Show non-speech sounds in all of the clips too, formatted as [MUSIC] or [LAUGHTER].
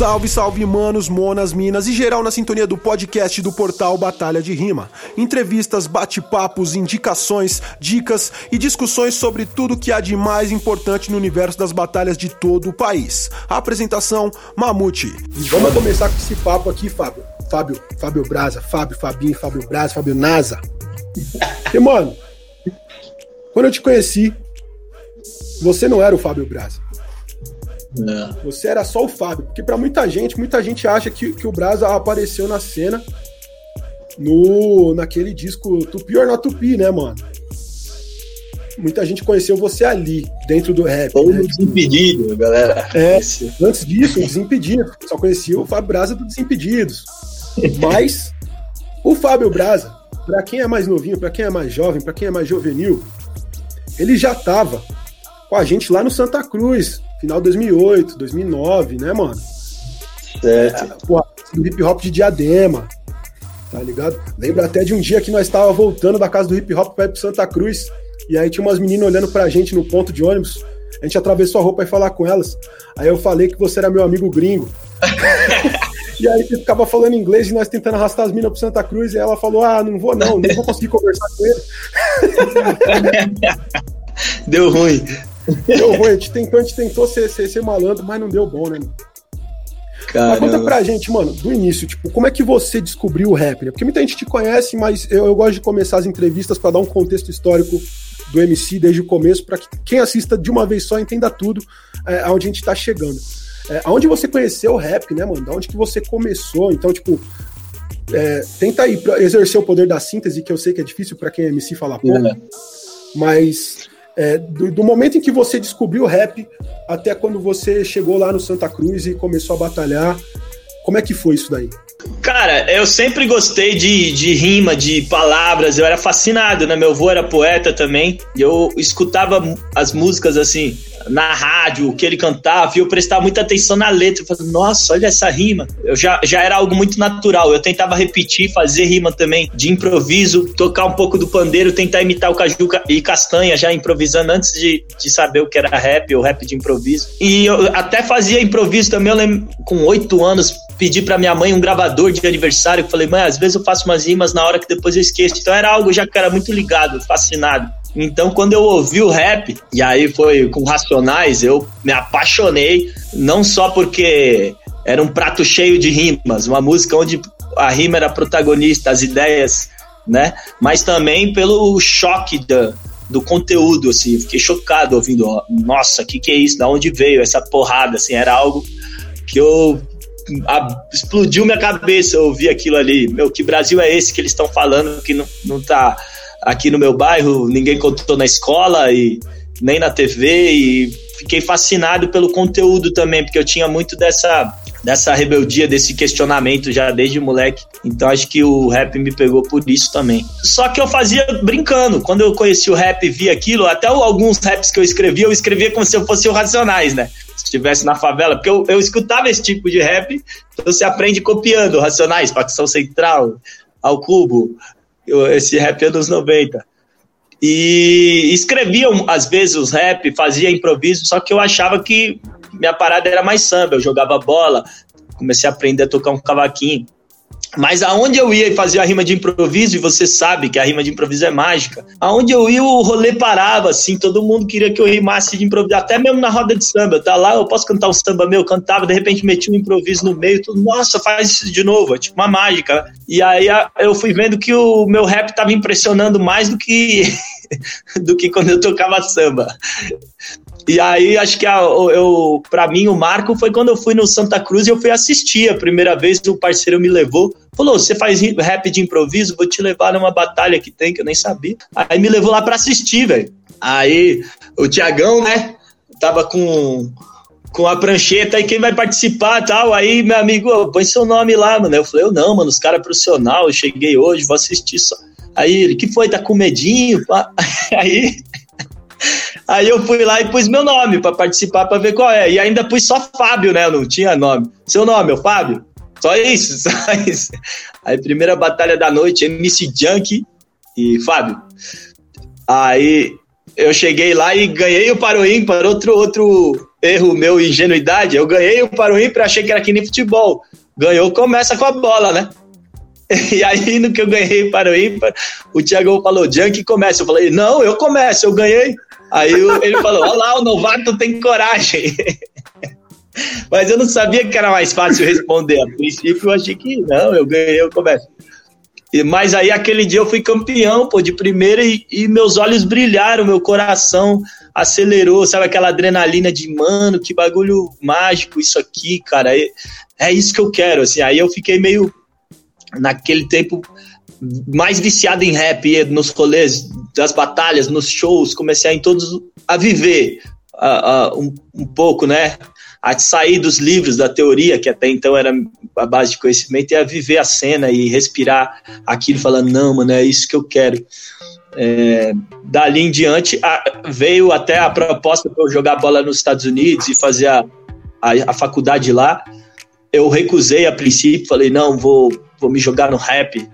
Salve, salve, manos, monas, minas e geral na sintonia do podcast do portal Batalha de Rima. Entrevistas, bate-papos, indicações, dicas e discussões sobre tudo que há de mais importante no universo das batalhas de todo o país. Apresentação, Mamute. Vamos começar com esse papo aqui, Fábio. Fábio, Fábio Braza, Fábio, Fabinho, Fábio Braza, Fábio Naza. E, mano, quando eu te conheci, você não era o Fábio Braza. É. Você era só o Fábio. Porque para muita gente, muita gente acha que, que o Brasa apareceu na cena no naquele disco Tupi or Not Tupi, né, mano? Muita gente conheceu você ali, dentro do rap. Ou né? Desimpedido, galera. É, antes disso, o Desimpedido. Só conhecia o Fábio Braza do Desimpedidos. Mas o Fábio Braza, para quem é mais novinho, para quem é mais jovem, para quem é mais juvenil, ele já tava com a gente lá no Santa Cruz, final de 2008, 2009, né, mano? Certo. É, porra, do hip hop de Diadema, tá ligado? Lembro até de um dia que nós estávamos voltando da casa do hip hop para ir pro Santa Cruz, e aí tinha umas meninas olhando pra gente no ponto de ônibus. A gente atravessou a roupa e falar com elas. Aí eu falei que você era meu amigo gringo. [LAUGHS] e aí você ficava falando inglês e nós tentando arrastar as minas pro Santa Cruz, e ela falou: Ah, não vou não, não vou conseguir conversar com ele. [LAUGHS] Deu ruim. A gente tentou, a gente tentou ser, ser, ser malandro, mas não deu bom, né? Mas conta pra gente, mano, do início, tipo, como é que você descobriu o rap? Né? Porque muita gente te conhece, mas eu, eu gosto de começar as entrevistas para dar um contexto histórico do MC desde o começo, para que quem assista de uma vez só entenda tudo é, aonde a gente tá chegando. É, aonde você conheceu o rap, né, mano? Da onde que você começou? Então, tipo, é, tenta aí pra exercer o poder da síntese, que eu sei que é difícil para quem é MC falar pouco, é. mas é, do, do, momento em que você descobriu o rap até quando você chegou lá no Santa Cruz e começou a batalhar, como é que foi isso daí? Cara, eu sempre gostei de, de rima, de palavras, eu era fascinado, né? Meu avô era poeta também, e eu escutava as músicas assim, na rádio, o que ele cantava, e eu prestava muita atenção na letra. Eu falava, nossa, olha essa rima. Eu já, já era algo muito natural. Eu tentava repetir, fazer rima também de improviso, tocar um pouco do pandeiro, tentar imitar o Caju e Castanha, já improvisando antes de, de saber o que era rap, ou rap de improviso. E eu até fazia improviso também, eu lembro, com oito anos, pedi para minha mãe um gravador de aniversário. Eu falei, mãe, às vezes eu faço umas rimas na hora que depois eu esqueço. Então era algo já que era muito ligado, fascinado. Então, quando eu ouvi o rap, e aí foi com Racionais, eu me apaixonei, não só porque era um prato cheio de rimas, uma música onde a rima era protagonista, as ideias, né? Mas também pelo choque da, do conteúdo, assim, fiquei chocado ouvindo, nossa, que, que é isso? Da onde veio essa porrada, assim, era algo que eu a, explodiu minha cabeça, eu ouvi aquilo ali, meu, que Brasil é esse que eles estão falando que não, não tá aqui no meu bairro, ninguém contou na escola e nem na TV e fiquei fascinado pelo conteúdo também, porque eu tinha muito dessa dessa rebeldia, desse questionamento já desde moleque. Então acho que o rap me pegou por isso também. Só que eu fazia brincando. Quando eu conheci o rap e vi aquilo, até alguns raps que eu escrevia, eu escrevia como se eu fosse o Racionais, né? Se estivesse na favela, porque eu, eu escutava esse tipo de rap, então você aprende copiando Racionais, Facção Central, ao Cubo, esse rap anos 90. E escreviam, às vezes, os rap, fazia improviso, só que eu achava que minha parada era mais samba. Eu jogava bola, comecei a aprender a tocar um cavaquinho. Mas aonde eu ia e fazia a rima de improviso, e você sabe que a rima de improviso é mágica, aonde eu ia o rolê parava, assim, todo mundo queria que eu rimasse de improviso, até mesmo na roda de samba, tá lá, eu posso cantar um samba meu, eu cantava, de repente meti um improviso no meio, tudo, nossa, faz isso de novo, é tipo uma mágica. E aí eu fui vendo que o meu rap tava impressionando mais do que [LAUGHS] do que quando eu tocava samba. E aí, acho que a, eu, pra mim, o marco foi quando eu fui no Santa Cruz e eu fui assistir. A primeira vez, o parceiro me levou. Falou: Você faz rap de improviso? Vou te levar numa batalha que tem, que eu nem sabia. Aí me levou lá pra assistir, velho. Aí, o Tiagão, né? Tava com, com a prancheta e quem vai participar tal. Aí, meu amigo, põe seu nome lá, mano. Eu falei: Eu não, mano, os caras profissional. Eu cheguei hoje, vou assistir só. Aí ele, que foi? Tá com medinho? [LAUGHS] Aí Aí eu fui lá e pus meu nome para participar para ver qual é. E ainda pus só Fábio, né? Eu não tinha nome. Seu nome é o Fábio? Só isso, [LAUGHS] só isso. Aí primeira batalha da noite, MC Junk e Fábio. Aí eu cheguei lá e ganhei o Paroim para outro outro erro meu, ingenuidade, eu ganhei o para o ímpar, achei que era que nem futebol. Ganhou, começa com a bola, né? [LAUGHS] E aí, no que eu ganhei para o ímpar, o Thiago falou, Junk começa. Eu falei, não, eu começo, eu ganhei. Aí ele falou, olha lá, o novato tem coragem. [LAUGHS] Mas eu não sabia que era mais fácil responder. A princípio eu achei que não, eu ganhei, eu começo. Mas aí aquele dia eu fui campeão, pô, de primeira e, e, meus olhos brilharam, meu coração acelerou, sabe aquela adrenalina de, mano, que bagulho mágico isso aqui, cara, é, é isso que eu quero, assim. Aí eu fiquei meio, naquele tempo, mais viciado em rap, nos rolês das batalhas, nos shows, comecei a em todos a viver um, um pouco, né? A sair dos livros da teoria, que até então era a base de conhecimento, e a viver a cena e respirar aquilo, falando, não, mano, é isso que eu quero. É, dali em diante, a, veio até a proposta para eu jogar bola nos Estados Unidos e fazer a, a, a, faculdade lá. Eu recusei a princípio, falei, não, vou, vou me jogar no rap.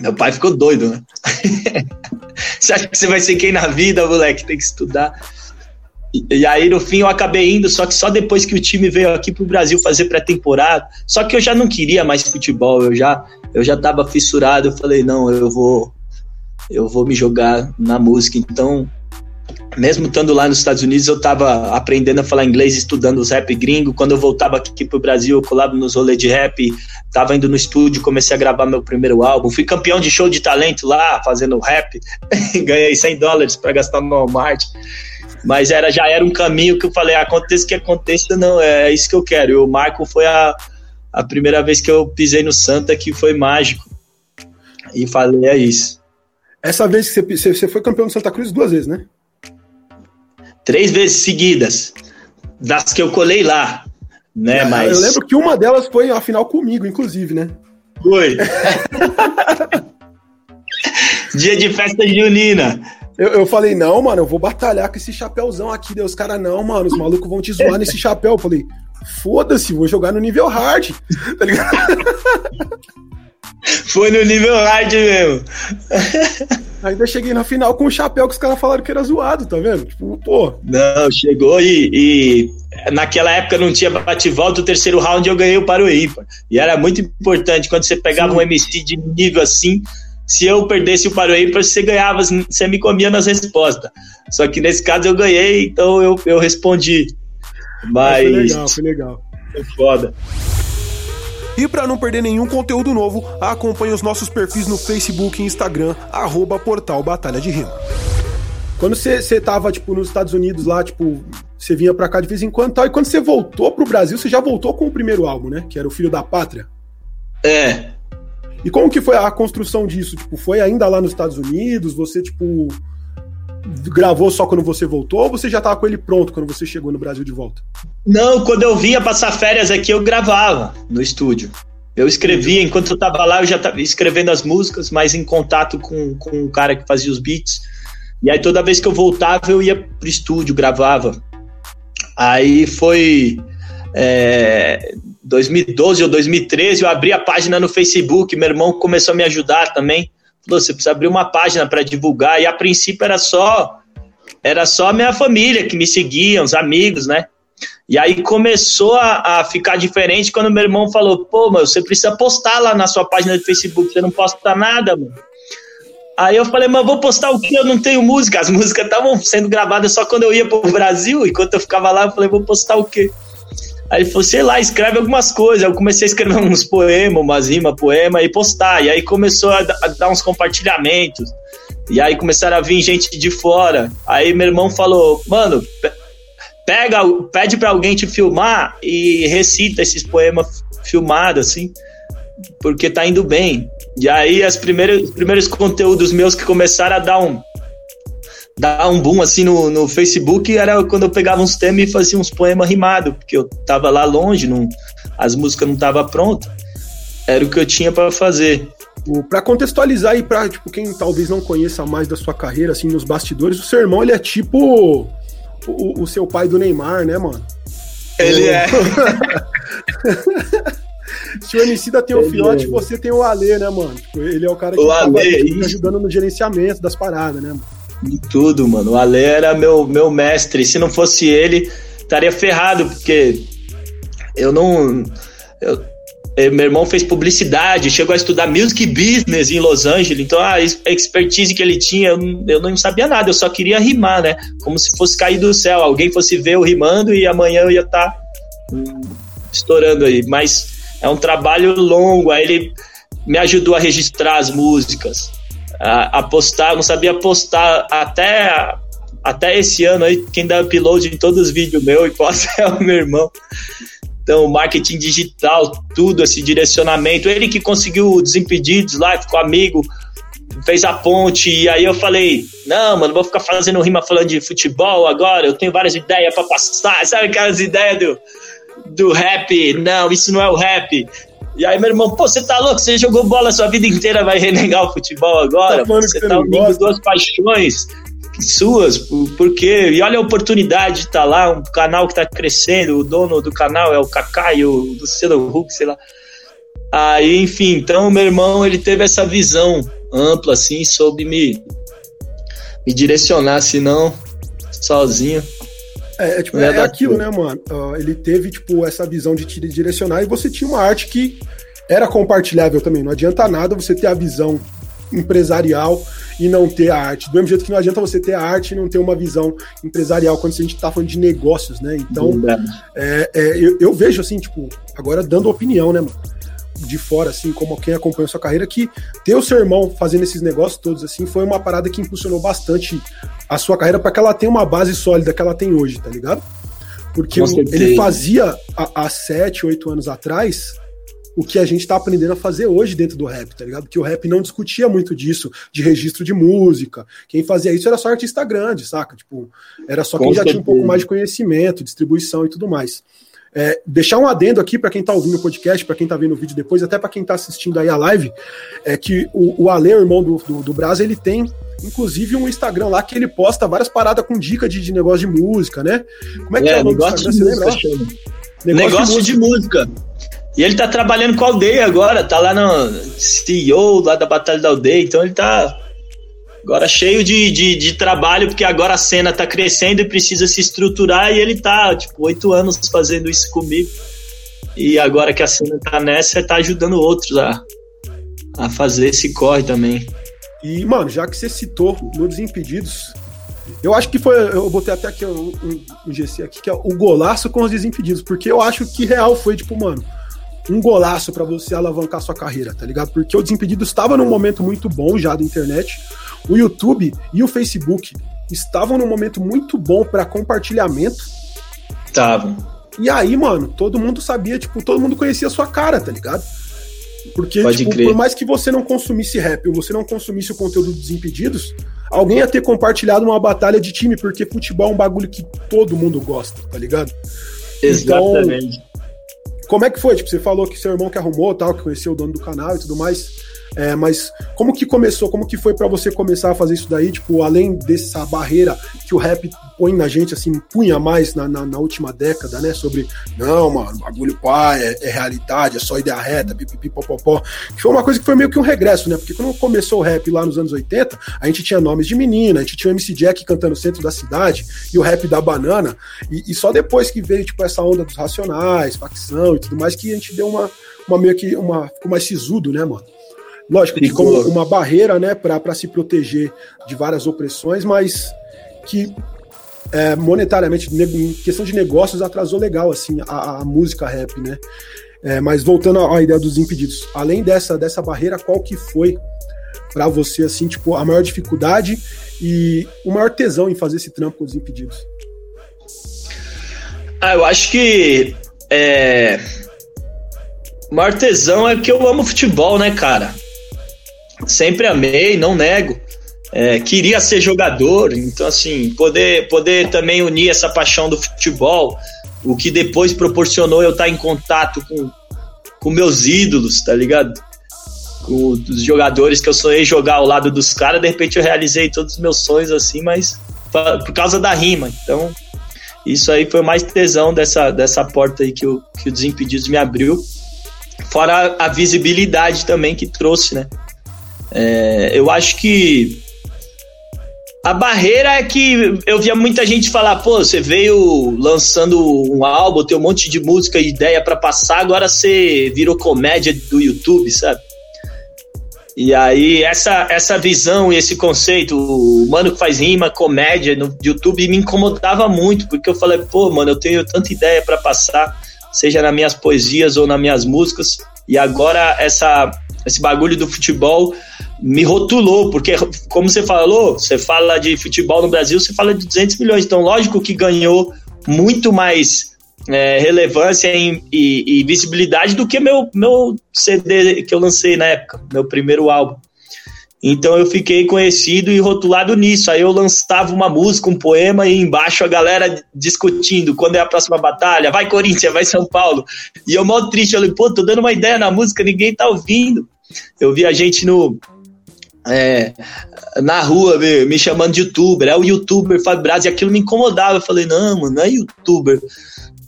Meu pai ficou doido, né? [LAUGHS] você acha que você vai ser quem na vida, moleque? Tem que estudar. E aí, no fim, eu acabei indo, só que só depois que o time veio aqui pro Brasil fazer pré-temporada. Só que eu já não queria mais futebol, eu já, eu já tava fissurado. Eu falei, não, eu vou, eu vou me jogar na música. Então, mesmo estando lá nos Estados Unidos, eu tava aprendendo a falar inglês, estudando os rap gringo. Quando eu voltava aqui pro Brasil, eu colava nos rolês de rap, tava indo no estúdio, comecei a gravar meu primeiro álbum. Fui campeão de show de talento lá, fazendo rap. [LAUGHS] Ganhei 100 dólares para gastar no Walmart. Mas era, já era um caminho que eu falei, aconteça que aconteça, não, é isso que eu quero. E o Marco foi a, a primeira vez que eu pisei no Santa que foi mágico. E falei, é isso. Essa vez que você, você foi campeão do Santa Cruz duas vezes, né? Três vezes seguidas. Das que eu colei lá. Né, é, mas... Eu lembro que uma delas foi a final comigo, inclusive, né? Foi. [LAUGHS] Dia de festa junina. Eu, eu falei, não, mano, eu vou batalhar com esse chapéuzão aqui. Daí os caras, não, mano, os malucos vão te zoar [LAUGHS] nesse chapéu. Eu falei, foda-se, vou jogar no nível hard. [LAUGHS] Tá ligado? Foi no nível hard mesmo. Ainda cheguei na final com o chapéu que os caras falaram que era zoado, tá vendo? Tipo, pô. Não, chegou e, e naquela época não tinha bate-volta, o terceiro round eu ganhei o ímpar. E era muito importante quando você pegava Sim. um MC de nível assim, se eu perdesse o Paroímpa, você ganhava, você me comia nas respostas. Só que nesse caso eu ganhei, então eu, eu respondi. Mas. Foi legal, foi legal. Foi foda. E para não perder nenhum conteúdo novo, acompanhe os nossos perfis no Facebook e Instagram, arroba Portal Batalha de Rima. Quando você, você tava, tipo, nos Estados Unidos lá, tipo, você vinha pra cá de vez em quando tal, e quando você voltou pro Brasil, você já voltou com o primeiro álbum, né? Que era o Filho da Pátria. É, e como que foi a construção disso? Tipo, foi ainda lá nos Estados Unidos? Você, tipo, gravou só quando você voltou ou você já estava com ele pronto quando você chegou no Brasil de volta? Não, quando eu vinha passar férias aqui, eu gravava no estúdio. Eu escrevia, enquanto eu estava lá, eu já estava escrevendo as músicas, mas em contato com, com o cara que fazia os beats. E aí toda vez que eu voltava, eu ia pro estúdio, gravava. Aí foi. É, 2012 ou 2013, eu abri a página no Facebook, meu irmão começou a me ajudar também. Falou, você precisa abrir uma página para divulgar. E a princípio era só era só a minha família que me seguia, os amigos, né? E aí começou a, a, ficar diferente quando meu irmão falou: pô, mano, você precisa postar lá na sua página do Facebook, você não posta nada, mano. Aí eu falei, mas vou postar o que? Eu não tenho música. As [LAUGHS] músicas estavam sendo gravadas só quando eu ia pro Brasil, enquanto eu ficava lá, eu falei, vou postar o quê? Aí ele falou, sei lá, escreve algumas coisas. Eu comecei a escrever [LAUGHS] uns poemas, umas rimas, poema e postar. E aí começou a, a dar uns compartilhamentos. E aí começaram a vir gente de fora. Aí meu irmão falou, mano, pega, pede para alguém te filmar e recita esses poemas filmados, assim, porque tá indo bem. E aí as primeiras, os primeiros conteúdos meus que começaram a dar um dar um boom assim no, no Facebook era quando eu pegava uns temas e fazia uns poemas rimados, porque eu tava lá longe, não, as músicas não estavam prontas. Era o que eu tinha para fazer. Para contextualizar aí para tipo quem talvez não conheça mais da sua carreira assim nos bastidores, o seu irmão ele é tipo o, o seu pai do Neymar, né, mano? Ele é. [LAUGHS] Se o Emicida tem o Fiote, é. você tem o Alê, né, mano? Tipo, ele é o cara que o tá Ale, ajudando no gerenciamento das paradas, né, mano? De tudo, mano. O Ale era meu, meu mestre. Se não fosse ele, estaria ferrado, porque eu não. Eu, eh, meu irmão fez publicidade, chegou a estudar music business em Los Angeles, então a expertise que ele tinha, eu não sabia nada, eu só queria rimar, né? Como se fosse cair do céu, alguém fosse ver eu rimando e amanhã eu ia estar tá, hum, estourando aí. Mas é um trabalho longo, aí ele me ajudou a registrar as músicas, a, a postar, não sabia postar até até esse ano aí, quem dá upload em todos os vídeos meu e posta [LAUGHS] é o meu irmão. Então, marketing digital, tudo, esse direcionamento. Ele que conseguiu Desimpedidos lá, ficou amigo, fez a ponte. E aí eu falei: Não, mano, vou ficar fazendo rima falando de futebol agora. Eu tenho várias ideias para passar. [LAUGHS] Sabe aquelas ideias do, do rap? Não, isso não é o rap. E aí, meu irmão, pô, você tá louco? Você jogou bola a sua vida inteira, vai renegar o futebol agora? Tá você tá unindo duas paixões suas, por, quê? E olha a oportunidade de estar tá lá, um canal que está crescendo, o dono do canal é o Kaká e o Luciano Huck, sei lá. Aí, enfim, então meu irmão, ele teve essa visão ampla, assim, soube me, me direcionar, senão, sozinho. É, é, tipo, é, é aquilo, né, mano? Uh, ele teve, tipo, essa visão de te direcionar e você tinha uma arte que era compartilhável também. Não adianta nada você ter a visão empresarial e não ter a arte. Do mesmo jeito que não adianta você ter a arte e não ter uma visão empresarial quando a gente está falando de negócios, né? Então, é, é, eu, eu, vejo assim, tipo, agora dando opinião, né, mano? De fora, assim, como quem acompanha a sua carreira, que ter o seu irmão fazendo esses negócios todos, assim, foi uma parada que impulsionou bastante a sua carreira para que ela tenha uma base sólida que ela tem hoje, tá ligado? Porque ele fazia há, há sete, oito anos atrás o que a gente está aprendendo a fazer hoje dentro do rap, tá ligado? Que o rap não discutia muito disso, de registro de música. Quem fazia isso era só artista grande, saca? Tipo, era só quem já tinha um pouco mais de conhecimento, distribuição e tudo mais. É, deixar um adendo aqui para quem está ouvindo o podcast, para quem está vendo o vídeo depois, até para quem está assistindo aí a live, é que o, o Ale, o irmão do, do, do Brasa, ele tem inclusive um Instagram lá que ele posta várias paradas com dica de, de negócio de música, né? Como é que é, é o nome do Instagram? Você lembra? Negócio, negócio de, música. de música. E ele tá trabalhando com a aldeia agora, tá lá no CEO lá da Batalha da Aldeia, então ele tá agora cheio de, de, de, trabalho, porque agora a cena tá crescendo e precisa se estruturar, e ele tá, tipo, oito anos fazendo isso comigo. E agora que a cena tá nessa, tá ajudando outros a, a fazer esse corre também. E, mano, já que você citou no Desimpedidos, eu acho que foi. Eu botei até aqui um, um, um GC aqui, que é o golaço com os Desimpedidos, porque eu acho que real foi, tipo, mano um golaço para você alavancar sua carreira, tá ligado? Porque o Desimpedido estava num momento muito bom já da internet. O YouTube e o Facebook estavam num momento muito bom para compartilhamento. Estavam. E aí, mano, todo mundo sabia, tipo, todo mundo conhecia a sua cara, tá ligado? Porque, tipo, por mais que você não consumisse rap ou você não consumisse o conteúdo dos Impedidos, alguém ia ter compartilhado uma batalha de time, porque futebol é um bagulho que todo mundo gosta, tá ligado? Exatamente. Então, como é que foi? Tipo, você falou que seu irmão que arrumou, tal, que conheceu o dono do canal e tudo mais. É, mas como que começou? Como que foi para você começar a fazer isso daí? Tipo, além dessa barreira que o rap põe na gente, assim, punha mais na, na, na última década, né? Sobre, não, mano, bagulho pai, é, é, realidade, é só ideia reta, pipipi, popopó. Que foi uma coisa que foi meio que um regresso, né? Porque quando começou o rap lá nos anos 80, a gente tinha nomes de menina, a gente tinha o MC Jack cantando centro da cidade e o rap da banana. E, e só depois que veio, tipo, essa onda dos racionais, facção e tudo mais, que a gente deu uma, uma meio que uma. ficou mais sisudo, né, mano? Lógico que como uma barreira, né, para se proteger de várias opressões, mas que é, monetariamente, em questão de negócios, atrasou legal assim a, a música rap, né? É, mas voltando à ideia dos impedidos, além dessa dessa barreira, qual que foi para você assim, tipo, a maior dificuldade e o maior tesão em fazer esse trampo com os impedidos? Ah, eu acho que é... o maior tesão é que eu amo futebol, né, cara? Sempre amei, não nego. É, queria ser jogador, então assim, poder, poder também unir essa paixão do futebol, o que depois proporcionou eu estar em contato com, com meus ídolos, tá ligado? Com os jogadores que eu sonhei jogar ao lado dos caras, de repente eu realizei todos os meus sonhos assim, mas por causa da rima. Então, isso aí foi mais tesão dessa, dessa porta aí que o, que o Desimpedidos me abriu. Fora a, a visibilidade também que trouxe, né? É, eu acho que A barreira é que eu via muita gente falar, pô, você veio lançando um álbum, tem um monte de música e ideia para passar, agora você virou comédia do YouTube, sabe? E aí, essa, essa visão e esse conceito, o mano que faz rima, comédia no YouTube, me incomodava muito, porque eu falei, pô, mano, eu tenho tanta ideia para passar, seja nas minhas poesias ou nas minhas músicas, e agora essa, esse bagulho do futebol me rotulou, porque como você falou, você fala de futebol no Brasil, você fala de 200 milhões, então lógico que ganhou muito mais é, relevância e, e, e, visibilidade do que meu, meu CD que eu lancei na época, meu primeiro álbum. Então eu fiquei conhecido e rotulado nisso. Aí eu lançava uma música, um poema e embaixo a galera discutindo quando é a próxima batalha, vai Corinthians, vai São Paulo. E eu mal triste, eu falei, pô, tô dando uma ideia na música, ninguém tá ouvindo. Eu vi a gente no é, na rua me, me, chamando de youtuber, é o youtuber Fábio Braz, e aquilo me incomodava. Eu falei, não, mano, não é youtuber.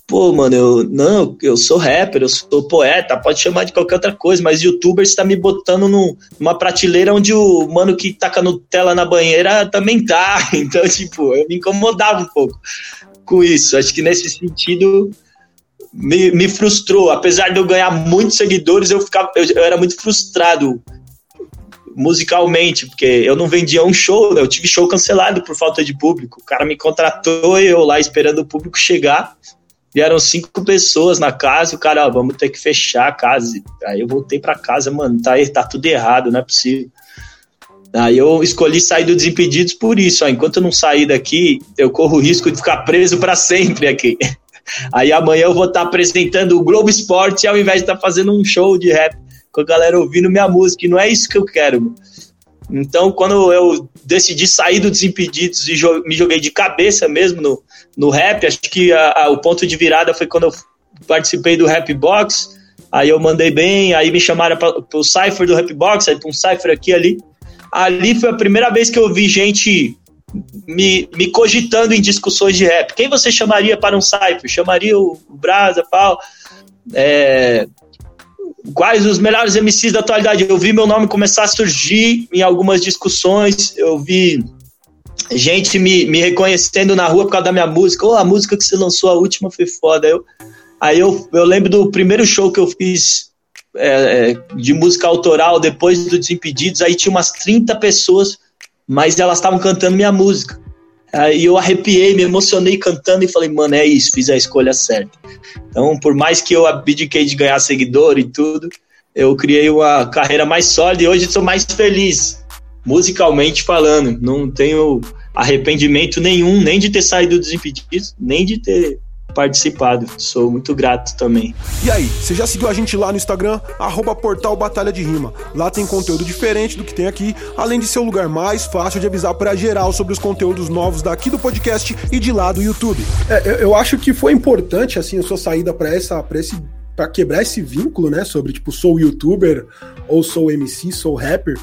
Pô, mano, eu não, eu sou rapper, eu sou poeta, pode chamar de qualquer outra coisa, mas youtuber está me botando no, numa prateleira onde o mano que taca Nutella na banheira também tá. [LAUGHS] Então, tipo, eu me incomodava um pouco com isso. Acho que nesse sentido me, me frustrou. Apesar de eu ganhar muitos seguidores, eu, ficava, eu, eu era muito frustrado musicalmente, porque eu não vendia um show, né? eu tive show cancelado por falta de público. O cara me contratou eu lá esperando o público chegar. Vieram cinco pessoas na casa o cara, ó, vamos ter que fechar a casa. Aí eu voltei para casa, mano, tá, tá tudo errado, não é possível. Aí eu escolhi sair do Desimpedidos por isso. Ó, enquanto eu não sair daqui, eu corro o risco de ficar preso para sempre aqui. [LAUGHS] Aí amanhã eu vou estar tá apresentando o Globo Esporte ao invés de estar tá fazendo um show de rap com a galera ouvindo minha música, e não é isso que eu quero. Então, quando eu decidi sair do Desimpedidos e jo me joguei de cabeça mesmo no, no rap, acho que a, a, o ponto de virada foi quando eu participei do Rap Box, aí eu mandei bem, aí me chamaram para o Cypher do Rap Box, aí para um Cypher aqui ali. Ali foi a primeira vez que eu vi gente me, me cogitando em discussões de rap. Quem você chamaria para um Cypher? Chamaria o, Brasa, Paulo? É, quais os melhores MCs da atualidade. Eu vi meu nome começar a surgir em algumas discussões, eu vi gente me, me reconhecendo na rua por causa da minha música. Oh, a música que você lançou, a última, foi foda. Eu, aí eu, eu lembro do primeiro show que eu fiz é, é de música autoral, depois do Desimpedidos, aí tinha umas 30 pessoas, mas elas estavam cantando minha música. Aí eu arrepiei, me emocionei cantando e falei, mano, é isso, fiz a escolha certa. Então, por mais que eu abdiquei de ganhar seguidor e tudo, eu criei uma carreira mais sólida e hoje sou mais feliz, musicalmente falando. Não tenho arrependimento nenhum, nem de ter saído dos impedidos, nem de ter participado. Sou muito grato também. E aí, você já seguiu a gente lá no Instagram? Arroba Portal Batalha de Rima. Lá tem conteúdo diferente do que tem aqui, além de ser o lugar mais fácil de avisar para geral sobre os conteúdos novos daqui do podcast e de lá do YouTube. É, eu, eu acho que foi importante, assim, a sua saída para essa, pra esse para quebrar esse vínculo, né, sobre tipo sou youtuber ou sou MC, sou rapper,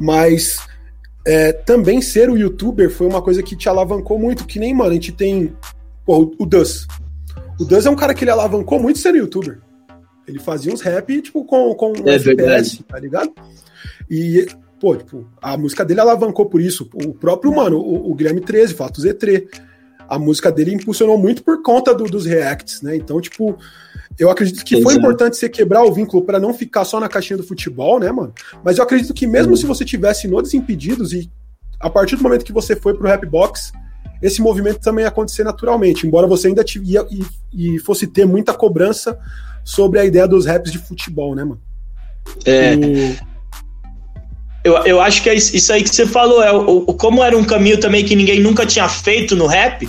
mas é, também ser o youtuber foi uma coisa que te alavancou muito, que nem, mano, a gente tem pô, o Dus. O Duz é um cara que ele alavancou muito sendo youtuber. Ele fazia uns rap, tipo, com, com é FPS, verdade. tá ligado? E, pô, tipo, a música dele alavancou por isso. O próprio, mano, o, o Guilherme 13, Fato Z3, a música dele impulsionou muito por conta do, dos reacts, né? Então, tipo, eu acredito que foi importante você quebrar o vínculo para não ficar só na caixinha do futebol, né, mano? Mas eu acredito que mesmo uhum. se você tivesse no Desimpedidos e a partir do momento que você foi pro Rap Box, esse movimento também ia acontecer naturalmente, embora você ainda tivia, e, e fosse ter muita cobrança sobre a ideia dos raps de futebol, né, mano? É. O... Eu, eu acho que é isso aí que você falou. É, o, como era um caminho também que ninguém nunca tinha feito no rap,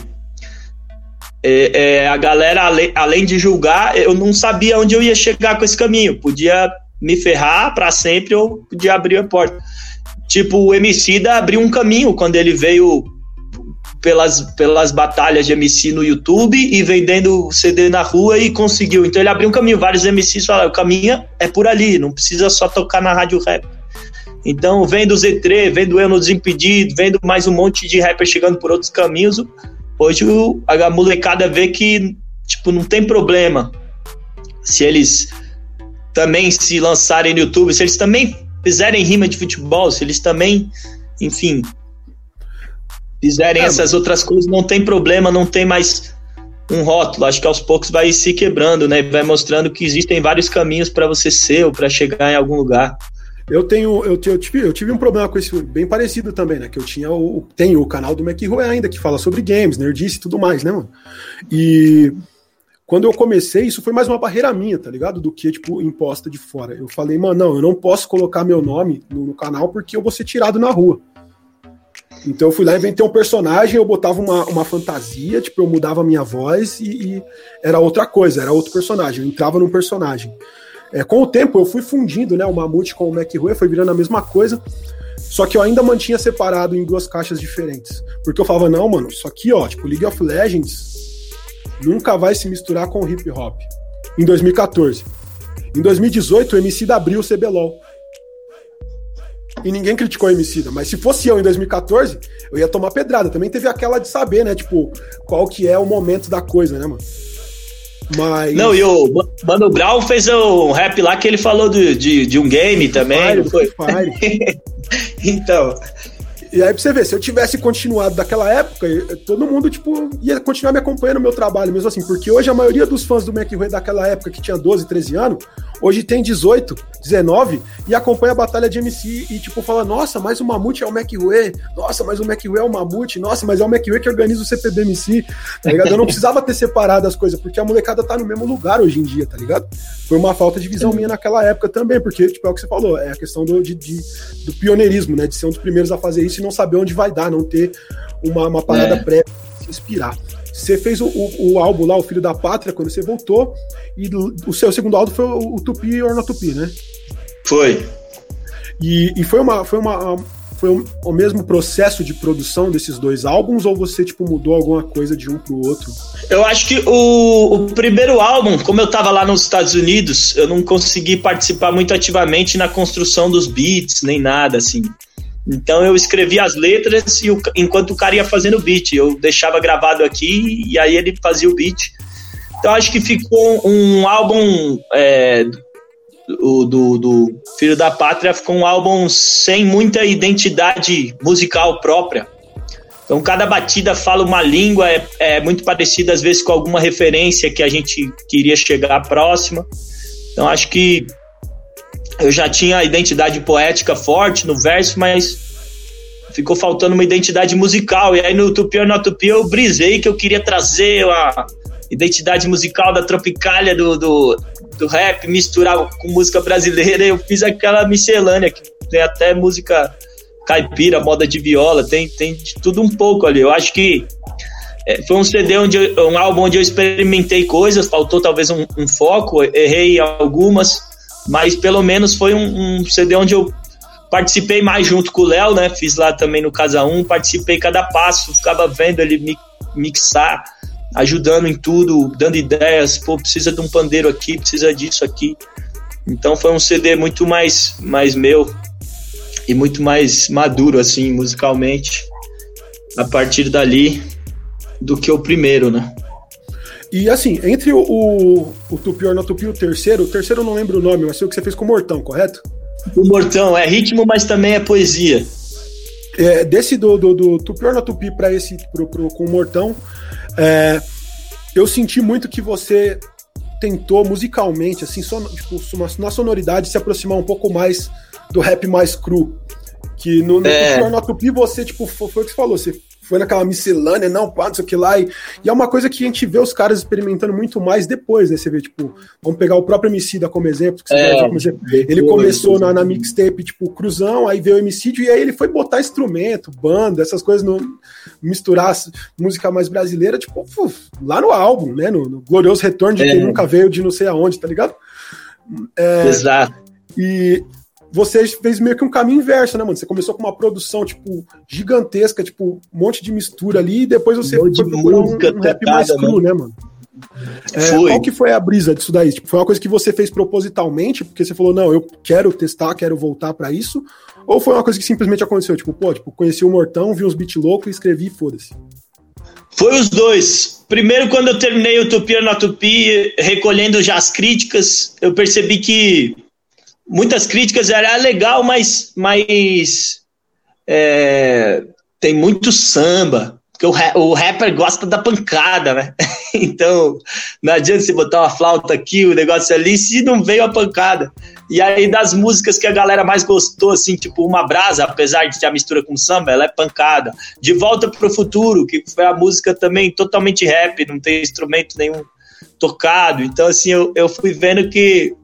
é, é, a galera, além, além de julgar, eu não sabia onde eu ia chegar com esse caminho. Podia me ferrar para sempre ou podia abrir a porta. Tipo, o MC da abriu um caminho quando ele veio pelas, pelas batalhas de MC no YouTube e vendendo CD na rua e conseguiu. Então ele abriu um caminho. Vários MCs falaram: o caminho é por ali, não precisa só tocar na rádio rap. Então, vendo o Z3, vendo eu no Desimpedido, vendo mais um monte de rapper chegando por outros caminhos, hoje a molecada vê que, tipo, não tem problema se eles também se lançarem no YouTube, se eles também fizerem rima de futebol, se eles também, enfim, fizerem é, essas outras coisas, não tem problema, não tem mais um rótulo. Acho que aos poucos vai se quebrando, né? Vai mostrando que existem vários caminhos para você ser ou para chegar em algum lugar. Eu tenho, eu, eu, tive, eu tive um problema com isso bem parecido também, né? Que eu tinha o, tenho o canal do McRoy ainda, que fala sobre games, nerdice e tudo mais, né, mano? E quando eu comecei, isso foi mais uma barreira minha, tá ligado? Do que, tipo, imposta de fora. Eu falei, mano, não, eu não posso colocar meu nome no, no canal porque eu vou ser tirado na rua. Então eu fui lá, inventei um personagem, eu botava uma, uma fantasia, tipo, eu mudava a minha voz e, e era outra coisa, era outro personagem, eu entrava num personagem. É, com o tempo eu fui fundindo, né, o Mamute com o McRue, foi virando a mesma coisa, só que eu ainda mantinha separado em duas caixas diferentes. Porque eu falava, não, mano, isso aqui, ó, tipo, League of Legends nunca vai se misturar com hip hop. Em 2014. Em 2018, o MC da abriu o CBLOL e ninguém criticou a Emicida. Mas se fosse eu em 2014, eu ia tomar pedrada. Também teve aquela de saber, né? Tipo, qual que é o momento da coisa, né, mano? Mas... Não, e o Mano Brown fez um rap lá que ele falou de, de, de um game também, Fire, foi? Fire. [LAUGHS] então, e aí pra você ver, se eu tivesse continuado daquela época, todo mundo, tipo, ia continuar me acompanhando no meu trabalho, mesmo assim, porque hoje a maioria dos fãs do McRae daquela época, que tinha 12, 13 anos, hoje tem 18, 19, e acompanha a batalha de MC e, tipo, fala, nossa, mas o Mamute é o McRae, nossa, mas o McRae é o Mamute, nossa, mas é o McRae que organiza o CPBMC, tá ligado? Eu não precisava ter separado as coisas, porque a molecada tá no mesmo lugar hoje em dia, tá ligado? Foi uma falta de visão minha naquela época também, porque, tipo, é o que você falou, é a questão do, de, de do pioneirismo, né, de ser um dos primeiros a fazer isso não saber onde vai dar, não ter uma, uma parada é. prévia se inspirar. Você fez o, o, o, álbum lá, O Filho da Pátria, quando você voltou, e o seu segundo álbum foi o, o Tupi or Not Tupi, né? Foi. E, e foi uma. Foi uma foi o, o mesmo processo de produção desses dois álbuns ou você tipo mudou alguma coisa de um pro outro? Eu acho que o, o primeiro álbum, como eu tava lá nos Estados Unidos, eu não consegui participar muito ativamente na construção dos beats nem nada assim. Então eu escrevia as letras e o, enquanto o cara ia fazendo o beat, eu deixava gravado aqui e aí ele fazia o beat. Então acho que ficou um álbum é, do, do, do, Filho da Pátria, ficou um álbum sem muita identidade musical própria. Então cada batida fala uma língua, é, é muito parecida às vezes com alguma referência que a gente queria chegar próxima. Então acho que eu já tinha a identidade poética forte no verso, mas ficou faltando uma identidade musical. E aí no Tupi or Not Tupi eu brisei que eu queria trazer a identidade musical da Tropicália do, do, do rap, misturar com música brasileira. Eu fiz aquela miscelânea, que tem até música caipira, moda de viola, tem, tem de tudo um pouco ali. Eu acho que é, foi um CD onde eu, um álbum onde eu experimentei coisas, faltou talvez um, um foco, errei algumas, mas pelo menos foi um, um, CD onde eu participei mais junto com o Léo, né? Fiz lá também no Casa 1, participei cada passo, ficava vendo ele mixar, ajudando em tudo, dando ideias, pô, precisa de um pandeiro aqui, precisa disso aqui. Então foi um CD muito mais, mais meu e muito mais maduro, assim, musicalmente, a partir dali, do que o primeiro, né? E assim, entre o, o, o Tupi or Tupi, o terceiro, o terceiro eu não lembro o nome, mas foi o que você fez com o Mortão, correto? O Mortão, é ritmo, mas também é poesia. É, desse do, do, do Tupi or Tupi pra esse, pro, pro, com o Mortão, é, eu senti muito que você tentou musicalmente, assim, son, tipo, na sonoridade, se aproximar um pouco mais do rap mais cru. Que no, no é. Tupi or Tupi você, tipo, foi, foi o que você falou, você foi naquela miscelânea, não, pá, não sei o que lá. E, e, é uma coisa que a gente vê os caras experimentando muito mais depois, né? Você vê, tipo, vamos pegar o próprio Emicida como exemplo. É, como exemplo. Ele começou na, na, mixtape, tipo, cruzão, aí veio o Emicídio, e aí ele foi botar instrumento, banda, essas coisas, no, misturar música mais brasileira, tipo, uf, lá no álbum, né? No, no Glorioso Retorno de é. Quem Nunca Veio de não sei aonde, tá ligado? É, Exato. E, você fez meio que um caminho inverso, né, mano? Você começou com uma produção, tipo, gigantesca, tipo, um monte de mistura ali, e depois você foi procurar um, um rap mais cru, né, mano? É, qual que foi a brisa disso daí? Tipo, foi uma coisa que você fez propositalmente, porque você falou, não, eu quero testar, quero voltar para isso? Ou foi uma coisa que simplesmente aconteceu? Tipo, pô, tipo, conheci o Mortão, vi uns beat loucos e escrevi foda-se. Foi os dois. Primeiro, quando eu terminei o Tupi na Tupi, recolhendo já as críticas, eu percebi que muitas críticas, era legal, mas, mas é, tem muito samba, porque o, o rapper gosta da pancada, né? [LAUGHS] então, não adianta você botar uma flauta aqui, o um negócio ali, se não veio a pancada. E aí, das músicas que a galera mais gostou, assim, tipo Uma Brasa, apesar de ter a mistura com samba, ela é pancada. De Volta pro Futuro, que foi a música também totalmente rap, não tem instrumento nenhum tocado. Então, assim, eu, eu fui vendo que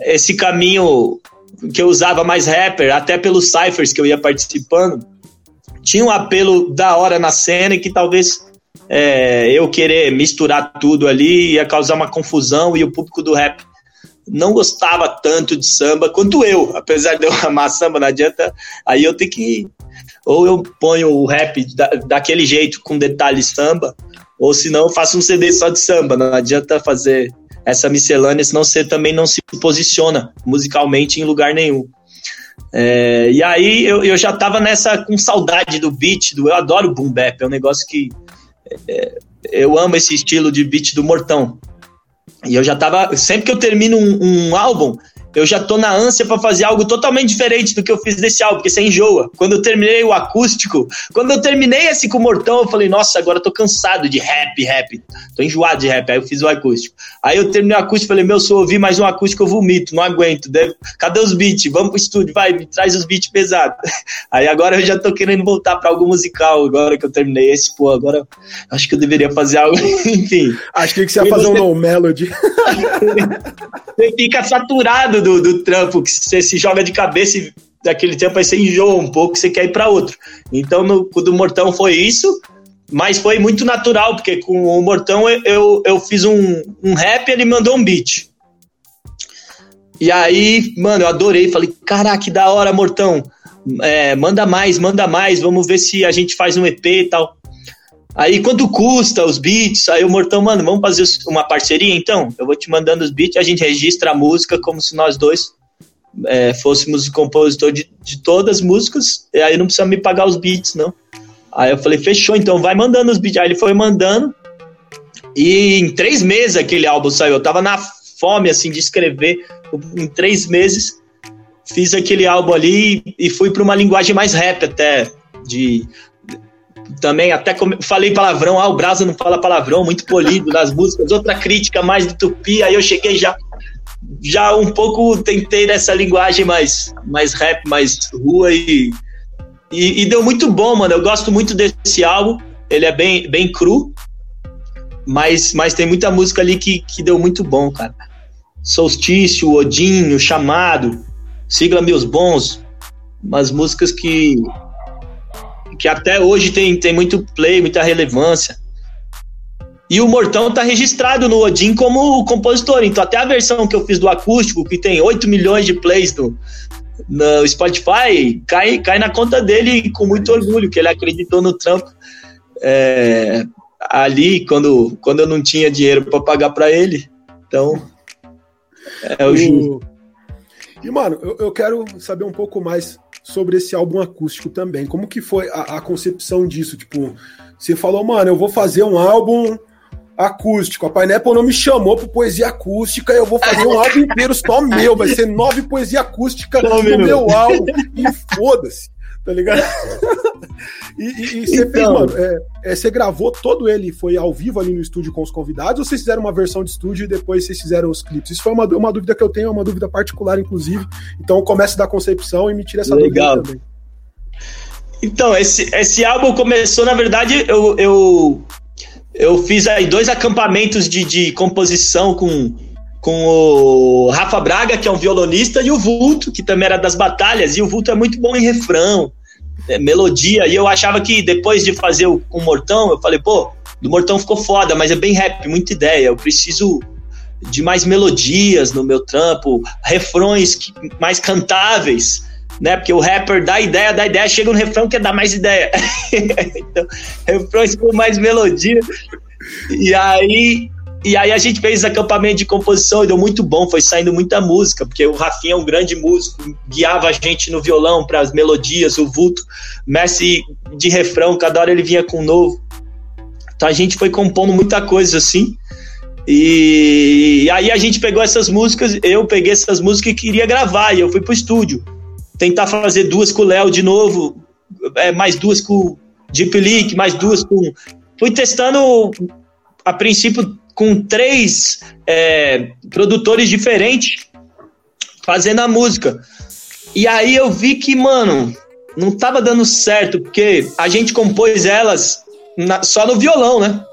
esse caminho que eu usava mais rapper, até pelos cyphers que eu ia participando, tinha um apelo da hora na cena e que talvez é, eu querer misturar tudo ali ia causar uma confusão e o público do rap não gostava tanto de samba quanto eu, apesar de eu [LAUGHS] amar samba, não adianta. Aí eu tenho que. Ou eu ponho o rap da, daquele jeito, com detalhes samba, ou senão eu faço um CD só de samba. Não adianta fazer essa miscelânea, senão você também não se posiciona musicalmente em lugar nenhum. É, e aí eu, eu já tava nessa com saudade do beat, do eu adoro boom bap, é um negócio que é, eu amo esse estilo de beat do Mortão. E eu já tava, sempre que eu termino um, um álbum, eu já tô na ânsia para fazer algo totalmente diferente do que eu fiz desse álbum, porque você enjoa. Quando eu terminei o acústico, quando eu terminei esse com o Mortão, eu falei, nossa, agora eu tô cansado de rap, rap. Tô enjoado de rap. Aí eu fiz o acústico. Aí eu terminei o acústico, falei, meu, se eu ouvir mais um acústico, eu vomito, não aguento. Cadê os beats? Vamos pro estúdio, vai, me traz os beats pesados. [LAUGHS] Aí agora eu já tô querendo voltar para algo musical, agora que eu terminei esse, pô, agora acho que eu deveria fazer algo, [LAUGHS] enfim. Acho que você ia fazer você... um no melody. [LAUGHS] você fica saturado do, do trampo, que você se joga de cabeça e daquele tempo aí você enjoa um pouco, você quer ir para outro. Então, no do Mortão foi isso, mas foi muito natural, porque com o Mortão eu, eu, eu fiz um, um rap ele mandou um beat. E aí, mano, eu adorei, falei, caraca, que da hora, Mortão. É, manda mais, manda mais, vamos ver se a gente faz um EP e tal. Aí, quanto custa os beats? Aí o Mortão, mano, vamos fazer uma parceria então? Eu vou te mandando os beats, a gente registra a música como se nós dois é, fôssemos o compositor de, de todas as músicas, e aí não precisa me pagar os beats, não. Aí eu falei, fechou, então vai mandando os beats. Aí ele foi mandando, e em três meses aquele álbum saiu. Eu tava na fome, assim, de escrever. Em três meses, fiz aquele álbum ali e fui para uma linguagem mais rap até, de também até falei palavrão, ah, o Brasa não fala palavrão, muito polido nas [LAUGHS] músicas, outra crítica mais do Tupi, aí eu cheguei já já um pouco tentei nessa linguagem mais mais rap, mais rua e, e, e deu muito bom, mano. Eu gosto muito desse álbum, ele é bem bem cru, mas mas tem muita música ali que, que deu muito bom, cara. Solstício, Odinho, Chamado, Sigla Meus Bons, umas músicas que que até hoje tem, tem muito play, muita relevância. E o Mortão tá registrado no Odin como compositor. Então, até a versão que eu fiz do acústico, que tem 8 milhões de plays no, no Spotify, cai, cai na conta dele com muito orgulho, que ele acreditou no trampo. É, ali, quando, quando eu não tinha dinheiro para pagar para ele. Então, é o. E, mano, eu, eu quero saber um pouco mais sobre esse álbum acústico também. Como que foi a, a concepção disso? Tipo, você falou, mano, eu vou fazer um álbum acústico. A Pineapple não me chamou para poesia acústica, eu vou fazer um álbum inteiro só meu, vai ser nove poesia acústica no meu álbum. E foda-se tá ligado? [LAUGHS] e, e, e, você então, fez, mano, é, é, você gravou todo ele, foi ao vivo ali no estúdio com os convidados, ou vocês fizeram uma versão de estúdio e depois vocês fizeram os clipes? Isso foi uma, uma dúvida que eu tenho, é uma dúvida particular, inclusive. Então eu começo da concepção e me tira essa Legal. dúvida também. Então, esse, esse álbum começou, na verdade, eu, eu, eu fiz aí dois acampamentos de, de composição com com o Rafa Braga, que é um violonista, e o Vulto, que também era das batalhas, e o Vulto é muito bom em refrão, melodia, e eu achava que depois de fazer o, o Mortão, eu falei, pô, do Mortão ficou foda, mas é bem rap, muita ideia, eu preciso de mais melodias no meu trampo, refrões que, mais cantáveis, né? Porque o rapper dá ideia, dá ideia, chega no refrão que dá mais ideia. [LAUGHS] então, refrões com mais melodia. E aí e aí a gente fez acampamento de composição e deu muito bom, foi saindo muita música, porque o Rafinha é um grande músico, guiava a gente no violão para as melodias, o vulto, Messi de refrão, cada hora ele vinha com um novo. Então a gente foi compondo muita coisa assim. E, aí a gente pegou essas músicas, eu peguei essas músicas e queria gravar, e eu fui pro estúdio. Tentar fazer duas com o Léo de novo, é, mais duas com Deep Leak, mais duas com. Fui testando, a princípio, com três é, produtores diferentes fazendo a música. E aí eu vi que, mano, não tava dando certo, porque a gente compôs elas na, só no violão, né?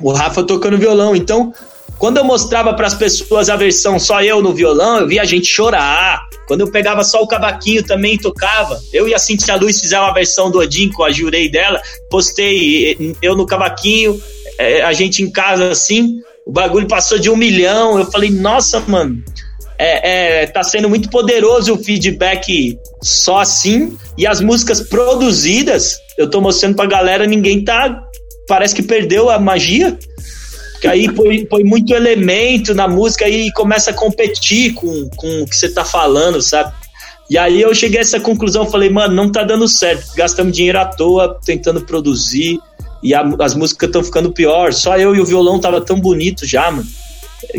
O Rafa tocando violão. Então, quando eu mostrava para as pessoas a versão só eu no violão, eu via a gente chorar. Quando eu pegava só o cavaquinho também tocava. Eu e a Cintia Luz fizeram uma versão do Odin com a jurei dela. Postei eu no cavaquinho, é, a gente em casa assim. O bagulho passou de um milhão. Eu falei, nossa, mano, é, é, tá sendo muito poderoso o feedback só assim. E as músicas produzidas, eu tô mostrando pra galera, ninguém tá. Parece que perdeu a magia. Que aí põe, põe muito elemento na música e começa a competir com, com o que você tá falando, sabe? E aí eu cheguei a essa conclusão, falei, mano, não tá dando certo. Gastamos dinheiro à toa tentando produzir. E a, as músicas estão ficando pior. Só eu e o violão tava tão bonito já, mano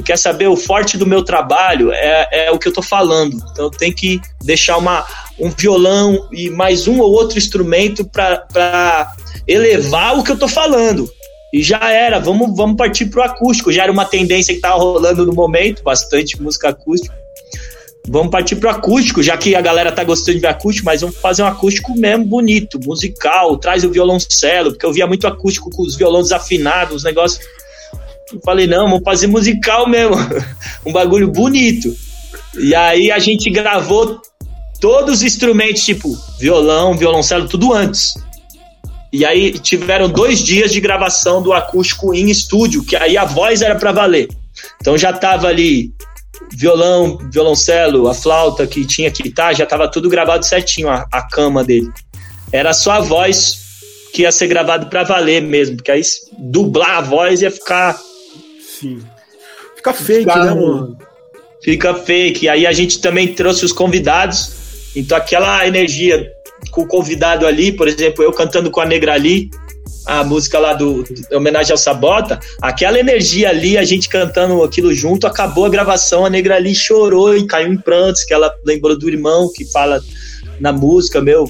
quer saber, o forte do meu trabalho é, é o que eu tô falando. Então tem que deixar uma, um violão e mais um ou outro instrumento para elevar o que eu tô falando. E já era, vamos, vamos partir pro acústico. Já era uma tendência que tava rolando no momento, bastante música acústica. Vamos partir pro acústico, já que a galera tá gostando de acústico, mas vamos fazer um acústico mesmo bonito, musical, traz o violoncelo, porque eu via muito acústico com os violões afinados, os negócios eu falei, não, vamos fazer musical mesmo. [LAUGHS] um bagulho bonito. E aí a gente gravou todos os instrumentos, tipo violão, violoncelo, tudo antes. E aí tiveram dois dias de gravação do acústico em estúdio, que aí a voz era para valer. Então já tava ali violão, violoncelo, a flauta que tinha que estar, já tava tudo gravado certinho, a, a cama dele. Era só a voz que ia ser gravado para valer mesmo, porque aí dublar a voz ia ficar Sim. Fica fake, Fica, né, mano? Fica fake. Aí a gente também trouxe os convidados. Então aquela energia com o convidado ali, por exemplo, eu cantando com a Negra ali, a música lá do, do homenagem ao Sabota, aquela energia ali, a gente cantando aquilo junto, acabou a gravação, a Negra ali chorou e caiu em prantos, que ela lembrou do irmão que fala na música, meu.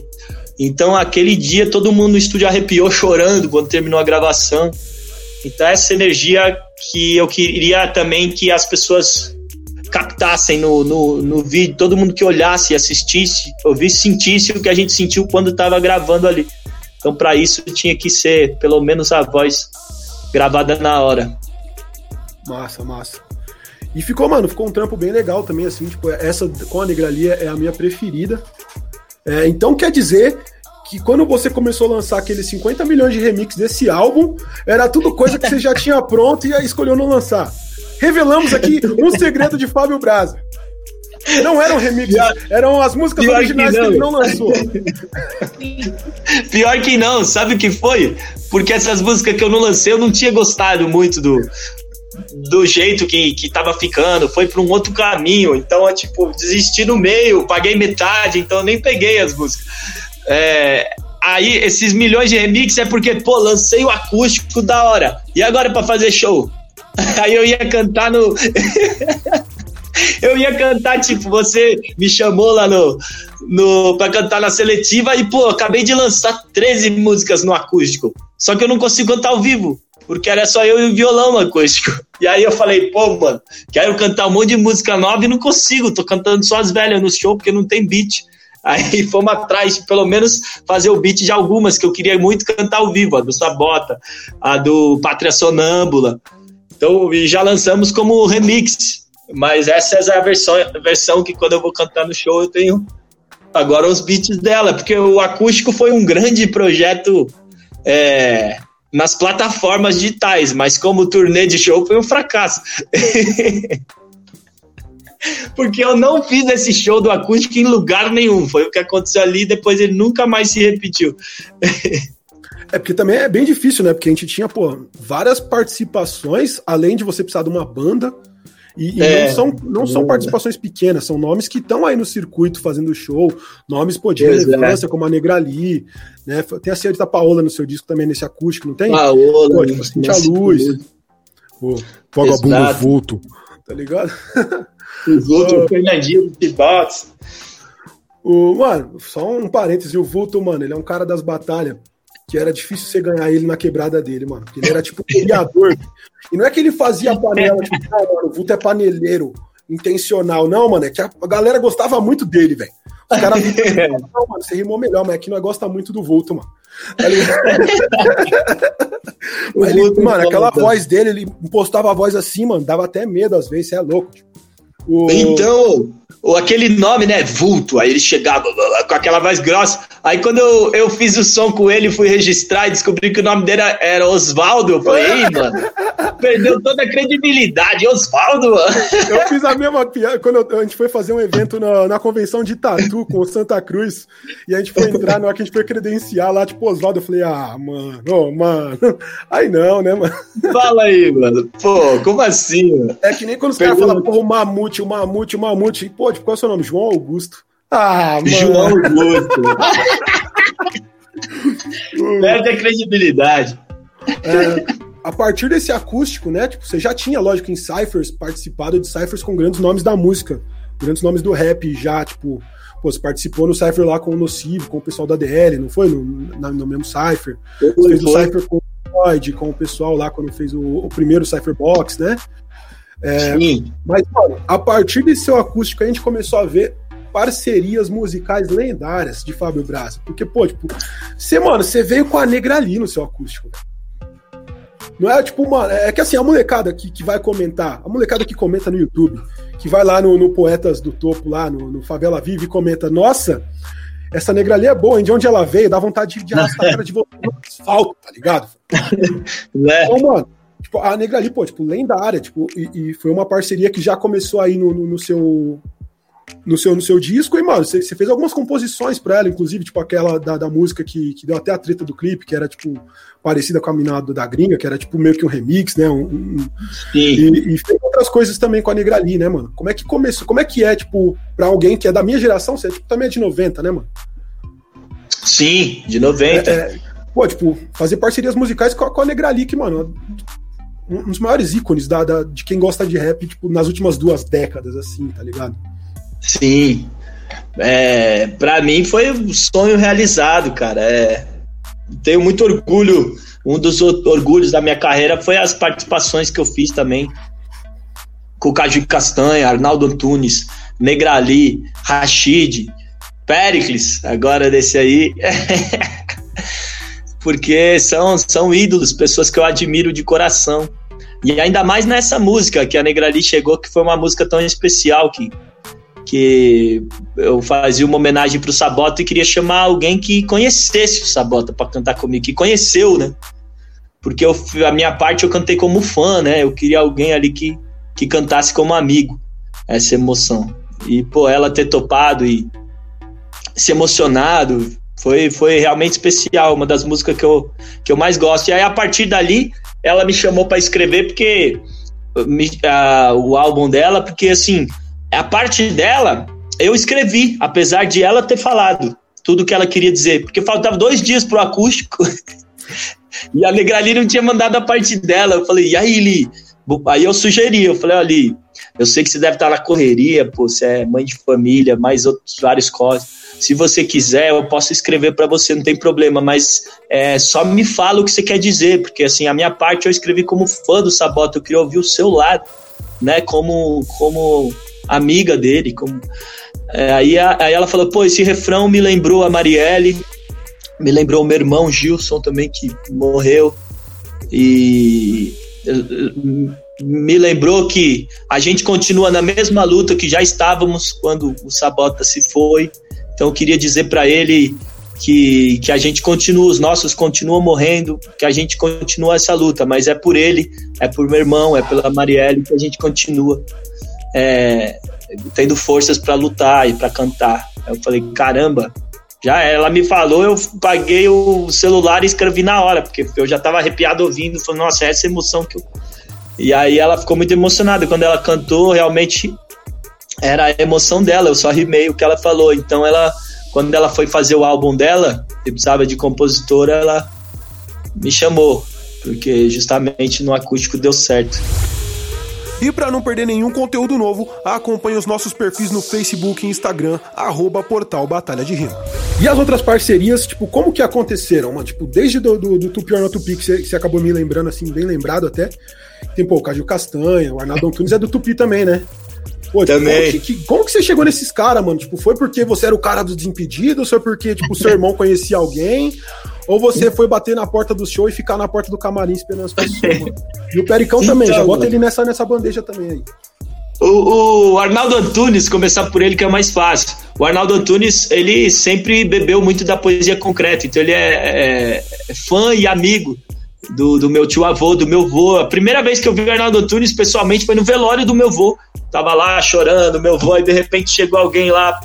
Então aquele dia todo mundo no estúdio arrepiou [LAUGHS] chorando quando terminou a gravação. Então essa energia que eu queria também que as pessoas captassem no, no, no vídeo, todo mundo que olhasse, assistisse, ouvisse, sentisse o que a gente sentiu quando estava gravando ali. Então, para isso, tinha que ser pelo menos a voz gravada na hora. Massa, massa. E ficou, mano, ficou um trampo bem legal também, assim, tipo, essa com a Negralia é a minha preferida. É, então quer dizer que quando você começou a lançar aqueles 50 milhões de remix desse álbum, era tudo coisa que você já tinha pronto e escolheu não lançar. Revelamos aqui um segredo de Fábio Braza. Não eram remixes, eram as músicas Pior originais que, que, ele não lançou. Pior que não, sabe o que foi? Porque essas músicas que eu não lancei, eu não tinha gostado muito do, do jeito que, que tava ficando, foi para um outro caminho. Então, é tipo, desisti no meio, paguei metade, então eu nem peguei as músicas. É, aí, esses milhões de remix é porque, pô, lancei o acústico da hora. E agora para fazer show? [LAUGHS] Aí eu ia cantar no. [LAUGHS] [LAUGHS] eu ia cantar, tipo, você me chamou lá no, no, pra cantar na seletiva e, pô, acabei de lançar 13 músicas no acústico. Só que eu não consigo cantar ao vivo, porque era só eu e o violão no acústico. E aí eu falei, pô, mano, quero cantar um monte de música nova e não consigo, tô cantando só as velhas no show porque não tem beat. Aí [LAUGHS] fomos atrás pelo menos fazer o beat de algumas que eu queria muito cantar ao vivo, a do Sabota, a do Pátria Sonâmbula. Então, já lançamos como remix. Mas essa é a versão, a versão que quando eu vou cantar no show eu tenho agora os beats dela, porque o acústico foi um grande projeto é, nas plataformas digitais, mas como turnê de show foi um fracasso. [LAUGHS] porque eu não fiz esse show do acústico em lugar nenhum. Foi o que aconteceu ali, depois ele nunca mais se repetiu. [LAUGHS] É porque também é bem difícil, né? Porque a gente tinha, pô, várias participações, além de você precisar de uma banda. E, e é, não, são, não são participações pequenas, são nomes que estão aí no circuito fazendo show, nomes pô, de relevância, como a Negrali, né? Tem a senhorita Paola no seu disco também, nesse acústico, não tem? Paola, pô, tipo, Cintia Luz, o Vagabundo Vulto, tá ligado? [LAUGHS] Os outros, o Fernandinho do Tibox. O, mano, só um parêntese, o Vulto, mano, ele é um cara das batalhas que era difícil você ganhar ele na quebrada dele, mano. Ele era tipo criador. e não é que ele fazia panela, tipo, não, mano, o Vulto é paneleiro intencional. Não, mano, é que a galera gostava muito dele, velho. Os caras [LAUGHS] não, mano, você rimou melhor, mas aqui nós gosta muito do Vulto, mano. [LAUGHS] Ele... ele, mano, aquela voz dele, ele impostava a voz assim, mano, dava até medo às vezes, você é louco. Tipo. O... Então, ou aquele nome, né? Vulto. Aí ele chegava com aquela voz grossa. Aí quando eu, eu fiz o som com ele, fui registrar e descobri que o nome dele era Oswaldo. Eu falei, ei, mano, perdeu toda a credibilidade. Oswaldo, mano. Eu fiz a mesma piada quando eu, a gente foi fazer um evento na, na convenção de Tatu com o Santa Cruz. E a gente foi entrar, na hora que a gente foi credenciar lá, tipo, Oswaldo. Eu falei, ah, mano, oh, mano. Aí não, né, mano? Fala aí, mano. Pô, como assim, mano? É que nem quando os caras falam, pô, o mamute, o mamute, o mamute. Pô, tipo, qual é o seu nome? João Augusto. Ah, [LAUGHS] mano. João Augusto. [LAUGHS] Perde a credibilidade. É, a partir desse acústico, né? Tipo, você já tinha, lógico, em Cyphers, participado de Cyphers com grandes nomes da música, grandes nomes do rap já, tipo. Pô, você participou no Cypher lá com o Nocivo, com o pessoal da DL, não foi? No, no mesmo Cypher. Você fez o Cypher com o Floyd, com o pessoal lá quando fez o, o primeiro Cypher Box, né? É, Sim. Mas, mano, a partir desse seu acústico, a gente começou a ver parcerias musicais lendárias de Fábio Braza. Porque, pô, tipo, você, mano, você veio com a Negra ali no seu acústico. Não é tipo, mano, é que assim, a molecada que, que vai comentar, a molecada que comenta no YouTube, que vai lá no, no Poetas do Topo, lá no, no, Favela Vive e comenta, nossa, essa negra ali é boa, de onde ela veio, dá vontade de, de arrastar a cara de você no asfalto, tá ligado? [LAUGHS] né? Então, mano, tipo, a negra ali, pô, tipo, lendária, tipo, e, e, foi uma parceria que já começou aí no, no, no seu no seu, no seu disco, e, mano, você, fez algumas composições pra ela, inclusive, tipo, aquela da, da música que, que deu até a treta do clipe, que era, tipo, parecida com a Minado da Gringa, que era, tipo, meio que um remix, né? Um, um e, e, fez outras coisas também com a Negra ali, né, mano? Como é que começou? Como é que é, tipo, pra alguém que é da minha geração, você é, tipo, também é de 90, né, mano? Sim, de 90. É, é, pô, tipo, fazer parcerias musicais com a, com a que, mano, um dos maiores ícones da, da, de quem gosta de rap, tipo, nas últimas duas décadas, assim, tá ligado? Sim. É, para mim foi um sonho realizado, cara. É, tenho muito orgulho. Um dos orgulhos da minha carreira foi as participações que eu fiz também com o Caju Castanha, Arnaldo Antunes, Negrali, Rashid, Pericles, agora desse aí. [LAUGHS] Porque são, são ídolos, pessoas que eu admiro de coração. E ainda mais nessa música que a Negrali chegou, que foi uma música tão especial que que eu fazia uma homenagem para o Sabota e queria chamar alguém que conhecesse o Sabota para cantar comigo, que conheceu, né? Porque eu, a minha parte eu cantei como fã, né? Eu queria alguém ali que, que cantasse como amigo, essa emoção. E, pô, ela ter topado e se emocionado foi, foi realmente especial, uma das músicas que eu, que eu mais gosto. E aí, a partir dali, ela me chamou para escrever, porque me, uh, o álbum dela, porque assim a parte dela, eu escrevi, apesar de ela ter falado tudo que ela queria dizer, porque faltava dois dias pro acústico [LAUGHS] e a Negrali não tinha mandado a parte dela. Eu falei, e aí, Li? Aí eu sugeri, eu falei, ali, eu sei que você deve estar na correria, pô, você é mãe de família, mais outros vários coisas. Se você quiser, eu posso escrever para você, não tem problema, mas é, só me fala o que você quer dizer, porque assim, a minha parte eu escrevi como fã do Sabota, eu queria ouvir o seu lado, né, como, como amiga dele. Como, é, aí, aí ela falou, pô, esse refrão me lembrou a Marielle, me lembrou o meu irmão Gilson também, que morreu. E me lembrou que a gente continua na mesma luta que já estávamos quando o Sabota se foi. Então eu queria dizer para ele que, que a gente continua, os nossos continuam morrendo, que a gente continua essa luta, mas é por ele, é por meu irmão, é pela Marielle que a gente continua é, tendo forças para lutar e para cantar. Eu falei, caramba, já ela me falou, eu paguei o celular e escrevi na hora, porque eu já estava arrepiado ouvindo, falei, nossa, essa emoção que eu. E aí ela ficou muito emocionada quando ela cantou, realmente era a emoção dela, eu só rimei o que ela falou. Então ela, quando ela foi fazer o álbum dela, e precisava de compositora, ela me chamou, porque justamente no acústico deu certo. E para não perder nenhum conteúdo novo, acompanhe os nossos perfis no Facebook e Instagram, arroba Portal Batalha de Rima. E as outras parcerias, tipo, como que aconteceram? Mano? Tipo, desde do, do, do Tupi or Not Tupi, que você acabou me lembrando, assim, bem lembrado até. Tem, pô, o Caju Castanha, o Arnaldo Antunes é do Tupi também, né? Pô, tipo, Também. Como que, como que você chegou nesses caras, mano? Tipo, foi porque você era o cara dos Desimpedidos? Foi porque, tipo, seu irmão conhecia alguém? Ou você foi bater na porta do show e ficar na porta do camarim esperando as pessoas, mano? E o Pericão Então, também, já bota mano. ele nessa, nessa bandeja também aí. O, o Arnaldo Antunes, começar por ele que é mais fácil. O Arnaldo Antunes, ele sempre bebeu muito da poesia concreta, então ele é, é- é fã e amigo do, do meu tio avô, do meu avô. A primeira vez que eu vi o Arnaldo Antunes pessoalmente foi no velório do meu avô. Tava lá chorando, meu avô, e de repente chegou alguém lá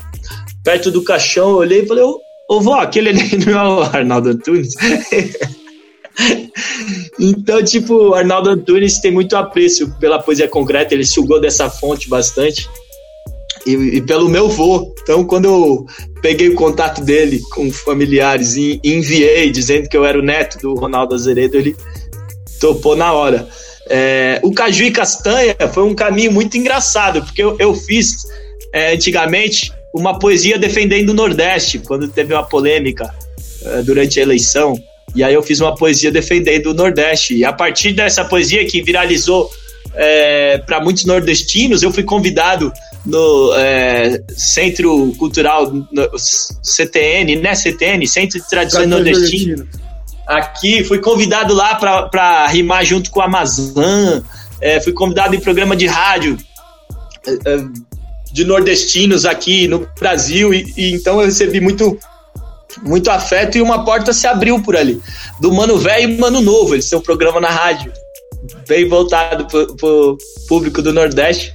perto do caixão, eu olhei e falei, ô, ô vó, aquele ali [LAUGHS] não é o Arnaldo Antunes? [LAUGHS] Então, tipo, o Arnaldo Antunes tem muito apreço pela poesia concreta, ele sugou dessa fonte bastante. E, e pelo meu vô. Então, quando eu peguei o contato dele com familiares e enviei dizendo que eu era o neto do Ronaldo Azeredo, ele topou na hora. É, o Caju e Castanha foi um caminho muito engraçado, porque eu, eu fiz é, antigamente uma poesia defendendo o Nordeste, quando teve uma polêmica é, durante a eleição. E aí eu fiz uma poesia defendendo o Nordeste. E a partir dessa poesia que viralizou para muitos nordestinos, eu fui convidado no é, Centro Cultural no CTN, né? CTN, Centro de Tradições Nordestinas. Aqui, fui convidado lá para rimar junto com a Amazon. É, fui convidado em programa de rádio é, é, de nordestinos aqui no Brasil. E, e então eu recebi muito muito afeto e uma porta se abriu por ali. Do Mano Velho e Mano Novo, eles têm um programa na rádio, bem voltado pro, pro público do Nordeste.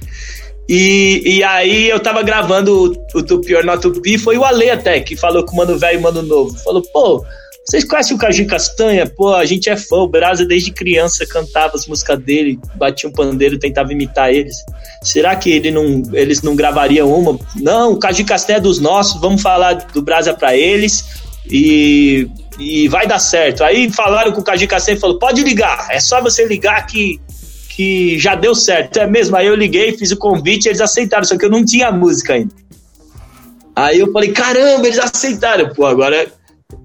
E, e aí eu tava gravando o, o Tupi or Not Tupi, foi o Ale até, que falou com o Mano Velho e Mano Novo. Falou, pô, vocês conhecem o Caju Castanha? Pô, a gente é fã, o Brasa desde criança cantava as músicas dele, batia um pandeiro, tentava imitar eles. Será que ele não, eles não gravariam uma? Não, o Caju Castanha é dos nossos, vamos falar do Brasa pra eles e, e vai dar certo. Aí falaram com o Caju Castanha e falou: pode ligar, é só você ligar que, que já deu certo. É mesmo, aí eu liguei, fiz o convite, eles aceitaram, só que eu não tinha música ainda. Aí eu falei: caramba, eles aceitaram. Pô, agora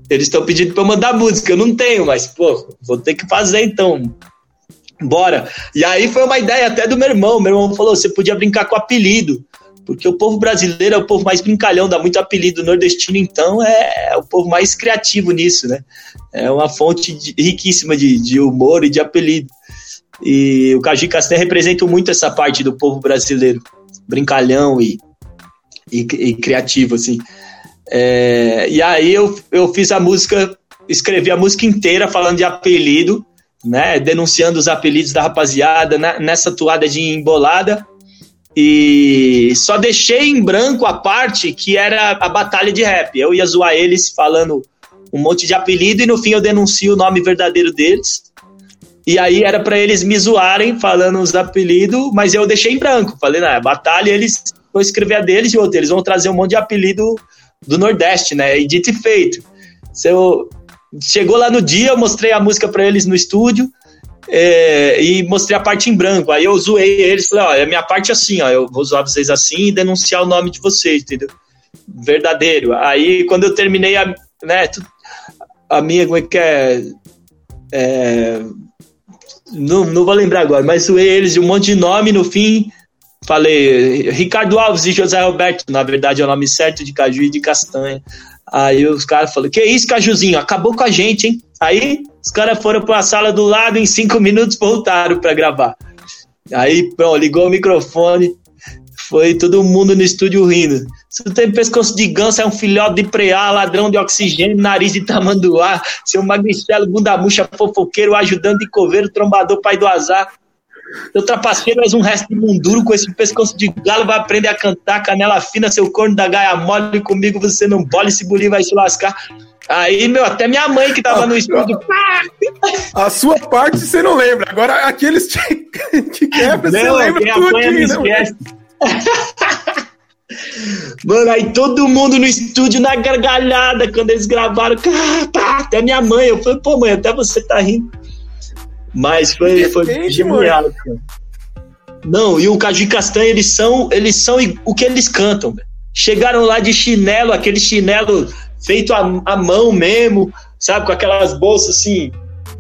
eles estão pedindo para eu mandar música, eu não tenho, mas, pô, vou ter que fazer então. Bora. E aí foi uma ideia até do meu irmão. Meu irmão falou: você podia brincar com apelido, porque o povo brasileiro é o povo mais brincalhão, dá muito apelido. O nordestino, então, é, o povo mais criativo nisso, né? É uma fonte de, riquíssima de, de humor e de apelido. E o Caju Castanha representa muito essa parte do povo brasileiro, brincalhão e, e, e criativo, assim. É, e aí eu, eu fiz a música, escrevi a música inteira falando de apelido, né? Denunciando os apelidos da rapaziada né, nessa toada de embolada. E só deixei em branco a parte que era a batalha de rap. Eu ia zoar eles falando um monte de apelido e no fim eu denuncio o nome verdadeiro deles. E aí era para eles me zoarem falando os apelidos, mas eu deixei em branco. Falei, na batalha eles vão escrever a deles e outro, eles vão trazer um monte de apelido do Nordeste, né? E dito e feito. Eu, chegou lá no dia, eu mostrei a música para eles no estúdio é, e mostrei a parte em branco. Aí eu zoei eles, falei, ó, é minha parte assim, ó, eu vou zoar vocês assim e denunciar o nome de vocês, entendeu? Verdadeiro. Aí quando eu terminei a, né, a minha, como é que é, é não, não vou lembrar agora, mas zoei eles de um monte de nome no fim. Falei, Ricardo Alves e José Roberto, na verdade é o nome certo de Caju e de Castanha. Aí os caras falaram, que isso, Cajuzinho? Acabou com a gente, hein? Aí os caras foram para a sala do lado, em cinco minutos voltaram para gravar. Aí, pronto, ligou o microfone, foi todo mundo no estúdio rindo. Se tu tem pescoço de ganso, é um filhote de preá, ladrão de oxigênio, nariz de tamanduá, seu magricelo, bunda murcha, fofoqueiro, ajudante de coveiro, trombador, pai do azar. Seu trapaceiro és um resto de munduro com esse pescoço de galo, vai aprender a cantar, canela fina, seu corno da gaia mole, comigo você não bole, esse bulim vai se lascar. Aí, meu, até minha mãe que tava no estúdio. A sua parte você não lembra. Agora aqueles te, te quebra, você lembra tudo apanha aqui, não né? esquece. [LAUGHS] Mano, aí todo mundo no estúdio na gargalhada quando eles gravaram. Tá, até minha mãe. Eu falei, pô, mãe, até você tá rindo. Mas foi, foi genial, cara. Não, e o Caju e Castanha, eles são, eles são o que eles cantam. Chegaram lá de chinelo, aquele chinelo feito à, à mão mesmo, sabe? Com aquelas bolsas assim,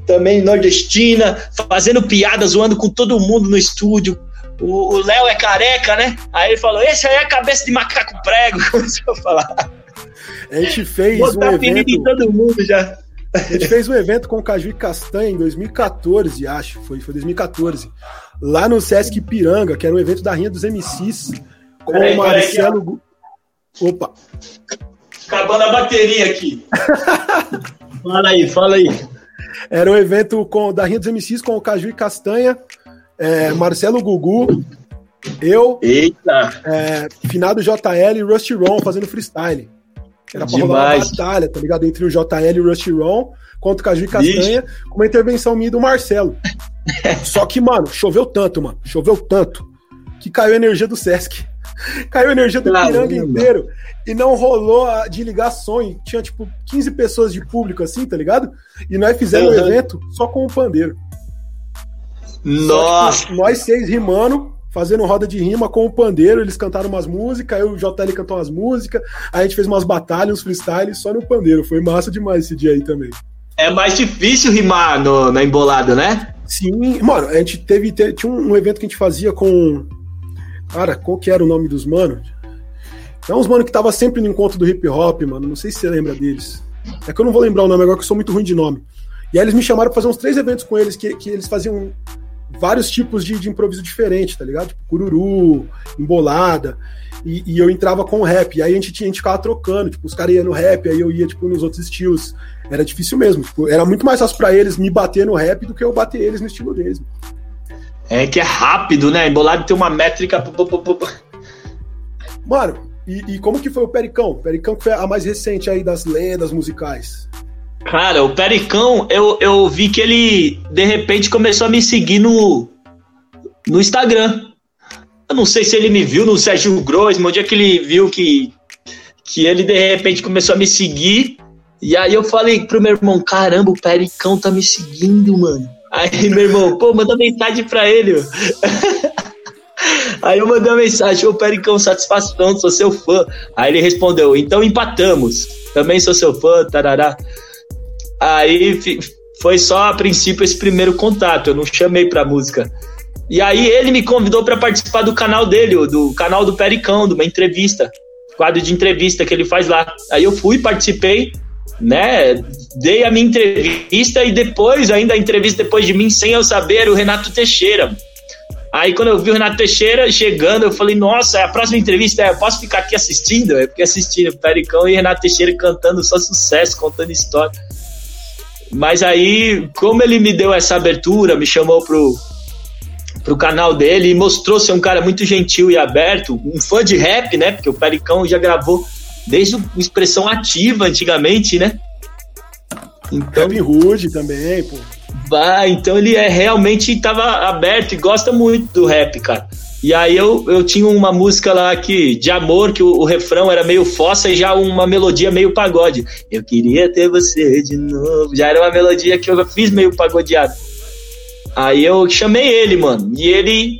também nordestina, fazendo piadas, zoando com todo mundo no estúdio. O Léo é careca, né? Aí ele falou: esse aí é a cabeça de macaco prego. [LAUGHS] Começou a falar. A gente fez um evento. Em todo mundo já. A gente fez um evento com o Caju e Castanha em 2014, acho. Foi, foi 2014. Lá no Sesc Piranga, que era um evento da Rinha dos MCs. Com o Marcelo. Opa! Acabando a bateria aqui. [LAUGHS] fala aí, fala aí. Era um evento com, da Rinha dos MCs com o Caju e Castanha, é, Marcelo Gugu, eu, Eita. É, Finado JL e Rusty Ron fazendo freestyle. Era pra Demais. rolar uma batalha, tá ligado? Entre o JL e o Rusty Ron contra o Caju e Castanha, com uma intervenção minha do Marcelo. [LAUGHS] Só que, mano, choveu tanto, mano. Choveu tanto que caiu a energia do Sesc. [LAUGHS] Caiu a energia do Caramba. Piranga inteiro. E não rolou de ligar som. Tinha, tipo, 15 pessoas de público, assim, tá ligado? E nós fizemos o uhum. um evento só com o pandeiro. Nossa! Nós seis rimando, fazendo roda de rima com o pandeiro, eles cantaram umas músicas, aí o JL cantou umas músicas, aí a gente fez umas batalhas, uns freestyles só no pandeiro. Foi massa demais esse dia aí também. É mais difícil rimar no, na embolada, né? Sim, mano, a gente teve, teve tinha um, um evento que a gente fazia com Cara, qual que era o nome dos manos? É uns mano que tava sempre no encontro do hip hop, mano. Não sei se você lembra deles. É que eu não vou lembrar o nome agora, que eu sou muito ruim de nome. E aí eles me chamaram pra fazer uns três eventos com eles, que, que eles faziam vários tipos de, de improviso diferente, tá ligado? Tipo, cururu, embolada. E, e, eu entrava com o rap. E aí a gente, tinha, a gente ficava trocando. Tipo, os caras iam no rap, aí eu ia, tipo, nos outros estilos. Era difícil mesmo. Tipo, era muito mais fácil pra eles me bater no rap do que eu bater eles no estilo deles. É que é rápido, né? Embolado tem uma métrica. Mano, e, e, como que foi o Pericão? O Pericão que foi a mais recente aí das lendas musicais. Cara, o Pericão, eu, eu vi que ele de repente começou a me seguir no, no Instagram. Eu não sei se ele me viu no Sérgio Grossman, o dia que ele viu que, que ele de repente começou a me seguir. E aí eu falei pro meu irmão: caramba, o Pericão tá me seguindo, mano. Aí [LAUGHS] meu irmão, pô, manda mensagem pra ele. [LAUGHS] Aí eu mandei uma mensagem, ô Pericão, satisfação, sou seu fã. Aí ele respondeu, então empatamos. Também sou seu fã, tarará. Aí foi só a princípio esse primeiro contato, eu não chamei pra música. E aí ele me convidou para participar do canal dele, do canal do Pericão, de uma entrevista, quadro de entrevista que ele faz lá. Aí eu fui, participei, né? Dei a minha entrevista e depois, ainda a entrevista depois de mim, sem eu saber, o Renato Teixeira. Aí quando eu vi o Renato Teixeira chegando, eu falei, nossa, a próxima entrevista é, posso ficar aqui assistindo? Eu fiquei assistindo Pericão e Renato Teixeira cantando só sucesso, contando história. Mas aí, como ele me deu essa abertura, me chamou pro, pro canal dele e mostrou ser um cara muito gentil e aberto, um fã de rap, né? Porque o Pericão já gravou desde a expressão ativa antigamente, né? Então, Rap Hood também, pô. Vai, então ele é realmente estava aberto e gosta muito do rap, cara. E aí eu, eu tinha uma música lá que, de amor, que o, o, refrão era meio fossa e já uma melodia meio pagode. Eu queria ter você de novo. Já era uma melodia que eu fiz meio pagodeado. Aí eu chamei ele, mano. E ele,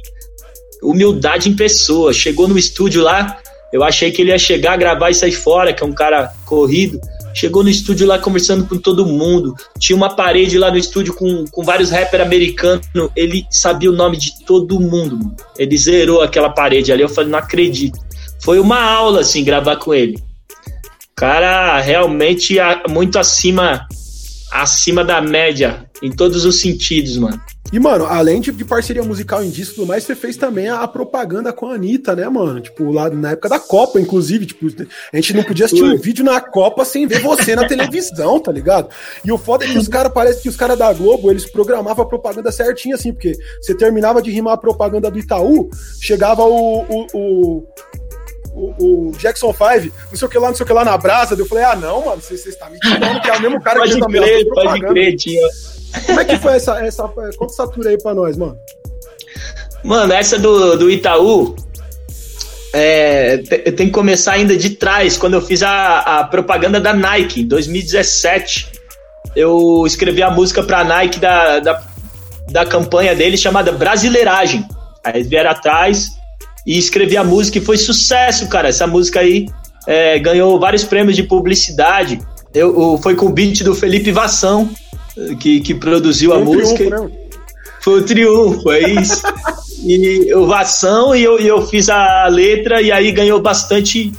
humildade em pessoa, chegou no estúdio lá, eu achei que ele ia chegar, gravar e sair fora, que é um cara corrido. Chegou no estúdio lá conversando com todo mundo. Tinha uma parede lá no estúdio com, com vários rappers americanos. Ele sabia o nome de todo mundo. Ele zerou aquela parede ali. Eu falei, não acredito. Foi uma aula, assim, gravar com ele. Cara, realmente muito acima acima da média em todos os sentidos, mano. E, mano, além de, de parceria musical em disco e tudo mais, você fez também a, a, propaganda com a Anitta, né, mano? Tipo, lá na época da Copa, inclusive, tipo, a gente não podia assistir um vídeo na Copa sem ver você na [LAUGHS] televisão, tá ligado? E o foda é que os caras, parece que os caras da Globo, eles programavam a propaganda certinho, assim, porque você terminava de rimar a propaganda do Itaú, chegava o, o, o o, o, Jackson 5, não sei o que lá, não sei o que lá na brasa. Eu falei, ah, não, mano, você, está me tirando que é o mesmo cara pode que crer, Pode crer, tinha. Como é que foi essa, essa conta essa aí pra nós, mano? Mano, essa do, do Itaú é, tem que começar ainda de trás. Quando eu fiz a, a propaganda da Nike, em 2017, eu escrevi a música pra Nike da, da, da campanha dele chamada Brasileiragem. Aí vieram atrás e escrevi a música e foi sucesso, cara. Essa música aí é, ganhou vários prêmios de publicidade. Eu, eu, foi com o beat do Felipe Vassão, que, que produziu foi a um música. Triunfo, né? Foi o triunfo, é isso. e o Vassão e eu, eu fiz a letra e aí ganhou bastante,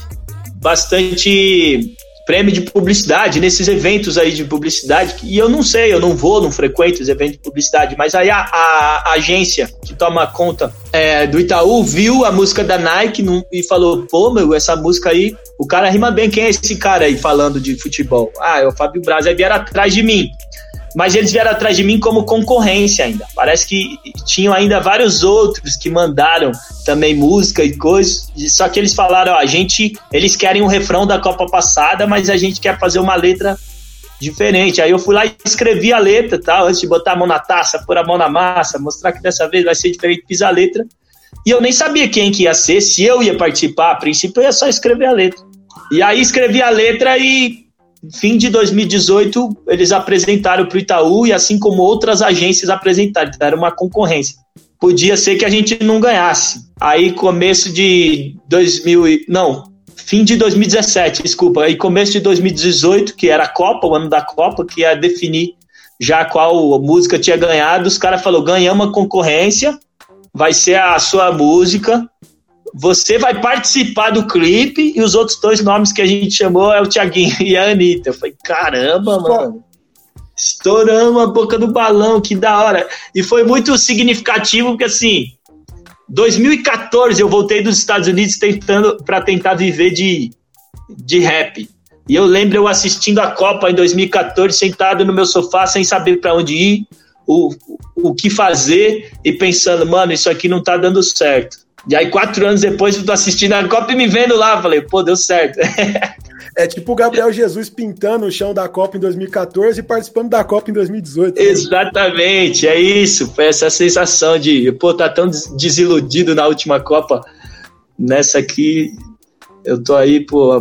bastante prêmio de publicidade nesses eventos aí de publicidade. E eu não sei, eu não vou, não frequento os eventos de publicidade, mas aí a, a, a agência que toma conta é, do Itaú viu a música da Nike e falou: pô, meu, essa música aí, o cara rima bem. Quem é esse cara aí falando de futebol? Ah, é o Fábio Braz. Aí vieram atrás de mim mas eles vieram atrás de mim como concorrência ainda. Parece que tinham ainda vários outros que mandaram também música e coisas, só que eles falaram, ó, a gente, eles querem um refrão da Copa passada, mas a gente quer fazer uma letra diferente. Aí eu fui lá e escrevi a letra, tal, antes de botar a mão na taça, pôr a mão na massa, mostrar que dessa vez vai ser diferente, fiz a letra. E eu nem sabia quem que ia ser, se eu ia participar, a princípio eu ia só escrever a letra. E aí escrevi a letra e fim de 2018, eles apresentaram para o Itaú e assim como outras agências apresentaram, era uma concorrência. Podia ser que a gente não ganhasse. Aí começo de 2000, não, fim de 2017, desculpa, aí começo de 2018, que era a Copa, o ano da Copa, que ia definir já qual música tinha ganhado, os caras falaram, ganhamos a concorrência, vai ser a sua música, você vai participar do clipe e os outros dois nomes que a gente chamou é o Thiaguinho [LAUGHS] e a Anitta. Eu falei, caramba, mano. Estouramos a boca do balão, que da hora. E foi muito significativo, porque assim, 2014 eu voltei dos Estados Unidos tentando para tentar viver de, de rap. E eu lembro eu assistindo a Copa em 2014, sentado no meu sofá, sem saber para onde ir, o, o que fazer, e pensando, mano, isso aqui não tá dando certo. E aí, quatro anos depois, eu tô assistindo a Copa e me vendo lá. Falei, pô, deu certo. [LAUGHS] É tipo o Gabriel Jesus pintando o chão da Copa em 2014 e participando da Copa em 2018. Né? Exatamente, é isso. Foi essa sensação de, pô, tá tão desiludido na última Copa. Nessa aqui, eu tô aí, pô,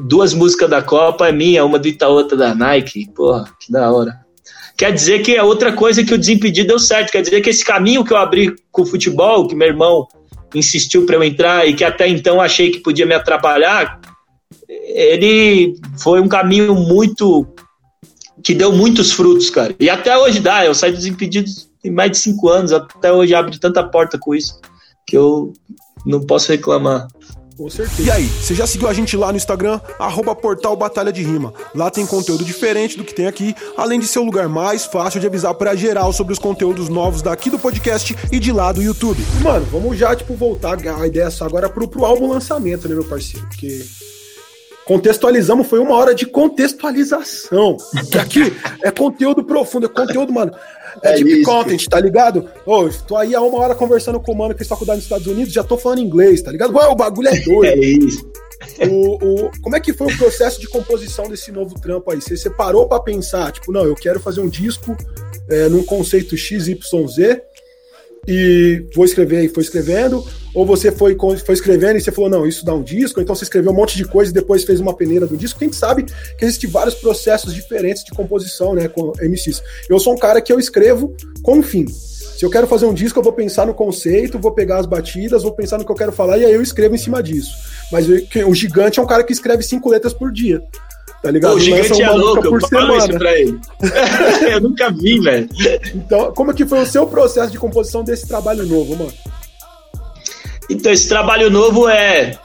duas músicas da Copa é minha, uma do Itaú, outra da Nike. Porra, que da hora. Quer dizer que é outra coisa que o Desimpedido deu certo. Quer dizer que esse caminho que eu abri com o futebol, que meu irmão insistiu para eu entrar e que até então achei que podia me atrapalhar, ele foi um caminho muito que deu muitos frutos, cara. E até hoje dá. Eu saí dos impedidos tem mais de cinco anos. Até hoje abre tanta porta com isso que eu não posso reclamar. Com certeza. E aí, você já seguiu a gente lá no Instagram, arroba portal Batalha de Rima. Lá tem conteúdo diferente do que tem aqui, além de ser o lugar mais fácil de avisar para geral sobre os conteúdos novos daqui do podcast e de lá do YouTube. Mano, vamos já, tipo, voltar a ideia só agora pro, pro álbum lançamento, né, meu parceiro? Porque contextualizamos, foi uma hora de contextualização. Que aqui é conteúdo profundo, é conteúdo, mano. É, é deep isso. content, tá ligado? Ô, tô aí há uma hora conversando com o mano que fez faculdade nos Estados Unidos, já tô falando inglês, tá ligado? Ué, o bagulho é [LAUGHS] doido. é isso. O, o, como é que foi o processo de composição desse novo trampo aí? Você separou para pensar, tipo, não, eu quero fazer um disco é, num conceito XYZ e vou escrever e foi escrevendo, ou você foi, foi escrevendo e você falou, não, isso dá um disco, então você escreveu um monte de coisa e depois fez uma peneira do disco. Quem sabe que existem vários processos diferentes de composição, né, com MCs. Eu sou um cara que eu escrevo com fim. Se eu quero fazer um disco, eu vou pensar no conceito, vou pegar as batidas, vou pensar no que eu quero falar e aí eu escrevo em cima disso. Mas o gigante é um cara que escreve cinco letras por dia. Tá ligado? Pô, o gigante é louco, eu falo isso pra ele. [LAUGHS] eu nunca vi, velho. Então, como é que foi o seu processo de composição desse trabalho novo, mano? Então, esse trabalho novo é.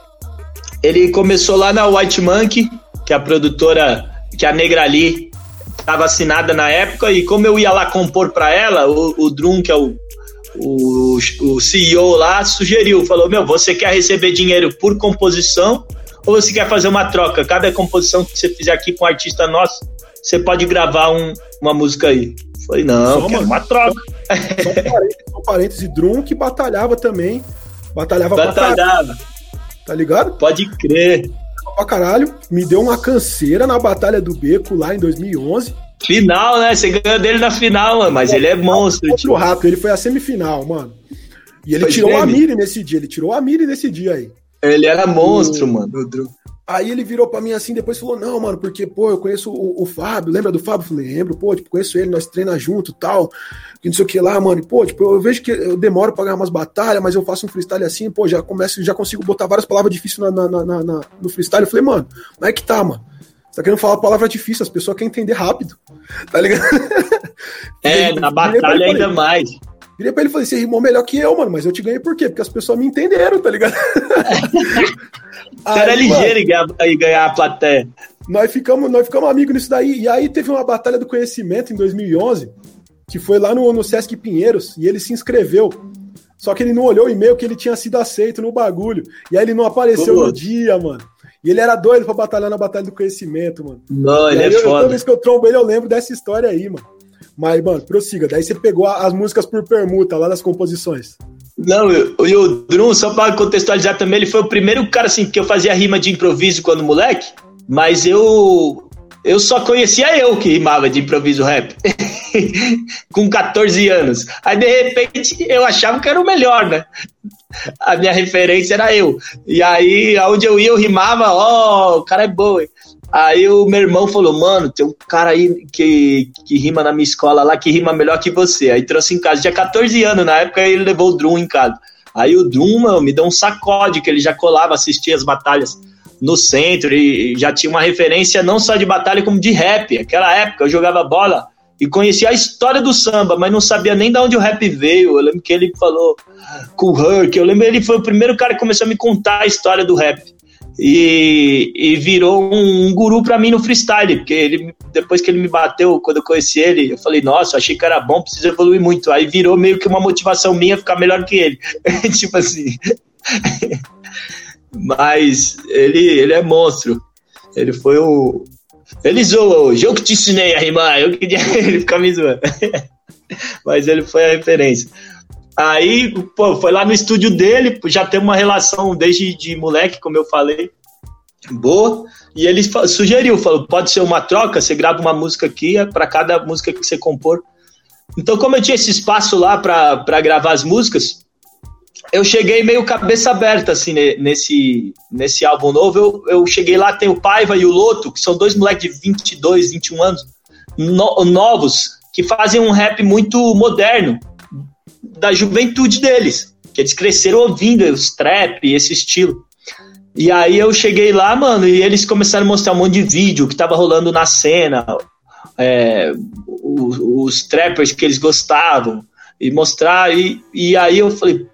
Ele começou lá na White Monkey, que é a produtora, que a Negra Ali estava assinada na época, e como eu ia lá compor para ela, o, o Drum, que é o, o, o CEO lá, sugeriu, falou, meu, você quer receber dinheiro por composição ou você quer fazer uma troca? Cada composição que você fizer aqui com um artista nosso, você pode gravar um, uma música aí. Falei, não, Só uma troca. Só parênteses, só parênteses, Drum que batalhava também. Batalhava, batalhava. Tá ligado? Pode crer. Pra caralho. Me deu uma canseira na Batalha do Beco lá em 2011. Final, né? Você ganhou dele na final, mano. Mas ele é monstro. Outro rato, ele foi a semifinal, mano. E ele Foi tirou a Miri nesse dia. Ele tirou a Miri nesse dia aí. Ele era monstro, o... mano. Aí ele virou para mim assim, depois falou: Não, mano, porque, pô, eu conheço o, o Fábio, lembra do Fábio? Eu falei: Lembro, pô, tipo, conheço ele, nós treinamos junto tal, que não sei o que lá, mano. E, pô, tipo, eu vejo que eu demoro pra ganhar umas batalhas, mas eu faço um freestyle assim, pô, já começo, já consigo botar várias palavras difíceis na, na, na, na no freestyle. Eu falei: Mano, como é que tá, mano? Você tá querendo falar palavra difícil, as pessoas querem entender rápido, [LAUGHS] tá ligado? É, na batalha ainda mais. Virei pra ele e falei, você rimou melhor que eu, mano, mas eu te ganhei por quê? Porque as pessoas me entenderam, tá ligado? [LAUGHS] Você era ligeiro em ganhar, em ganhar a plateia. Nós ficamos, nós ficamos amigos nisso daí. E aí teve uma batalha do conhecimento em 2011, que foi lá no, no Sesc Pinheiros, e ele se inscreveu. Só que ele não olhou o e-mail que ele tinha sido aceito no bagulho. E aí ele não apareceu Pô. no dia, mano. E ele era doido pra batalhar na Batalha do Conhecimento, mano. Não, ele é eu, foda. Toda vez que eu trombo ele, eu lembro dessa história aí, mano. Mas, mano, prossiga. Daí você pegou as músicas por permuta lá das composições. Não, e o Drum, só para contextualizar também, ele foi o primeiro cara assim que eu fazia rima de improviso quando moleque, mas eu eu só conhecia eu que rimava de improviso rap. [LAUGHS] com 14 anos. Aí de repente eu achava que era o melhor, né? A minha referência era eu. E aí, aonde eu ia, eu rimava, ó, oh, o cara é bom. Aí o meu irmão falou, mano, tem um cara aí que, que rima na minha escola lá, que rima melhor que você. Aí trouxe em casa, tinha 14 anos, na época ele levou o Drum em casa. Aí o Drum, mano, me deu um sacode, que ele já colava, assistia as batalhas no centro e já tinha uma referência não só de batalha, como de rap. Aquela época eu jogava bola e conhecia a história do samba, mas não sabia nem de onde o rap veio. Eu lembro que ele falou com o Herc, eu lembro que ele foi o primeiro cara que começou a me contar a história do rap e, e virou um, guru para mim no freestyle, porque ele, depois que ele me bateu, quando eu conheci ele, eu falei, nossa, achei que era bom, preciso evoluir muito. Aí virou meio que uma motivação minha ficar melhor que ele. [LAUGHS] tipo assim. [LAUGHS] Mas ele, ele é monstro. Ele foi o. Ele zoou hoje. Eu que te ensinei a rimar. Eu que [LAUGHS] ele fica me zoando. Mas ele foi a referência. Aí, pô, foi lá no estúdio dele, já tem uma relação desde de moleque, como eu falei, boa. E ele sugeriu, falou, pode ser uma troca, você grava uma música aqui é para cada música que você compor. Então, como eu tinha esse espaço lá para gravar as músicas, eu cheguei meio cabeça aberta, assim, nesse, nesse álbum novo. Eu, eu cheguei lá, tem o Paiva e o Loto, que são dois moleques de 22, 21 anos, no, novos, que fazem um rap muito moderno da juventude deles, que eles cresceram ouvindo os trap, esse estilo. E aí eu cheguei lá, mano, e eles começaram a mostrar um monte de vídeo que tava rolando na cena, é, os, os, trappers que eles gostavam, e mostrar, e, e aí eu falei,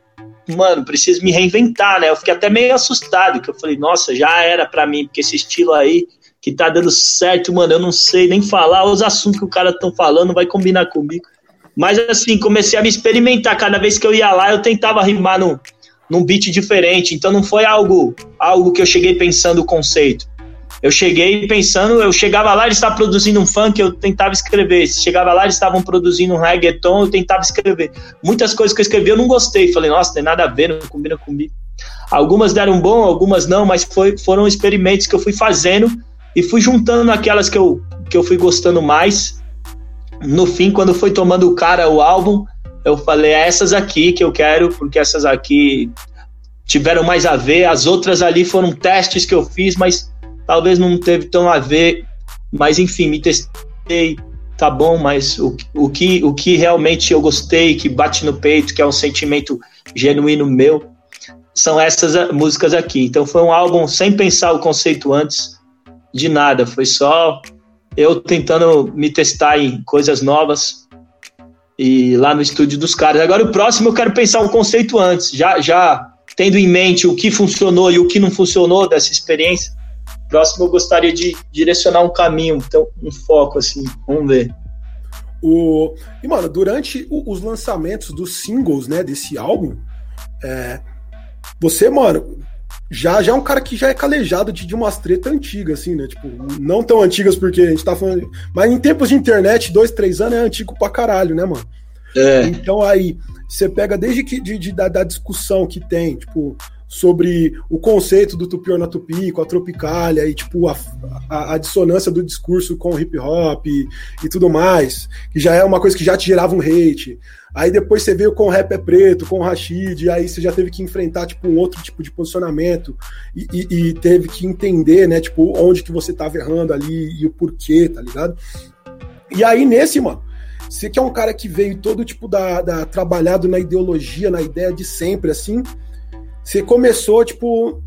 mano, preciso me reinventar, né? Eu fiquei até meio assustado, que eu falei, nossa, já era para mim, porque esse estilo aí que tá dando certo, mano, eu não sei nem falar os assuntos que o cara tão falando, vai combinar comigo. Mas assim, comecei a me experimentar. Cada vez que eu ia lá, eu tentava rimar num, num beat diferente. Então não foi algo, algo que eu cheguei pensando o conceito. Eu cheguei pensando, eu chegava lá, eles estavam produzindo um funk, eu tentava escrever. Chegava lá, eles estavam produzindo um reggaeton, eu tentava escrever. Muitas coisas que eu escrevi eu não gostei. Falei, nossa, tem nada a ver, não combina comigo. Algumas deram bom, algumas não, mas foi, foram experimentos que eu fui fazendo e fui juntando aquelas que eu, que eu fui gostando mais no fim, quando foi tomando o cara o álbum, eu falei, é essas aqui que eu quero, porque essas aqui tiveram mais a ver, as outras ali foram testes que eu fiz, mas talvez não teve tão a ver, mas enfim, me testei, tá bom, mas o, o, que, o que realmente eu gostei, que bate no peito, que é um sentimento genuíno meu, são essas músicas aqui. Então foi um álbum sem pensar o conceito antes de nada, foi só eu tentando me testar em coisas novas e lá no estúdio dos caras. Agora o próximo eu quero pensar um conceito antes, já já tendo em mente o que funcionou e o que não funcionou dessa experiência. Próximo eu gostaria de direcionar um caminho, então um foco assim, vamos ver. O... E, mano, durante os lançamentos dos singles, né, desse álbum, é... você, mano, já, já é um cara que já é calejado de, de umas tretas antigas, assim, né? Tipo, não tão antigas porque a gente tá falando. Mas em tempos de internet, dois, três anos é antigo pra caralho, né, mano? É. Então aí, você pega desde que de, de da, da, discussão que tem, tipo, sobre o conceito do tupi na tupi, com a tropicália e tipo a, a, a, dissonância do discurso com o hip hop e, e, tudo mais, que já é uma coisa que já te gerava um hate. Aí depois você veio com o rap é preto, com o Rashid, aí você já teve que enfrentar tipo um outro tipo de posicionamento e, e, e teve que entender, né, tipo onde que você tava errando ali e o porquê, tá ligado? E aí nesse, mano, você que é um cara que veio todo tipo da, da trabalhado na ideologia, na ideia de sempre assim, você começou, tipo,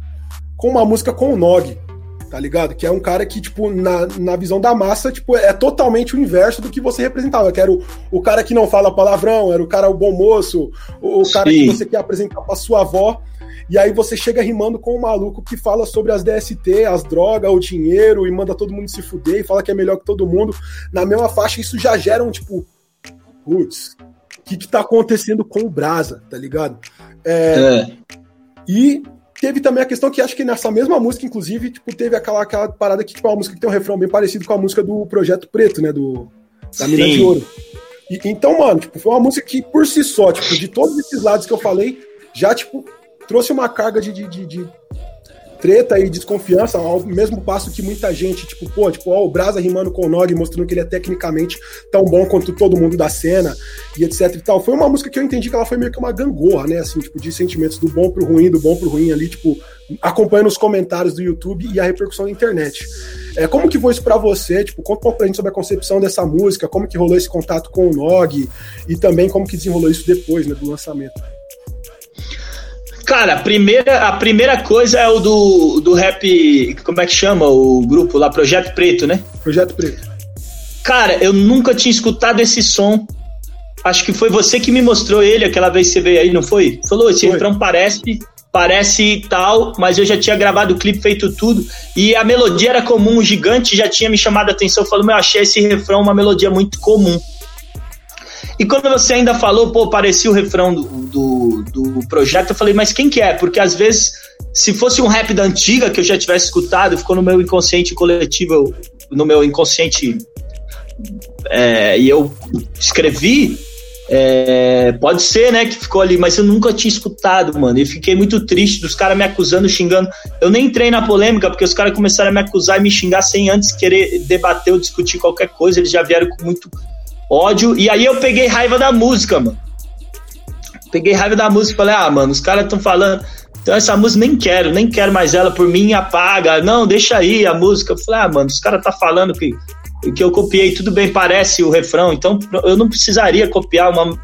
com uma música com o Nog, tá ligado? Que é um cara que, tipo, na, na visão da massa, tipo, é totalmente o inverso do que você representava. Que era o, o cara que não fala palavrão, era o cara o bom moço, o, o cara que você quer apresentar pra sua avó. E aí você chega rimando com um maluco que fala sobre as DST, as drogas, o dinheiro, e manda todo mundo se fuder e fala que é melhor que todo mundo. Na mesma faixa, isso já gera um, tipo, putz, o que que tá acontecendo com o Brasa, tá ligado? é. é. E teve também a questão que acho que nessa mesma música, inclusive, tipo, teve aquela, aquela parada que tipo, é uma música que tem um refrão bem parecido com a música do Projeto Preto, né? Do, da Mina de Ouro. E, então, mano, tipo, foi uma música que, por si só, tipo, de todos esses lados que eu falei, já, tipo, trouxe uma carga de, de, de, de treta e desconfiança, ao mesmo passo que muita gente, tipo, pô, tipo, ó, o Brasa rimando com o Nog, mostrando que ele é tecnicamente tão bom quanto todo mundo da cena, e etc e tal. Foi uma música que eu entendi que ela foi meio que uma gangorra, né, assim, tipo, de sentimentos do bom pro ruim, do bom pro ruim ali, tipo, acompanhando os comentários do YouTube e a repercussão na internet. É, como que foi isso para você? Tipo, conta um pouco pra gente sobre a concepção dessa música, como que rolou esse contato com o Nog, e também como que desenrolou isso depois, né, do lançamento. Cara, a primeira, a primeira coisa é o do, do rap. Como é que chama o grupo lá? Projeto Preto, né? Projeto Preto. Cara, eu nunca tinha escutado esse som. Acho que foi você que me mostrou ele aquela vez que você veio aí, não foi? Falou, esse foi. refrão parece parece tal, mas eu já tinha gravado o clipe, feito tudo, e a melodia era comum, o gigante já tinha me chamado a atenção, falou, meu, achei esse refrão uma melodia muito comum. E quando você ainda falou, pô, parecia o refrão do, do, do, projeto, eu falei, mas quem que é? Porque às vezes, se fosse um rap da antiga que eu já tivesse escutado, ficou no meu inconsciente coletivo, no meu inconsciente, é, e eu escrevi, é, pode ser, né, que ficou ali, mas eu nunca tinha escutado, mano. E fiquei muito triste dos caras me acusando, xingando. Eu nem entrei na polêmica, porque os caras começaram a me acusar e me xingar sem antes querer debater ou discutir qualquer coisa. Eles já vieram com muito ódio. E aí eu peguei raiva da música, mano. Peguei raiva da música e falei, ah, mano, os caras estão falando. Então essa música nem quero, nem quero mais ela por mim, apaga. Não, deixa aí a música. Eu falei, ah, mano, os caras tá falando que, que eu copiei, tudo bem, parece o refrão. Então eu não precisaria copiar uma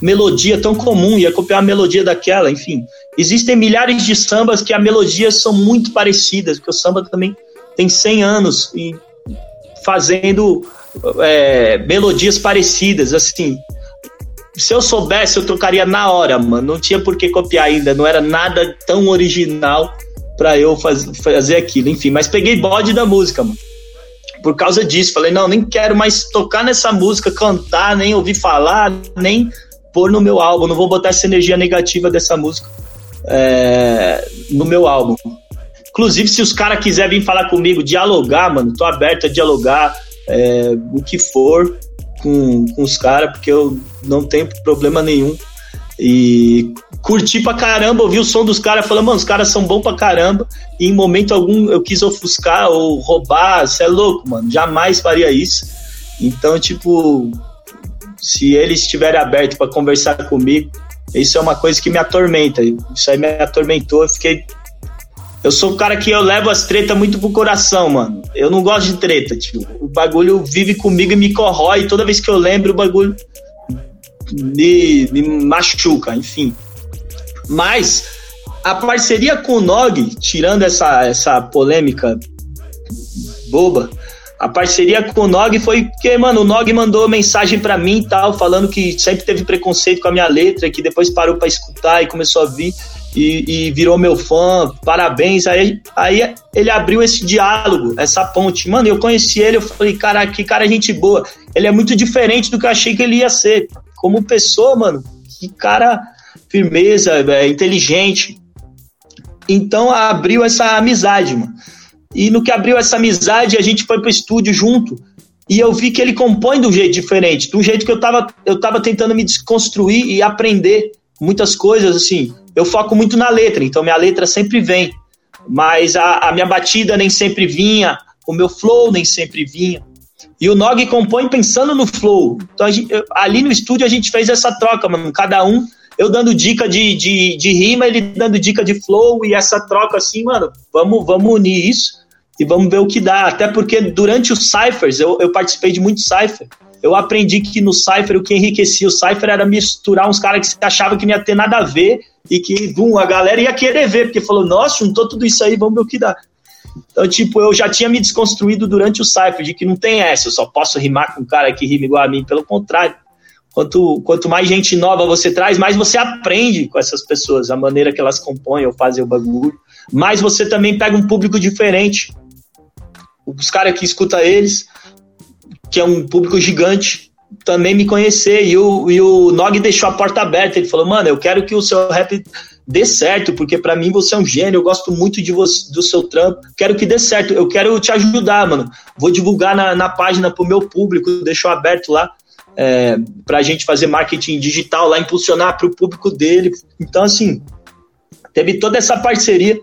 melodia tão comum, ia copiar a melodia daquela, enfim. Existem milhares de sambas que as melodias são muito parecidas, porque o samba também tem 100 anos e fazendo é, melodias parecidas, assim. Se eu soubesse, eu trocaria na hora, mano. Não tinha por que copiar ainda, não era nada tão original para eu faz, fazer aquilo. Enfim, mas peguei bode da música, mano. Por causa disso, falei, não, nem quero mais tocar nessa música, cantar, nem ouvir falar, nem pôr no meu álbum. Não vou botar essa energia negativa dessa música é, no meu álbum. Inclusive, se os caras quiserem vir falar comigo, dialogar, mano, tô aberto a dialogar é, o que for com, com os caras, porque eu não tenho problema nenhum. E curti pra caramba, ouvi o som dos caras, falando, mano, os caras são bons pra caramba. E em momento algum eu quis ofuscar ou roubar, você é louco, mano, jamais faria isso. Então, tipo, se eles estiverem abertos para conversar comigo, isso é uma coisa que me atormenta. Isso aí me atormentou, eu fiquei eu sou um cara que eu levo as tretas muito pro coração, mano. Eu não gosto de treta, tipo. O bagulho vive comigo e me corrói. Toda vez que eu lembro, o bagulho me, me machuca, enfim. Mas a parceria com o Nog, tirando essa, essa polêmica boba, a parceria com o Nog foi porque, mano, o Nog mandou mensagem para mim e tal, falando que sempre teve preconceito com a minha letra, que depois parou para escutar e começou a vir e, e, virou meu fã, parabéns. Aí, aí ele abriu esse diálogo, essa ponte. Mano, eu conheci ele, eu falei, cara, que cara gente boa. Ele é muito diferente do que eu achei que ele ia ser. Como pessoa, mano, que cara firmeza, é, inteligente. Então abriu essa amizade, mano. E no que abriu essa amizade, a gente foi pro estúdio junto. E eu vi que ele compõe de um jeito diferente, de um jeito que eu tava, eu tava tentando me desconstruir e aprender muitas coisas, assim, eu foco muito na letra, então minha letra sempre vem, mas a, a minha batida nem sempre vinha, o meu flow nem sempre vinha. E o Nog compõe pensando no flow. Então, gente, ali no estúdio a gente fez essa troca, mano. Cada um, eu dando dica de, de, de rima, ele dando dica de flow, e essa troca assim, mano, vamos, vamos unir isso e vamos ver o que dá. Até porque durante os Cyphers, eu, eu participei de muito Cypher, eu aprendi que no Cypher o que enriquecia o Cypher era misturar uns caras que você achava que não ia ter nada a ver e que, bum, a galera ia querer ver, porque falou, nossa, juntou tudo isso aí, vamos ver o que dá. Então, tipo, eu já tinha me desconstruído durante o Cypher, de que não tem essa, eu só posso rimar com um cara que rima igual a mim, pelo contrário. Quanto, quanto mais gente nova você traz, mais você aprende com essas pessoas, a maneira que elas compõem ou fazem o bagulho. Mais você também pega um público diferente. Os caras que escuta eles, que é um público gigante, também me conhecer. E o, e o Nog deixou a porta aberta. Ele falou, mano, eu quero que o seu rap dê certo, porque para mim você é um gênio, eu gosto muito de você, do seu trampo, quero que dê certo, eu quero te ajudar, mano. Vou divulgar na, na página pro meu público, deixou aberto lá é, pra gente fazer marketing digital lá, impulsionar pro público dele. Então, assim, teve toda essa parceria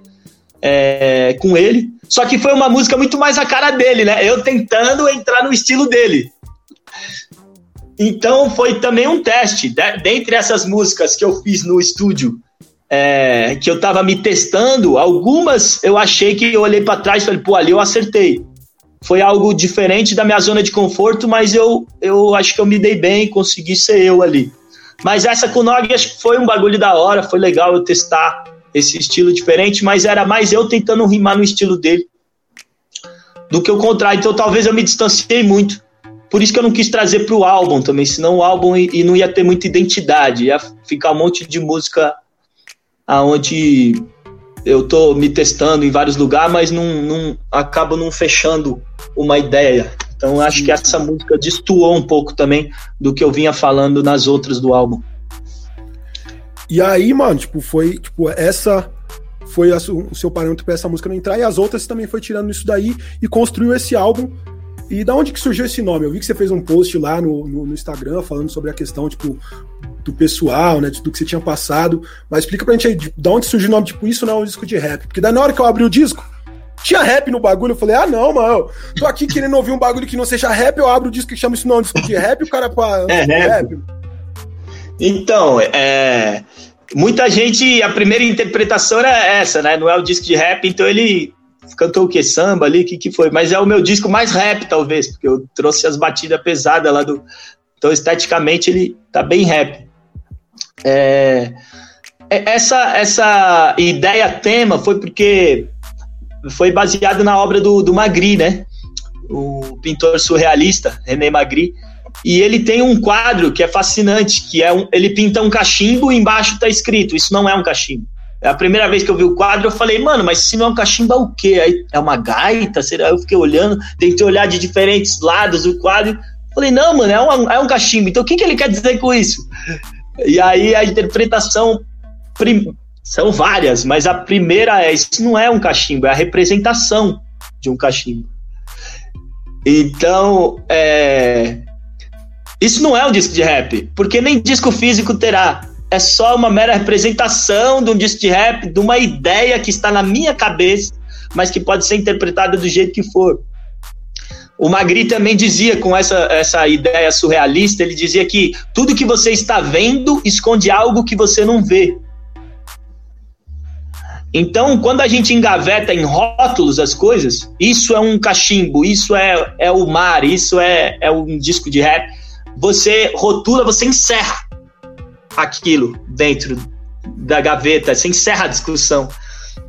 é, com ele, só que foi uma música muito mais a cara dele, né? Eu tentando entrar no estilo dele. Então foi também um teste. Dentre essas músicas que eu fiz no estúdio, é, que eu tava me testando, algumas eu achei que eu olhei para trás e falei, pô, ali eu acertei. Foi algo diferente da minha zona de conforto, mas eu, eu acho que eu me dei bem, consegui ser eu ali. Mas essa com o Nog acho que foi um bagulho da hora, foi legal eu testar esse estilo diferente, mas era mais eu tentando rimar no estilo dele do que o contrário. Então talvez eu me distanciei muito. Por isso que eu não quis trazer para o álbum também, senão o álbum e não ia ter muita identidade, ia ficar um monte de música aonde eu tô me testando em vários lugares, mas não, não acabo não fechando uma ideia. Então acho que essa música destoou um pouco também do que eu vinha falando nas outras do álbum. E aí, mano, tipo, foi, tipo, essa foi a, o seu parâmetro para essa música não entrar, e as outras também foi tirando isso daí e construiu esse álbum. E da onde que surgiu esse nome? Eu vi que você fez um post lá no, no, no Instagram falando sobre a questão, tipo, do pessoal, né? Do que você tinha passado. Mas explica pra gente aí, de, de onde surgiu o nome, tipo, isso não é um disco de rap. Porque daí na hora que eu abri o disco, tinha rap no bagulho. Eu falei, ah, não, mano, tô aqui querendo ouvir um bagulho que não seja rap, eu abro o disco que chama isso não é um disco de rap, o cara pá, é, é rap. Então, é. Muita gente, a primeira interpretação era essa, né? Não é o disco de rap, então ele cantou o que? Samba ali? O que, que foi? Mas é o meu disco mais rap, talvez, porque eu trouxe as batidas pesadas lá do. Então, esteticamente, ele tá bem rap. É, é, essa, essa ideia tema foi porque foi baseado na obra do, do Magri, né? O pintor surrealista, René Magri. E ele tem um quadro que é fascinante, que é um, ele pinta um cachimbo e embaixo está escrito, isso não é um cachimbo. É a primeira vez que eu vi o quadro, eu falei, mano, mas se não é um cachimbo, é o quê? Aí, é uma gaita? Será? Eu fiquei olhando, tentei olhar de diferentes lados do quadro. Falei, não, mano, é um, é um cachimbo. Então o que, que ele quer dizer com isso? E aí a interpretação prim... são várias, mas a primeira é: isso não é um cachimbo, é a representação de um cachimbo. Então, é... isso não é um disco de rap, porque nem disco físico terá. É só uma mera representação de um disco de rap, de uma ideia que está na minha cabeça, mas que pode ser interpretada do jeito que for. O Magri também dizia, com essa, essa ideia surrealista, ele dizia que tudo que você está vendo esconde algo que você não vê. Então, quando a gente engaveta em rótulos as coisas, isso é um cachimbo, isso é, é o mar, isso é, é um disco de rap, você rotula, você encerra aquilo dentro da gaveta, você encerra a discussão.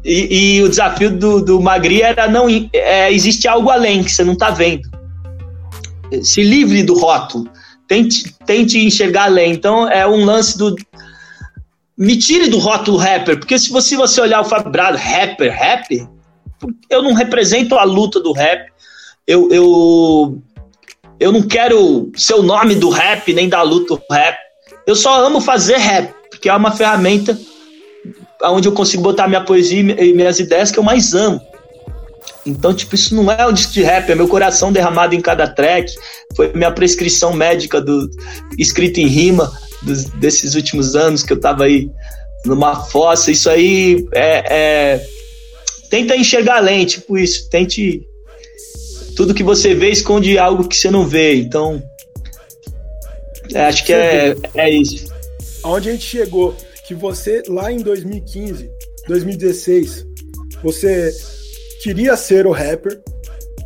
E, e, o desafio do, do Magri era não é, existe algo além que você não está vendo. Se livre do rótulo. Tente, tente enxergar além. Então é um lance do. Me tire do rótulo rapper, porque se você, você olhar o Fábio Brado, rapper, rap, eu não represento a luta do rap. Eu, eu, eu não quero ser o nome do rap, nem da luta rap. Eu só amo fazer rap, porque é uma ferramenta onde eu consigo botar minha poesia e minhas ideias que eu mais amo. Então, tipo, isso não é um disco de rap, é meu coração derramado em cada track, foi minha prescrição médica do escrito em rima dos, desses últimos anos que eu tava aí numa fossa. Isso aí é, é, Tenta enxergar além, tipo isso. Tente. Tudo que você vê esconde algo que você não vê. Então. É, acho que é, é isso. Aonde a gente chegou, que você lá em 2015, 2016, você queria ser o rapper.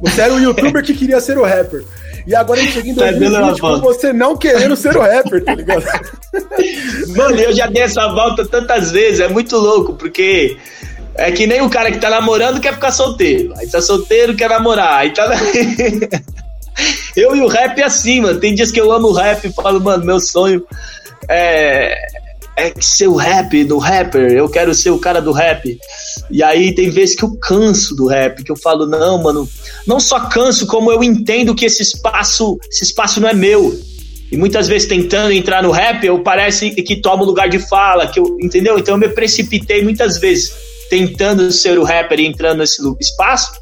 Você era o youtuber que queria ser o rapper. E agora a gente chega em [LAUGHS] 2020 com você não querendo ser o rapper, tá ligado? [LAUGHS] Mano, eu já dei essa volta tantas vezes, é muito louco, porque é que nem o cara que tá namorando quer ficar solteiro. Aí tá solteiro, quer namorar. Aí tá. [LAUGHS] eu e o rap é assim, mano. Tem dias que eu amo o rap e falo, mano, meu sonho é, é ser o rap, do rapper, eu quero ser o cara do rap. E aí tem vezes que eu canso do rap, que eu falo, não, mano, não só canso, como eu entendo que esse espaço, esse espaço não é meu. E muitas vezes tentando entrar no rap, eu parece que tomo lugar de fala, que eu, entendeu? Então eu me precipitei muitas vezes tentando ser o rapper e entrando nesse espaço.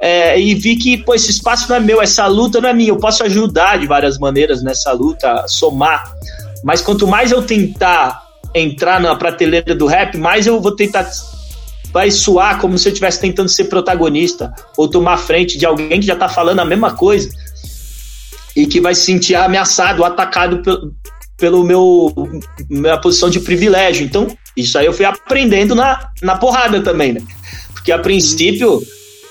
É, e vi que pô, esse espaço não é meu, essa luta não é minha. Eu posso ajudar de várias maneiras nessa luta, somar. Mas quanto mais eu tentar entrar na prateleira do rap, mais eu vou tentar. Vai suar como se eu estivesse tentando ser protagonista ou tomar frente de alguém que já tá falando a mesma coisa e que vai se sentir ameaçado, atacado pelo, pelo meu minha posição de privilégio. Então, isso aí eu fui aprendendo na, na porrada também, né? Porque a princípio,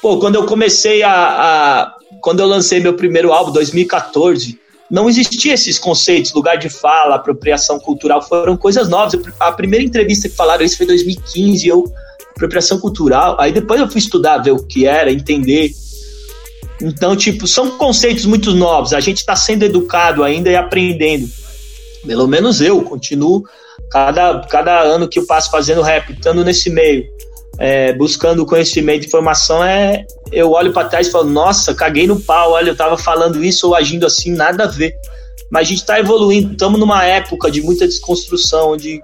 pô, quando eu comecei a, a quando eu lancei meu primeiro álbum, 2014, não existia esses conceitos, lugar de fala, apropriação cultural, foram coisas novas. A primeira entrevista que falaram isso foi em 2015, eu, apropriação cultural. Aí depois eu fui estudar, ver o que era, entender. Então, tipo, são conceitos muito novos. A gente está sendo educado ainda e aprendendo. Pelo menos eu continuo, cada, cada ano que eu passo fazendo rap, estando nesse meio, é, buscando conhecimento informação, é, eu olho para trás e falo, nossa, caguei no pau, olha, eu tava falando isso ou agindo assim, nada a ver. Mas a gente está evoluindo, estamos numa época de muita desconstrução, onde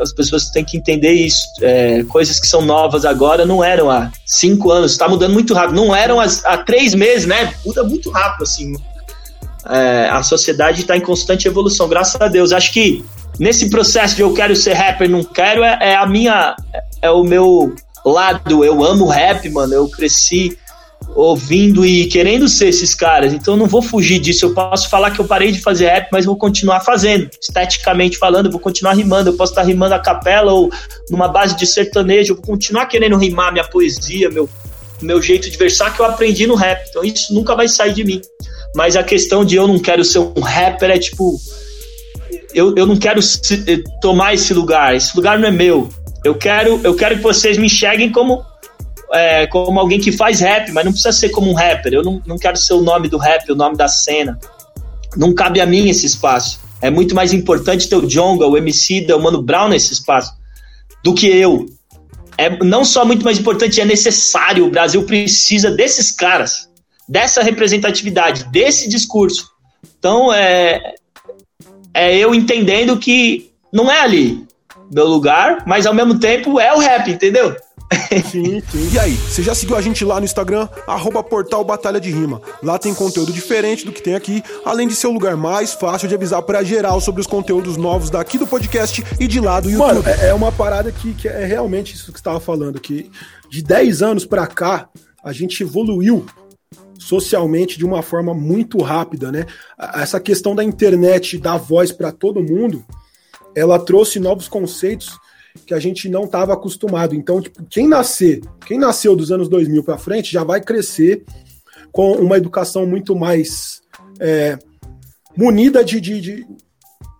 as pessoas têm que entender isso. É, coisas que são novas agora não eram há cinco anos, está mudando muito rápido. Não eram há, há, três meses, né? Muda muito rápido, assim. É, a sociedade está em constante evolução, graças a Deus. Acho que nesse processo de eu quero ser rapper, não quero, é, é a minha. É o meu lado. Eu amo rap, mano. Eu cresci ouvindo e querendo ser esses caras. Então eu não vou fugir disso. Eu posso falar que eu parei de fazer rap, mas vou continuar fazendo. Esteticamente falando, eu vou continuar rimando. Eu posso estar rimando a capela ou numa base de sertanejo. Eu vou continuar querendo rimar minha poesia, meu, meu jeito de versar que eu aprendi no rap. Então isso nunca vai sair de mim. Mas a questão de eu não quero ser um rapper é tipo. Eu, eu não quero tomar esse lugar. Esse lugar não é meu. Eu quero, eu quero que vocês me enxerguem como é, como alguém que faz rap, mas não precisa ser como um rapper. Eu não, não quero ser o nome do rap, o nome da cena. Não cabe a mim esse espaço. É muito mais importante ter o Jonga, o MC, o Mano Brown nesse espaço do que eu. É não só muito mais importante, é necessário. O Brasil precisa desses caras, dessa representatividade, desse discurso. Então, é, é eu entendendo que não é ali meu lugar, mas ao mesmo tempo é o rap, entendeu? Sim, [LAUGHS] sim. E aí, você já seguiu a gente lá no Instagram? Arroba Portal Batalha de Rima. Lá tem conteúdo diferente do que tem aqui, além de ser o lugar mais fácil de avisar para geral sobre os conteúdos novos daqui do podcast e de lá do YouTube. Mano, é, é uma parada que, que é realmente isso que você estava falando, que de 10 anos para cá, a gente evoluiu socialmente de uma forma muito rápida, né? Essa questão da internet dar voz para todo mundo, ela trouxe novos conceitos que a gente não estava acostumado. Então, tipo, quem nascer, quem nasceu dos anos 2000 para frente já vai crescer com uma educação muito mais é, munida de, de, de,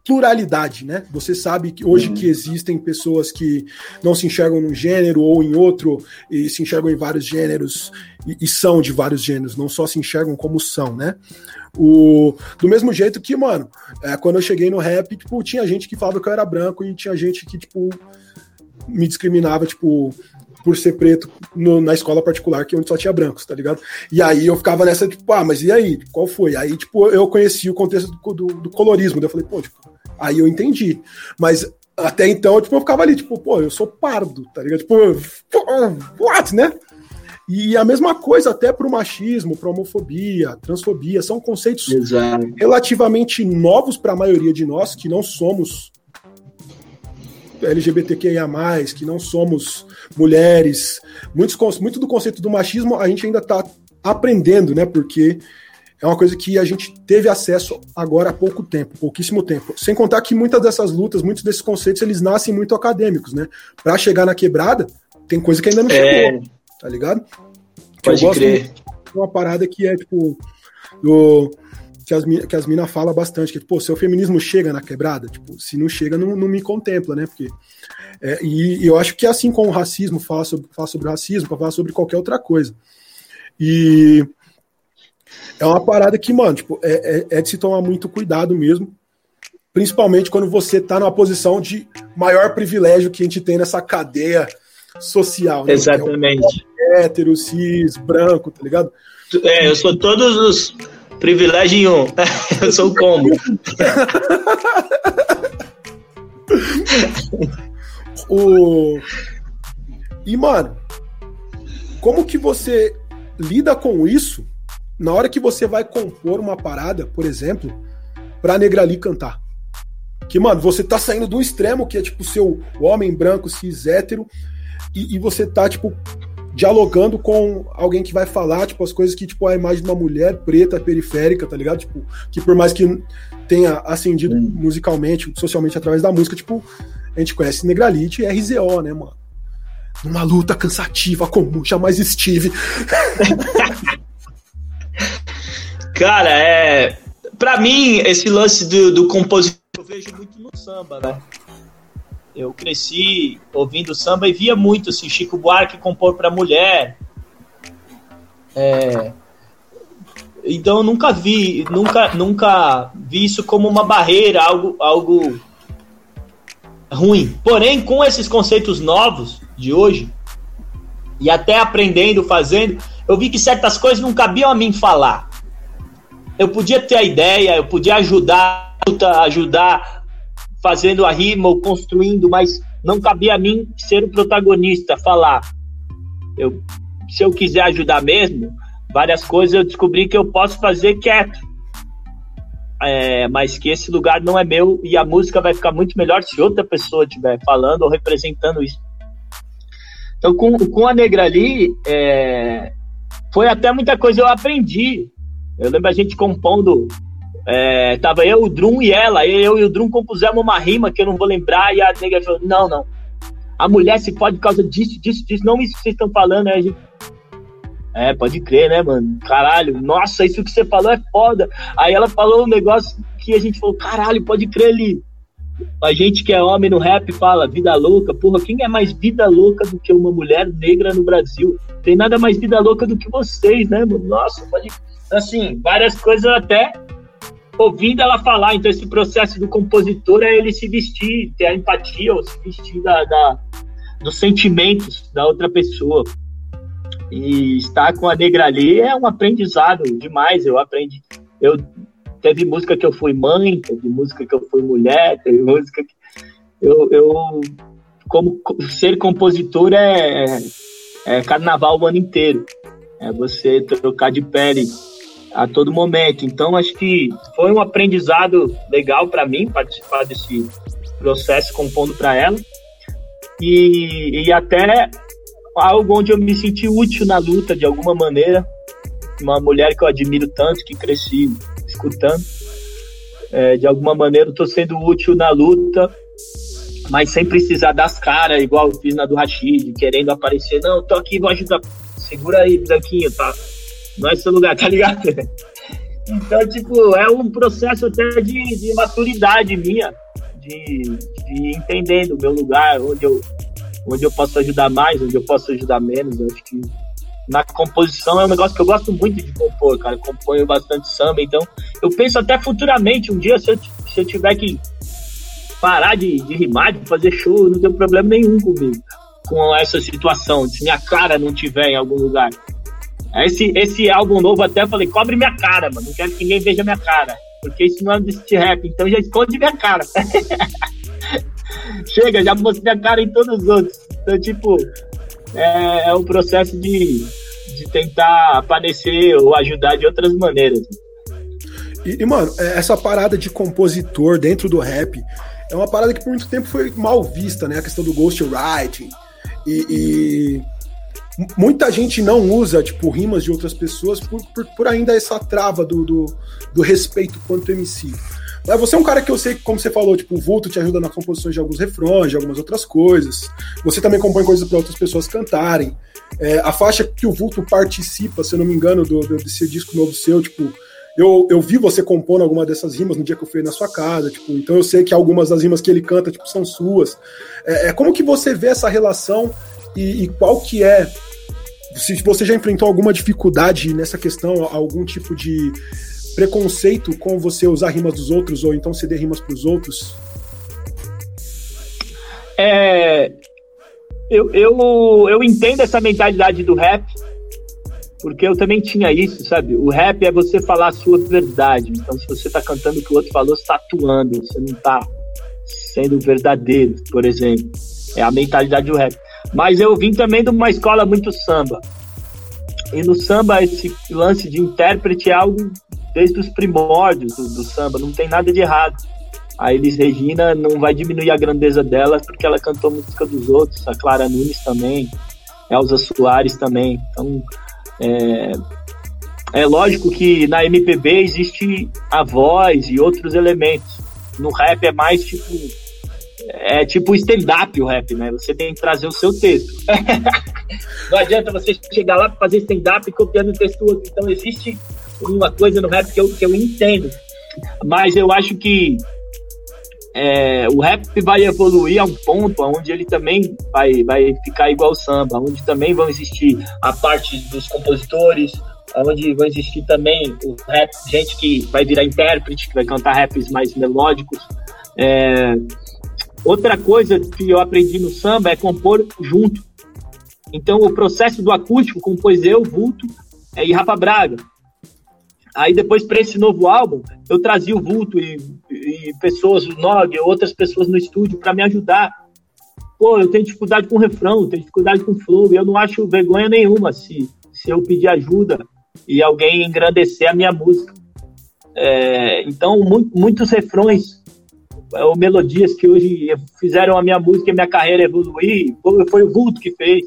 pluralidade, né? Você sabe que hoje uhum. que existem pessoas que não se enxergam num gênero ou em outro e se enxergam em vários gêneros e, e são de vários gêneros, não só se enxergam como são, né? O, do mesmo jeito que, mano, é, quando eu cheguei no rap, tipo, tinha gente que falava que eu era branco e tinha gente que, tipo, me discriminava, tipo, por ser preto no, na escola particular, que onde só tinha brancos, tá ligado? E aí eu ficava nessa, tipo, ah, mas e aí? Qual foi? Aí, tipo, eu conheci o contexto do, do, do colorismo, daí eu falei, pô, tipo, aí eu entendi. Mas até então, tipo, eu ficava ali, tipo, pô, eu sou pardo, tá ligado? Tipo, what, né? E a mesma coisa até para o machismo, para homofobia, transfobia, são conceitos Exato. relativamente novos para a maioria de nós que não somos LGBTQIA+, que não somos mulheres. Muitos, muito do conceito do machismo a gente ainda está aprendendo, né? Porque é uma coisa que a gente teve acesso agora há pouco tempo, pouquíssimo tempo. Sem contar que muitas dessas lutas, muitos desses conceitos, eles nascem muito acadêmicos, né? Para chegar na quebrada, tem coisa que ainda não é... chegou, tá ligado? Pode crer. De uma parada que é, tipo, do, que as, que as minas falam bastante, que, pô, seu feminismo chega na quebrada? Tipo, se não chega, não, não me contempla, né? Porque, é, e, e, eu acho que é assim com o racismo, fala sobre, fala sobre o racismo, fala sobre qualquer outra coisa. E é uma parada que, mano, tipo, é, é, é de se tomar muito cuidado mesmo, principalmente quando você tá numa posição de maior privilégio que a gente tem nessa cadeia social. Né? Exatamente. É um hétero, cis, branco, tá ligado? É, eu sou todos os privilégios em um. [LAUGHS] eu sou o combo. [LAUGHS] o... E, mano, como que você lida com isso na hora que você vai compor uma parada, por exemplo, pra Negrali cantar. Que, mano, você tá saindo do extremo, que é tipo seu homem branco, cis hétero, e, e, você tá, tipo, dialogando com alguém que vai falar, tipo, as coisas que, tipo, a imagem de uma mulher preta, periférica, tá ligado? Tipo, que por mais que tenha ascendido hum. musicalmente, socialmente através da música, tipo, a gente conhece Negralite e RZO, né, mano? Numa luta cansativa, comum, jamais estive. [LAUGHS] Cara, é. Pra mim, esse lance do, do compositor eu vejo muito no samba, né? Eu cresci ouvindo samba e via muito assim, Chico Buarque compor para mulher. É... Então eu nunca vi, nunca, nunca vi isso como uma barreira, algo, algo ruim. Porém, com esses conceitos novos de hoje, e até aprendendo, fazendo, eu vi que certas coisas não cabiam a mim falar eu podia ter a ideia, eu podia ajudar, ajudar fazendo a rima ou construindo, mas não cabia a mim ser o protagonista, falar. Eu, se eu quiser ajudar mesmo, várias coisas eu descobri que eu posso fazer quieto. É, mas que esse lugar não é meu e a música vai ficar muito melhor se outra pessoa estiver falando ou representando isso. Então, com, com a Negra ali, é, foi até muita coisa eu aprendi. Eu lembro a gente compondo. É, tava eu, o Drum e ela. Eu e o Drum compusemos uma rima que eu não vou lembrar. E a nega falou: Não, não. A mulher se pode por causa disso, disso, disso. Não isso que vocês estão falando. Aí a gente. É, pode crer, né, mano? Caralho, nossa, isso que você falou é foda. Aí ela falou um negócio que a gente falou: Caralho, pode crer ali. A gente que é homem no rap fala vida louca. Porra, quem é mais vida louca do que uma mulher negra no Brasil? Tem nada mais vida louca do que vocês, né, mano? Nossa, pode assim, várias coisas até ouvindo ela falar. Então, esse processo do compositor é ele se vestir, ter a empatia, ou se vestir da, da dos sentimentos da outra pessoa. E estar com a negra ali é um aprendizado demais. Eu aprendi. Eu teve música que eu fui mãe, teve música que eu fui mulher, teve música que eu, eu como ser compositor é, é carnaval o ano inteiro. É você trocar de pele a todo momento. Então, acho que foi um aprendizado legal para mim participar desse processo compondo para ela. E, e até algo onde eu me senti útil na luta de alguma maneira. Uma mulher que eu admiro tanto, que cresci escutando. É, de alguma maneira, estou sendo útil na luta, mas sem precisar das caras, igual eu fiz na do Rashid, querendo aparecer. Não, tô aqui, vou ajudar. Segura aí, Branquinho, tá? Não é seu lugar, tá ligado? [LAUGHS] Então, tipo, é um processo até de, de maturidade minha, de, de entender o meu lugar, onde eu, onde eu posso ajudar mais, onde eu posso ajudar menos. Eu acho que na composição é um negócio que eu gosto muito de compor, cara. Eu componho bastante samba, então eu penso até futuramente, um dia, se eu, se eu tiver que parar de, de rimar, de fazer show, não tem problema nenhum comigo, com essa situação, se minha cara não tiver em algum lugar. Esse, esse álbum novo até falei, cobre minha cara, mano. Não quero que ninguém veja minha cara. Porque isso não é desse rap, então já esconde minha cara. [LAUGHS] Chega, já mostrei a cara em todos os outros. Então, tipo, é, é um processo de de tentar aparecer ou ajudar de outras maneiras. E, e, mano, é, essa parada de compositor dentro do rap é uma parada que por muito tempo foi mal vista, né? A questão do ghostwriting. E, e muita gente não usa, tipo, rimas de outras pessoas por, por, por ainda essa trava do, do, do, respeito quanto MC. Mas você é um cara que eu sei como você falou, tipo, o Vulto te ajuda na composição de alguns refrões, de algumas outras coisas. Você também compõe coisas para outras pessoas cantarem. É, a faixa que o Vulto participa, se eu não me engano, do, do, desse disco novo seu, tipo, eu, eu vi você compondo alguma dessas rimas no dia que eu fui na sua casa, tipo, então eu sei que algumas das rimas que ele canta, tipo, são suas. É, é como que você vê essa relação e, e qual que é se você já enfrentou alguma dificuldade nessa questão, algum tipo de preconceito com você usar rimas dos outros ou então ceder rimas para os outros? É, eu, eu, eu entendo essa mentalidade do rap, porque eu também tinha isso, sabe? O rap é você falar a sua verdade. Então, se você está cantando o que o outro falou, você está atuando, você não está sendo verdadeiro, por exemplo. É a mentalidade do rap. Mas eu vim também de uma escola muito samba. E no samba, esse lance de intérprete é algo desde os primórdios do, do samba, não tem nada de errado. A Elis Regina não vai diminuir a grandeza dela porque ela cantou música dos outros, a Clara Nunes também, Elza Soares também. Então, é, é lógico que na MPB existe a voz e outros elementos. No rap é mais tipo é tipo stand-up o rap, né? Você tem que trazer o seu texto. [LAUGHS] Não adianta você chegar lá fazer stand-up copiando o texto outro. Então existe uma coisa no rap que eu, que eu entendo. Mas eu acho que é, o rap vai evoluir a um ponto onde ele também vai, vai ficar igual o samba, onde também vão existir a parte dos compositores, onde vai existir também o rap, gente que vai virar intérprete, que vai cantar raps mais melódicos. É, outra coisa que eu aprendi no samba é compor junto. Então, o processo do acústico compôs eu, Vulto é, e Rafa Braga. Aí depois para esse novo álbum, eu trazia o Vulto e, e pessoas, o Nog, outras pessoas no estúdio para me ajudar. Pô, eu tenho dificuldade com refrão, tenho dificuldade com flow, e eu não acho vergonha nenhuma se, se eu pedir ajuda e alguém engrandecer a minha música. É, então, mu muitos refrões ou melodias que hoje fizeram a minha música e minha carreira evoluir, foi, o Vulto que fez.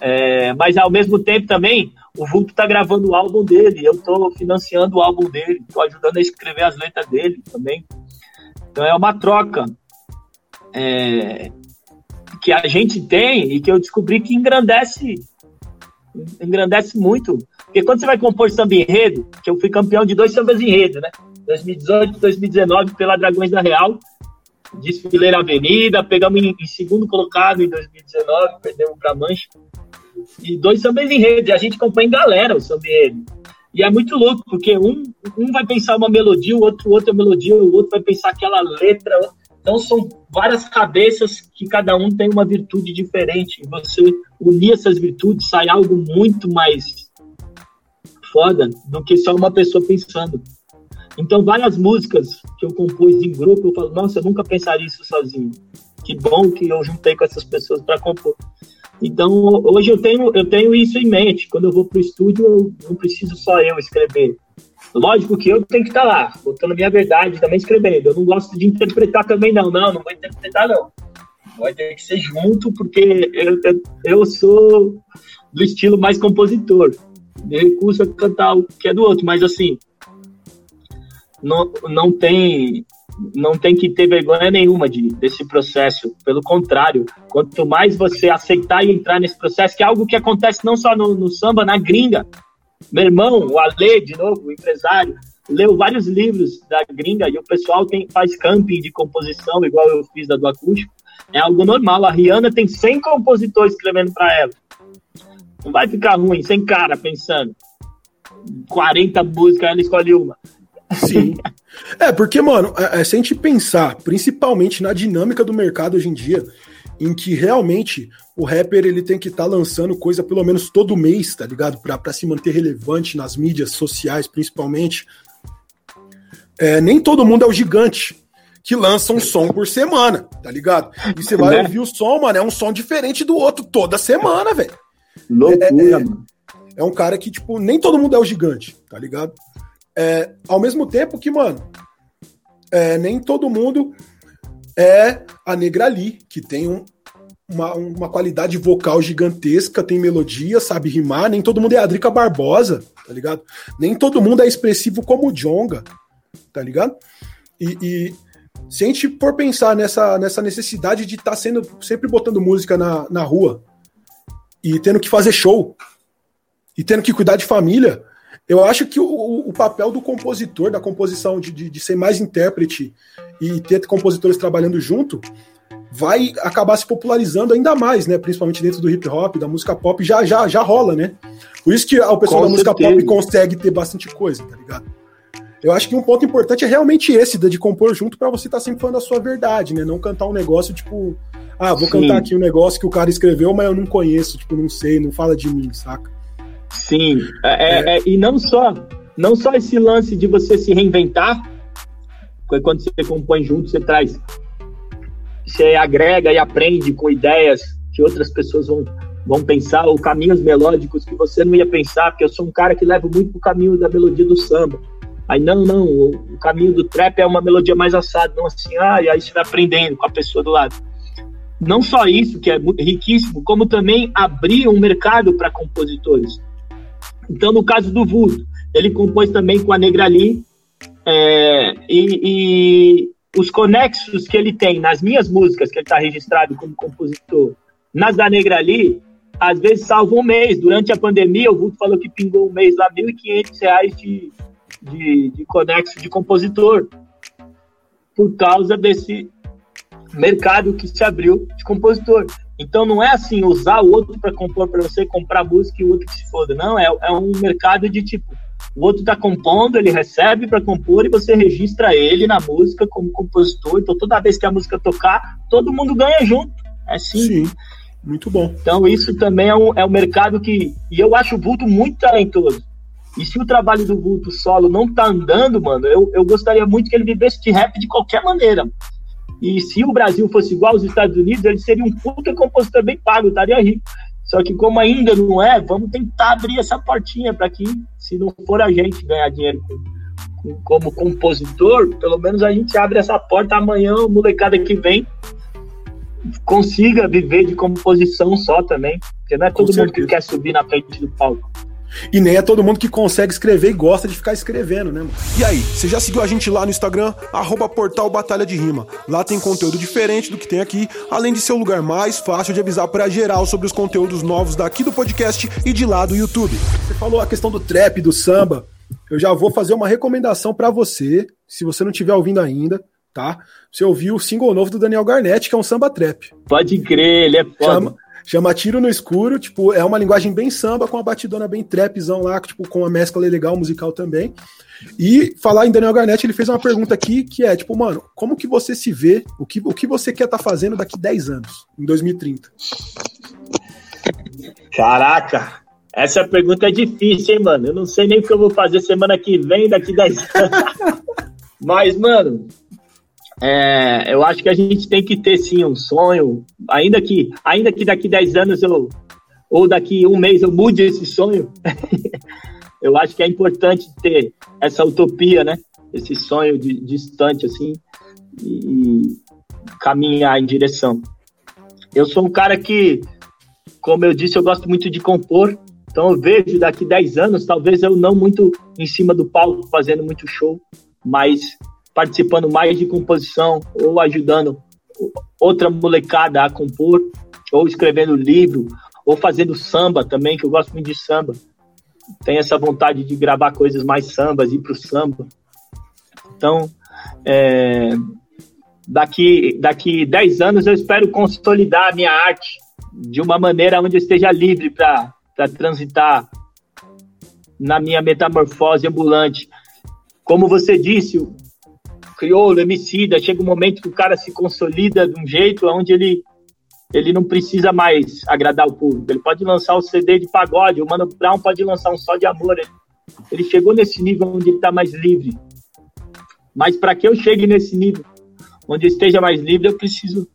É, mas ao mesmo tempo também, o Vulto está gravando o álbum dele, eu estou financiando o álbum dele, estou ajudando a escrever as letras dele também. Então é uma troca é, que a gente tem e que eu descobri que engrandece, engrandece muito. Porque quando você vai compor samba enredo, que eu fui campeão de dois sambas enredo, né? 2018 e 2019 pela Dragões da Real, desfilei na Avenida, pegamos em, em segundo colocado em 2019, perdemos para Mancha. E dois sambas em rede, a gente acompanha em galera o samba. E é muito louco, porque um, um vai pensar uma melodia, o outro outra melodia, o outro vai pensar aquela letra. Então são várias cabeças que cada um tem uma virtude diferente. E você unir essas virtudes sai algo muito mais foda do que só uma pessoa pensando. Então, várias músicas que eu compus em grupo, eu falo, nossa, eu nunca pensaria isso sozinho. Que bom que eu juntei com essas pessoas para compor. Então, hoje eu tenho, eu tenho isso em mente. Quando eu vou para o estúdio, eu não preciso só eu escrever. Lógico que eu tenho que estar tá lá, botando minha verdade, também escrevendo. Eu não gosto de interpretar também, não. Não, não vou interpretar, não. Vai ter que ser junto, porque eu, eu, eu sou do estilo mais compositor. Me recuso a cantar o que é do outro, mas assim, não, não tem não tem que ter vergonha nenhuma de, desse processo. Pelo contrário, quanto mais você aceitar e entrar nesse processo, que é algo que acontece não só no, no samba, na gringa. Meu irmão, o Ale, de novo, o empresário, leu vários livros da gringa e o pessoal tem, faz camping de composição, igual eu fiz da do acústico. É algo normal. A Rihanna tem 100 compositores escrevendo para ela. Não vai ficar ruim, sem cara, pensando. 40 músicas, ela escolhe uma. Sim. É, porque, mano, é, é, se a gente pensar, principalmente na dinâmica do mercado hoje em dia, em que realmente o rapper ele tem que estar tá lançando coisa pelo menos todo mês, tá ligado? Pra, pra se manter relevante nas mídias sociais, principalmente. É, nem todo mundo é o gigante que lança um som por semana, tá ligado? E você vai né? ouvir o som, mano, é um som diferente do outro toda semana, velho. Loucura, é, é, mano. é um cara que, tipo, nem todo mundo é o gigante, tá ligado? É, ao mesmo tempo que, mano, é, nem todo mundo é a Negra Ali, que tem um, uma, uma qualidade vocal gigantesca, tem melodia, sabe rimar. Nem todo mundo é a Drica Barbosa, tá ligado? Nem todo mundo é expressivo como o Jonga, tá ligado? E, e se a gente for pensar nessa, nessa necessidade de estar tá sendo sempre botando música na, na rua e tendo que fazer show e tendo que cuidar de família, eu acho que o, o papel do compositor, da composição, de, de, de, ser mais intérprete e ter compositores trabalhando junto, vai acabar se popularizando ainda mais, né? Principalmente dentro do hip hop, da música pop, já já já rola, né? Por isso que o pessoal Com da música pop consegue ter bastante coisa, tá ligado? Eu acho que um ponto importante é realmente esse, de compor junto para você estar tá sempre falando a sua verdade, né? Não cantar um negócio tipo, ah, vou Sim. cantar aqui um negócio que o cara escreveu, mas eu não conheço, tipo, não sei, não fala de mim, saca? Sim, é, é. É, e não só, não só esse lance de você se reinventar, quando você compõe junto, você traz, você agrega e aprende com ideias que outras pessoas vão, vão pensar, ou caminhos melódicos que você não ia pensar, porque eu sou um cara que leva muito pro caminho da melodia do samba. Aí, não, não, o, caminho do trap é uma melodia mais assada, não assim, ah, e aí você vai aprendendo com a pessoa do lado. Não só isso, que é riquíssimo, como também abrir um mercado para compositores. Então, no caso do Vulto, ele compôs também com a Negrali, é, e, e, os conexos que ele tem nas minhas músicas, que ele está registrado como compositor, nas da Negrali, às vezes salvam um mês. Durante a pandemia, o Vulto falou que pingou um mês lá, R$ 1.500 de, de, de conexo de compositor, por causa desse mercado que se abriu de compositor. Então não é assim, usar o outro para compor para você comprar música e o outro que se foda. Não, é, é um mercado de tipo, o outro está compondo, ele recebe para compor e você registra ele na música como compositor. Então toda vez que a música tocar, todo mundo ganha junto. É assim. Sim, muito bom. Então isso também é um, é um mercado que. E eu acho o Vulto muito talentoso. E se o trabalho do Vulto solo não tá andando, mano, eu, eu gostaria muito que ele vivesse de rap de qualquer maneira. E se o Brasil fosse igual aos Estados Unidos, ele seria um puta compositor bem pago, estaria rico. Só que como ainda não é, vamos tentar abrir essa portinha para que, se não for a gente ganhar dinheiro com, com, como compositor, pelo menos a gente abre essa porta amanhã, o molecada que vem consiga viver de composição só também. Porque não é todo mundo que quer subir na frente do palco. E nem é todo mundo que consegue escrever e gosta de ficar escrevendo, né, mano? E aí, você já seguiu a gente lá no Instagram, arroba portal Batalha de Rima. Lá tem conteúdo diferente do que tem aqui, além de ser o lugar mais fácil de avisar para geral sobre os conteúdos novos daqui do podcast e de lá do YouTube. Você falou a questão do trap, do samba. Eu já vou fazer uma recomendação para você, se você não estiver ouvindo ainda, tá? Você ouviu o single novo do Daniel Garnett, que é um samba trap. Pode crer, ele é foda. Chama, Chama Tiro no Escuro, tipo, é uma linguagem bem samba, com a batidona bem trapzão lá, tipo, com a mescla legal musical também. E falar em Daniel Garnett, ele fez uma pergunta aqui que é, tipo, mano, como que você se vê, o que, o que você quer estar tá fazendo daqui 10 anos, em 2030? Caraca, essa pergunta é difícil, hein, mano? Eu não sei nem o que eu vou fazer semana que vem, daqui 10 anos. [LAUGHS] Mas, mano, é, eu acho que a gente tem que ter sim um sonho, ainda que, ainda que daqui 10 anos eu, ou daqui um mês eu mude esse sonho. [LAUGHS] eu acho que é importante ter essa utopia, né? Esse sonho de, distante assim e caminhar em direção. Eu sou um cara que, como eu disse, eu gosto muito de compor. Então eu vejo daqui 10 anos, talvez eu não muito em cima do palco fazendo muito show, mas participando mais de composição ou ajudando outra molecada a compor, ou escrevendo livro, ou fazendo samba também, que eu gosto muito de samba. Tenho essa vontade de gravar coisas mais sambas, ir pro samba. Então, é, daqui, daqui 10 anos eu espero consolidar a minha arte de uma maneira onde eu esteja livre para transitar na minha metamorfose ambulante. Como você disse, crioulo, emicida, chega um momento que o cara se consolida de um jeito onde ele ele não precisa mais agradar o público. Ele pode lançar o CD de pagode, o Mano Brown pode lançar um só de amor. Ele, ele chegou nesse nível onde ele está mais livre. Mas para que eu chegue nesse nível onde esteja mais livre, eu preciso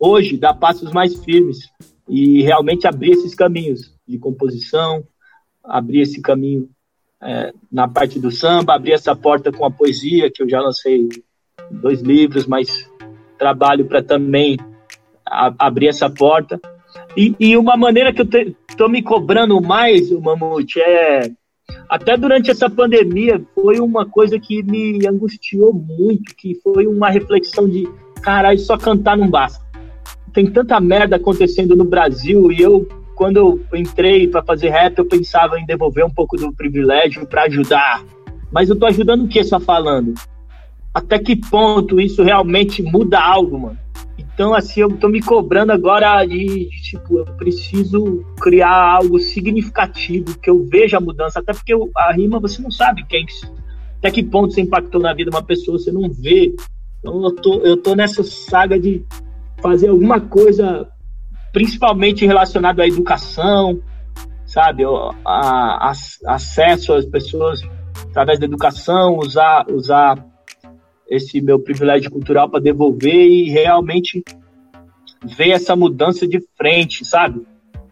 hoje dar passos mais firmes e realmente abrir esses caminhos. de composição, abrir esse caminho é, na parte do samba, abrir essa porta com a poesia, que eu já lancei dois livros, mas trabalho para também a, abrir essa porta. E, e, uma maneira que eu estou me cobrando mais, Mamute, é. Até durante essa pandemia, foi uma coisa que me angustiou muito, que foi uma reflexão de, caralho, só cantar não basta. Tem tanta merda acontecendo no Brasil e eu quando eu entrei para fazer rap, eu pensava em devolver um pouco do privilégio para ajudar. Mas eu tô ajudando o que só falando? Até que ponto isso realmente muda algo, mano? Então, assim, eu tô me cobrando agora de, tipo, eu preciso criar algo significativo, que eu veja a mudança, até porque a rima você não sabe quem, até que ponto você impactou na vida de uma pessoa, você não vê. Então, eu tô, eu tô nessa saga de fazer alguma coisa principalmente relacionado à educação, sabe, a, a, acesso às pessoas através da educação, usar, usar esse meu privilégio cultural para devolver e realmente ver essa mudança de frente, sabe?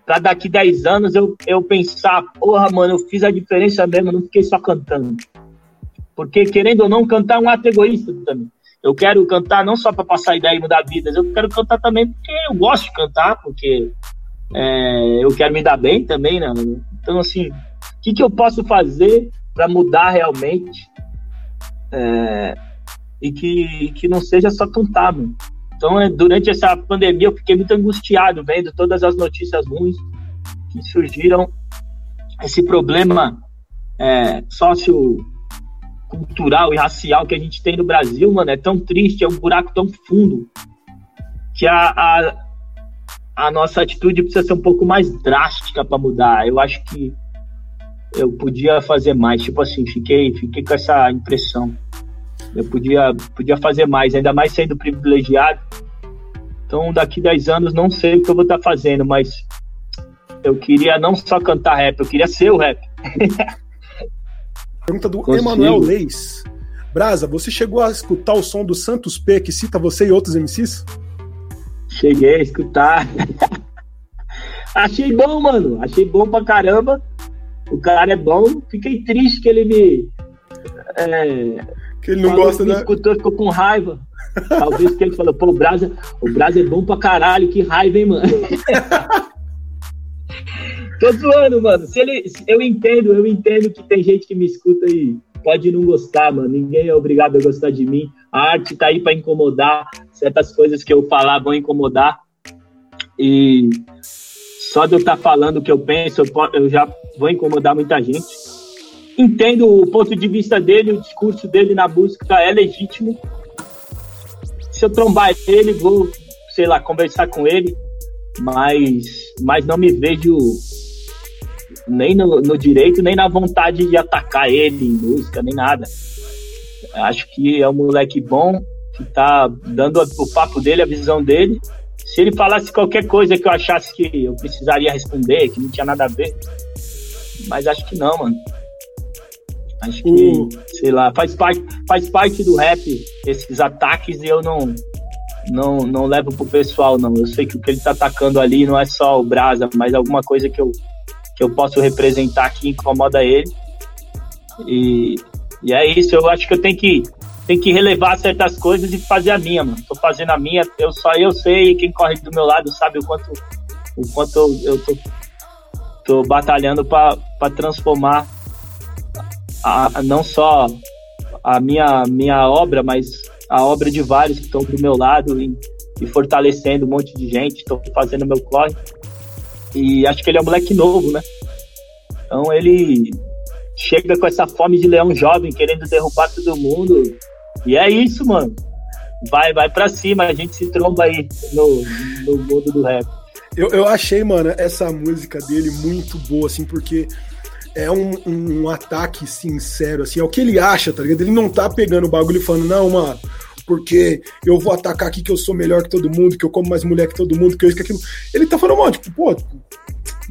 Para daqui 10 anos eu, eu pensar, porra, mano, eu fiz a diferença mesmo, não fiquei só cantando. Porque, querendo ou não, cantar é um ato egoísta também. Eu quero cantar não só para passar ideia e mudar vidas, eu quero cantar também porque eu gosto de cantar, porque é, eu quero me dar bem também, né? Então, assim, o que, que eu posso fazer para mudar realmente é, e que, que não seja só cantar, mano. Então, é, durante essa pandemia, eu fiquei muito angustiado vendo todas as notícias ruins que surgiram. Esse problema é, sócio cultural e racial que a gente tem no Brasil, mano, é tão triste, é um buraco tão fundo que a, a, a nossa atitude precisa ser um pouco mais drástica para mudar. Eu acho que eu podia fazer mais, tipo assim, fiquei, fiquei com essa impressão. Eu podia, podia fazer mais, ainda mais sendo privilegiado. Então, daqui 10 anos, não sei o que eu vou estar tá fazendo, mas eu queria não só cantar rap, eu queria ser o rap. [LAUGHS] Pergunta do Consigo. Emanuel Leis. Brasa, você chegou a escutar o som do Santos P que cita você e outros MCs? Cheguei a escutar. [LAUGHS] Achei bom, mano. Achei bom pra caramba. O cara é bom. Fiquei triste que ele me. É, que ele não gosta, né? Escutou, ficou com raiva. Talvez que ele falou, pô, o Brasa, o Brasa é bom pra caralho, que raiva, hein, mano? [LAUGHS] Tô zoando, mano. Se ele, eu entendo, eu entendo que tem gente que me escuta e pode não gostar, mano. Ninguém é obrigado a gostar de mim. A arte tá aí para incomodar. Certas coisas que eu falar vão incomodar. E só de eu estar tá falando o que eu penso, eu já vou incomodar muita gente. Entendo o ponto de vista dele, o discurso dele na música é legítimo. Se eu trombar ele, vou, sei lá, conversar com ele, mas, mas não me vejo nem no, no, direito, nem na vontade de atacar ele em música, nem nada. Acho que é um moleque bom, que tá dando o papo dele, a visão dele. Se ele falasse qualquer coisa que eu achasse que eu precisaria responder, que não tinha nada a ver. Mas acho que não, mano. Acho que, uh. sei lá, faz parte, faz parte do rap esses ataques e eu não, não, não levo pro pessoal, não. Eu sei que o que ele tá atacando ali não é só o Brasa, mas alguma coisa que eu que eu posso representar que incomoda ele. E, e é isso, eu acho que eu tenho que, tenho que relevar certas coisas e fazer a minha, mano. Tô fazendo a minha, eu só eu sei, quem corre do meu lado sabe o quanto, o quanto eu, eu tô, tô batalhando para transformar a, a, não só a minha, minha obra, mas a obra de vários que estão do meu lado e, e fortalecendo um monte de gente. Estou fazendo meu corre. E acho que ele é um moleque novo, né? Então ele chega com essa fome de leão jovem, querendo derrubar todo mundo. E é isso, mano. Vai, vai pra cima, a gente se tromba aí no, no mundo do rap. Eu, eu achei, mano, essa música dele muito boa, assim, porque é um, um, um, ataque sincero, assim, é o que ele acha, tá ligado? Ele não tá pegando o bagulho e falando, não, mano, porque eu vou atacar aqui que eu sou melhor que todo mundo, que eu como mais mulher que todo mundo, que eu isso, que aquilo. Ele tá falando, mano, tipo, pô,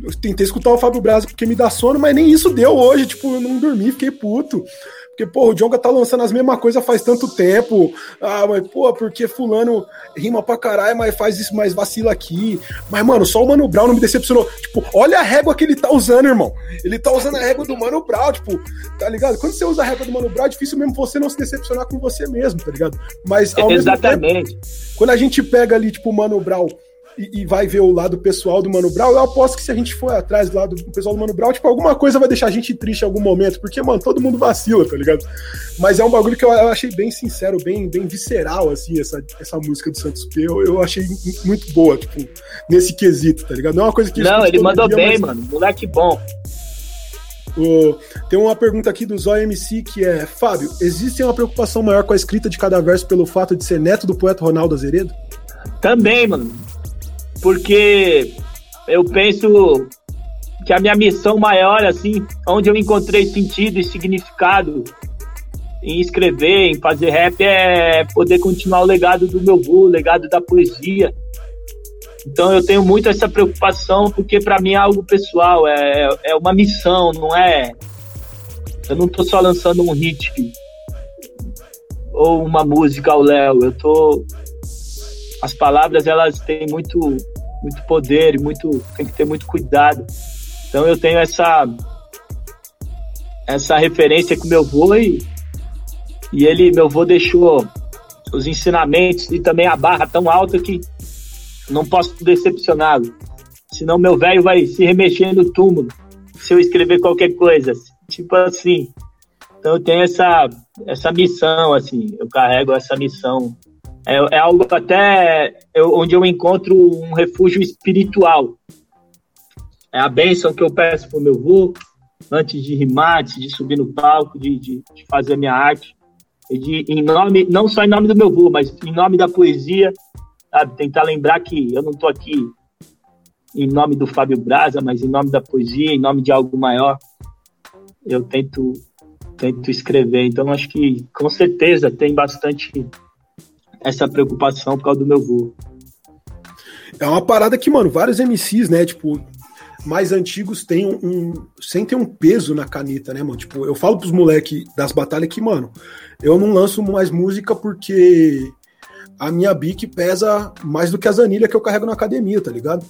eu tentei escutar o Fábio Braza porque me dá sono, mas nem isso deu hoje, tipo, eu não dormi, fiquei puto. Porque, pô, o Jonga tá lançando as mesmas coisas faz tanto tempo. Ah, mas, pô, porque fulano rima pra caralho, mas faz isso, mais vacila aqui. Mas, mano, só o Mano Brown não me decepcionou. Tipo, olha a régua que ele tá usando, irmão. Ele tá usando a régua do Mano Brown, tipo, tá ligado? Quando você usa a régua do Mano Brown, é difícil mesmo você não se decepcionar com você mesmo, tá ligado? Mas, ao Exatamente. mesmo tempo, quando a gente pega ali, tipo, o Mano Brown e, e, vai ver o lado pessoal do Mano Brown, eu aposto que se a gente for atrás do lado do pessoal do Mano Brown, tipo, alguma coisa vai deixar a gente triste em algum momento, porque, mano, todo mundo vacila, tá ligado? Mas é um bagulho que eu, eu achei bem sincero, bem, bem visceral, assim, essa, essa música do Santos P. Eu, eu achei muito boa, tipo, nesse quesito, tá ligado? Não é uma coisa que. Não, ele mandou dia, bem, mas... mano. Moleque bom. Tem uma pergunta aqui do Zóio MC que é: Fábio, existe uma preocupação maior com a escrita de cada verso pelo fato de ser neto do poeta Ronaldo Azeredo? Também, mano porque eu penso que a minha missão maior, assim, onde eu encontrei sentido e significado em escrever, em fazer rap, é poder continuar o legado do meu avô, o legado da poesia. Então eu tenho muito essa preocupação, porque para mim é algo pessoal, é, é uma missão, não é. Eu não tô só lançando um hit ou uma música ao Léo, eu tô. As palavras elas têm muito muito poder muito tem que ter muito cuidado. Então eu tenho essa essa referência com meu avô e, e ele, meu avô deixou os ensinamentos e também a barra tão alta que não posso decepcioná-lo. Senão meu velho vai se remexer no túmulo se eu escrever qualquer coisa. Tipo assim. Então eu tenho essa, essa missão, assim, eu carrego essa missão é, é algo até eu, onde eu encontro um refúgio espiritual. É a bênção que eu peço para o meu avô antes de rimar, antes de subir no palco, de, de, de fazer a minha arte. E de, em nome, não só em nome do meu avô, mas em nome da poesia, sabe? Tentar lembrar que eu não estou aqui em nome do Fábio Braza, mas em nome da poesia, em nome de algo maior. Eu tento, tento escrever. Então, acho que com certeza tem bastante essa preocupação por causa do meu voo. É uma parada que, mano, vários MCs, né, tipo, mais antigos têm um, um sentem um peso na caneta, né, mano? Tipo, eu falo pros moleques das batalhas que, mano, eu não lanço mais música porque a minha bic pesa mais do que a zanilha que eu carrego na academia, tá ligado?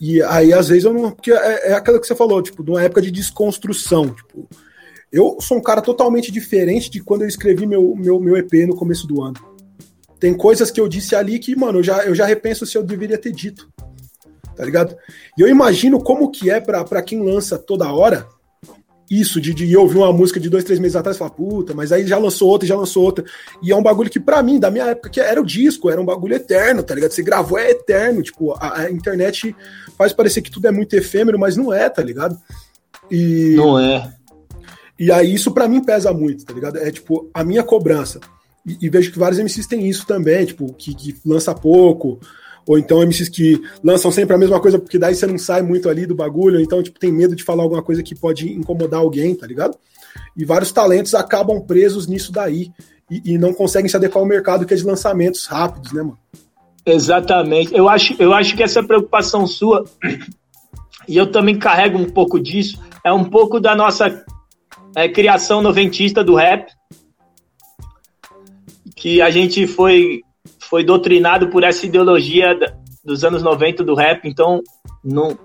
E aí, às vezes, eu não. Porque é, é aquela que você falou, tipo, de uma época de desconstrução. Tipo, eu sou um cara totalmente diferente de quando eu escrevi meu, meu, meu EP no começo do ano. Tem coisas que eu disse ali que, mano, eu já, eu já repenso se eu deveria ter dito. Tá ligado? E eu imagino como que é para quem lança toda hora isso, de, de ouvir uma música de dois, três meses atrás e falar, puta, mas aí já lançou outra, já lançou outra. E é um bagulho que, para mim, da minha época, que era o disco, era um bagulho eterno, tá ligado? Você gravou, é eterno. Tipo, a, a internet faz parecer que tudo é muito efêmero, mas não é, tá ligado? E, não é. E aí isso para mim pesa muito, tá ligado? É tipo, a minha cobrança. E, vejo que vários MCs têm isso também, tipo, que, que lança pouco, ou então MCs que lançam sempre a mesma coisa, porque daí você não sai muito ali do bagulho, então, tipo, tem medo de falar alguma coisa que pode incomodar alguém, tá ligado? E vários talentos acabam presos nisso daí e, e não conseguem se adequar ao mercado que é de lançamentos rápidos, né, mano? Exatamente. Eu acho, eu acho que essa preocupação sua, [CLEARS THROAT] e eu também carrego um pouco disso, é um pouco da nossa é, criação noventista do rap, que a gente foi, foi doutrinado por essa ideologia dos anos 90 do rap, então não,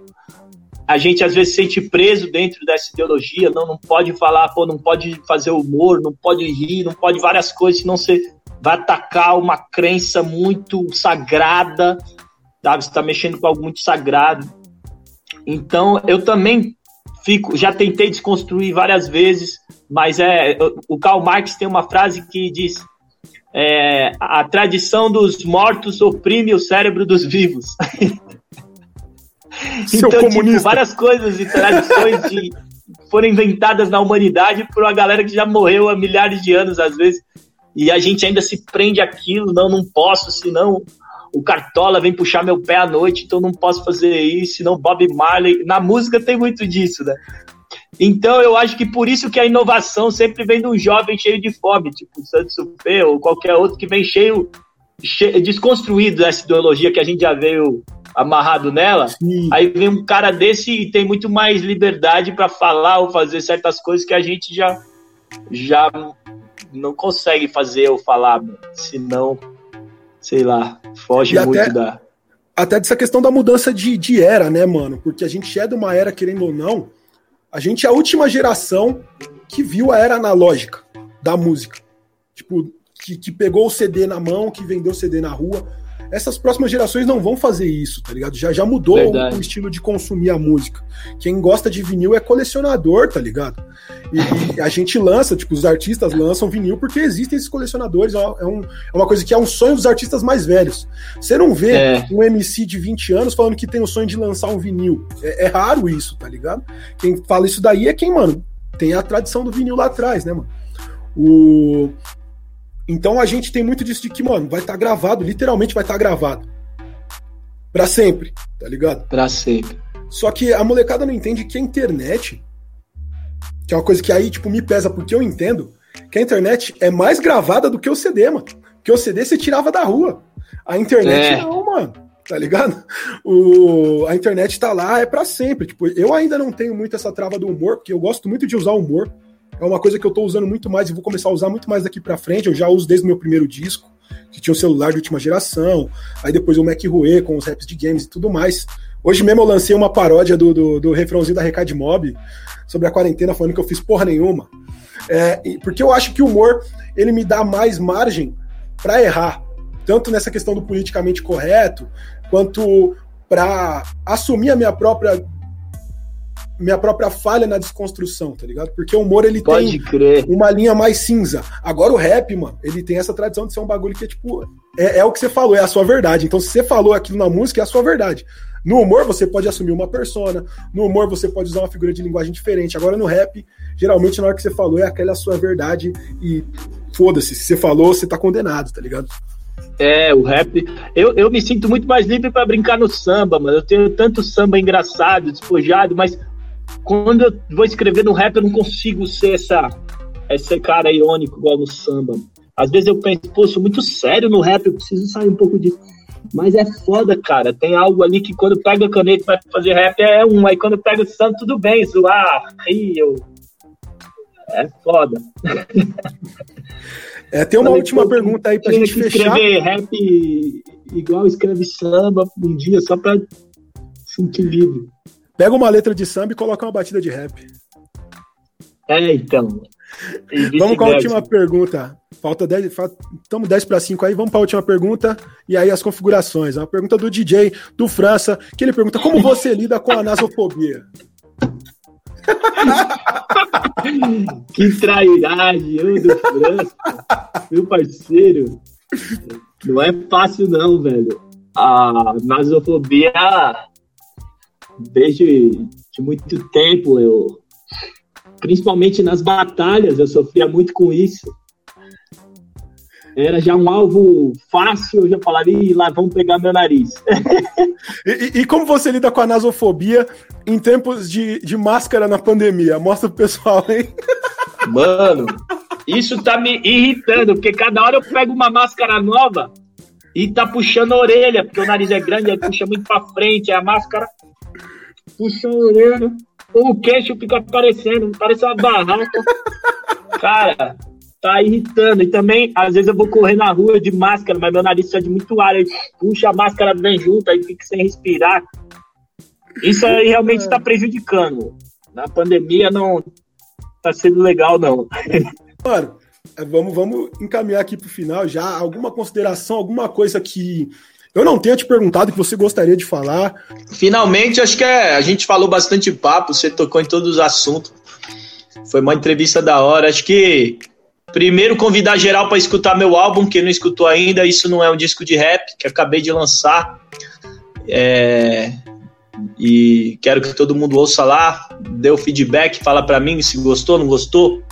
a gente às vezes se sente preso dentro dessa ideologia, não, não pode falar, pô, não pode fazer humor, não pode rir, não pode várias coisas, senão você vai atacar uma crença muito sagrada, tá? Você está mexendo com algo muito sagrado. Então, eu também fico, já tentei desconstruir várias vezes, mas é o Karl Marx tem uma frase que diz é, a tradição dos mortos oprime o cérebro dos vivos. Seu então, tipo, comunista. Tipo, várias coisas e tradições de, foram inventadas na humanidade por uma galera que já morreu há milhares de anos, às vezes, e a gente ainda se prende aquilo, não, não posso, senão o Cartola vem puxar meu pé à noite, então não posso fazer isso, senão Bob Marley. Na música tem muito disso, né? Então eu acho que por isso que a inovação sempre vem de um jovem cheio de fome, tipo Santos Supê ou qualquer outro que vem cheio, cheio desconstruído dessa ideologia que a gente já veio amarrado nela. Sim. Aí vem um cara desse e tem muito mais liberdade para falar ou fazer certas coisas que a gente já já não consegue fazer eu falar, senão, sei lá, foge E muito até- da. até dessa questão da mudança de, de era, né, mano? Porque a gente é de uma era, querendo ou não, a gente é a última geração que viu a era analógica da música. Tipo, que, que pegou o CD na mão, que vendeu o CD na rua. Essas próximas gerações não vão fazer isso, tá ligado? Já, já mudou Verdade. o, estilo de consumir a música. Quem gosta de vinil é colecionador, tá ligado? E, e a gente lança, tipo, os artistas lançam vinil porque existem esses colecionadores. É uma- é um- é uma coisa que é um sonho dos artistas mais velhos. Você não vê É. um MC de 20 anos falando que tem o sonho de lançar um vinil. É, é raro isso, tá ligado? Quem fala isso daí é quem, mano, tem a tradição do vinil lá atrás, né, mano? O... Então a gente tem muito disso de que, mano, vai estar gravado, literalmente vai estar gravado. Pra sempre, tá ligado? Pra sempre. Só que a molecada não entende que a internet, que é uma coisa que aí, tipo, me pesa porque eu entendo, que a internet é mais gravada do que o CD, mano. Porque o CD você tirava da rua. A internet É. não, mano. Tá ligado? O, a internet tá lá, é pra sempre. Tipo, eu ainda não tenho muito essa trava do humor, porque eu gosto muito de usar humor. É uma coisa que eu tô usando muito mais e vou começar a usar muito mais daqui pra frente. Eu já uso desde o meu primeiro disco, que tinha um celular de última geração. Aí depois o Mac Rue com os raps de games e tudo mais. Hoje mesmo eu lancei uma paródia do, do, do refrãozinho da Recade Mob sobre a quarentena, falando que eu fiz porra nenhuma. É, porque eu acho que o humor ele me dá mais margem pra errar. Tanto nessa questão do politicamente correto, quanto pra assumir a minha própria minha própria falha na desconstrução, tá ligado? Porque o humor ele Pode tem crer. uma linha mais cinza. Agora o rap, mano, ele tem essa tradição de ser um bagulho que é tipo. É, é o que você falou, é a sua verdade. Então, se você falou aquilo na música, é a sua verdade. No humor, você pode assumir uma persona. No humor, você pode usar uma figura de linguagem diferente. Agora, no rap, geralmente, na hora que você falou, é aquela sua verdade. E foda-se, se você falou, você tá condenado, tá ligado? É, o rap. Eu, eu me sinto muito mais livre pra brincar no samba, mano. Eu tenho tanto samba engraçado, despojado, mas quando eu vou escrever no rap, eu não consigo ser essa, esse cara irônico igual no samba. Às vezes eu penso, pô, sou muito sério no rap, eu preciso sair um pouco disso. Mas é foda, cara. Tem algo ali que quando pega a caneta vai fazer rap é um, aí quando pega o samba, tudo bem, zoar, eu. É foda. É, tem uma Falei, última pô, pergunta aí pra gente fechar. escrever rap igual escreve samba um dia, só pra sentir livre. Pega uma letra de samba e coloca uma batida de rap. É, então. [LAUGHS] Vamos com a última pergunta. Falta 10, estamos 10 para 5 aí, vamos para a última pergunta e aí as configurações. É uma pergunta do DJ do França, que ele pergunta como você lida com a nasofobia? [LAUGHS] Que trairagem, eu do França, meu parceiro. Não é fácil não, velho. A nasofobia, desde de muito tempo, eu, principalmente nas batalhas, eu sofria muito com isso. Era já um alvo fácil, eu já falaria, "Ih, lá vamos pegar meu nariz. [LAUGHS] E, e- como você lida com a nasofobia em tempos de, de máscara na pandemia? Mostra pro pessoal, hein? [LAUGHS] Mano, isso tá me irritando, porque cada hora eu pego uma máscara nova e tá puxando a orelha, porque o nariz é grande, aí puxa muito pra frente, aí a máscara orelha, ou o queixo fica aparecendo, parece uma barraca. [LAUGHS] Cara, tá irritando. E também, às vezes eu vou correr na rua de máscara, mas meu nariz precisa de muito ar, aí puxa a máscara bem junto, aí fica sem respirar. Isso aí realmente tá prejudicando. Na pandemia não tá sendo legal, não. [LAUGHS] Mano, é, vamos, vamos encaminhar aqui pro final já. Alguma consideração, alguma coisa que eu não tenha te perguntado que você gostaria de falar? Finalmente, acho que é, a gente falou bastante papo, você tocou em todos os assuntos. Foi uma entrevista da hora. Acho que primeiro convidar geral para escutar meu álbum, quem não escutou ainda, isso não é um disco de rap que acabei de lançar. É, e quero que todo mundo ouça lá, dê o feedback, fala para mim se gostou, não gostou,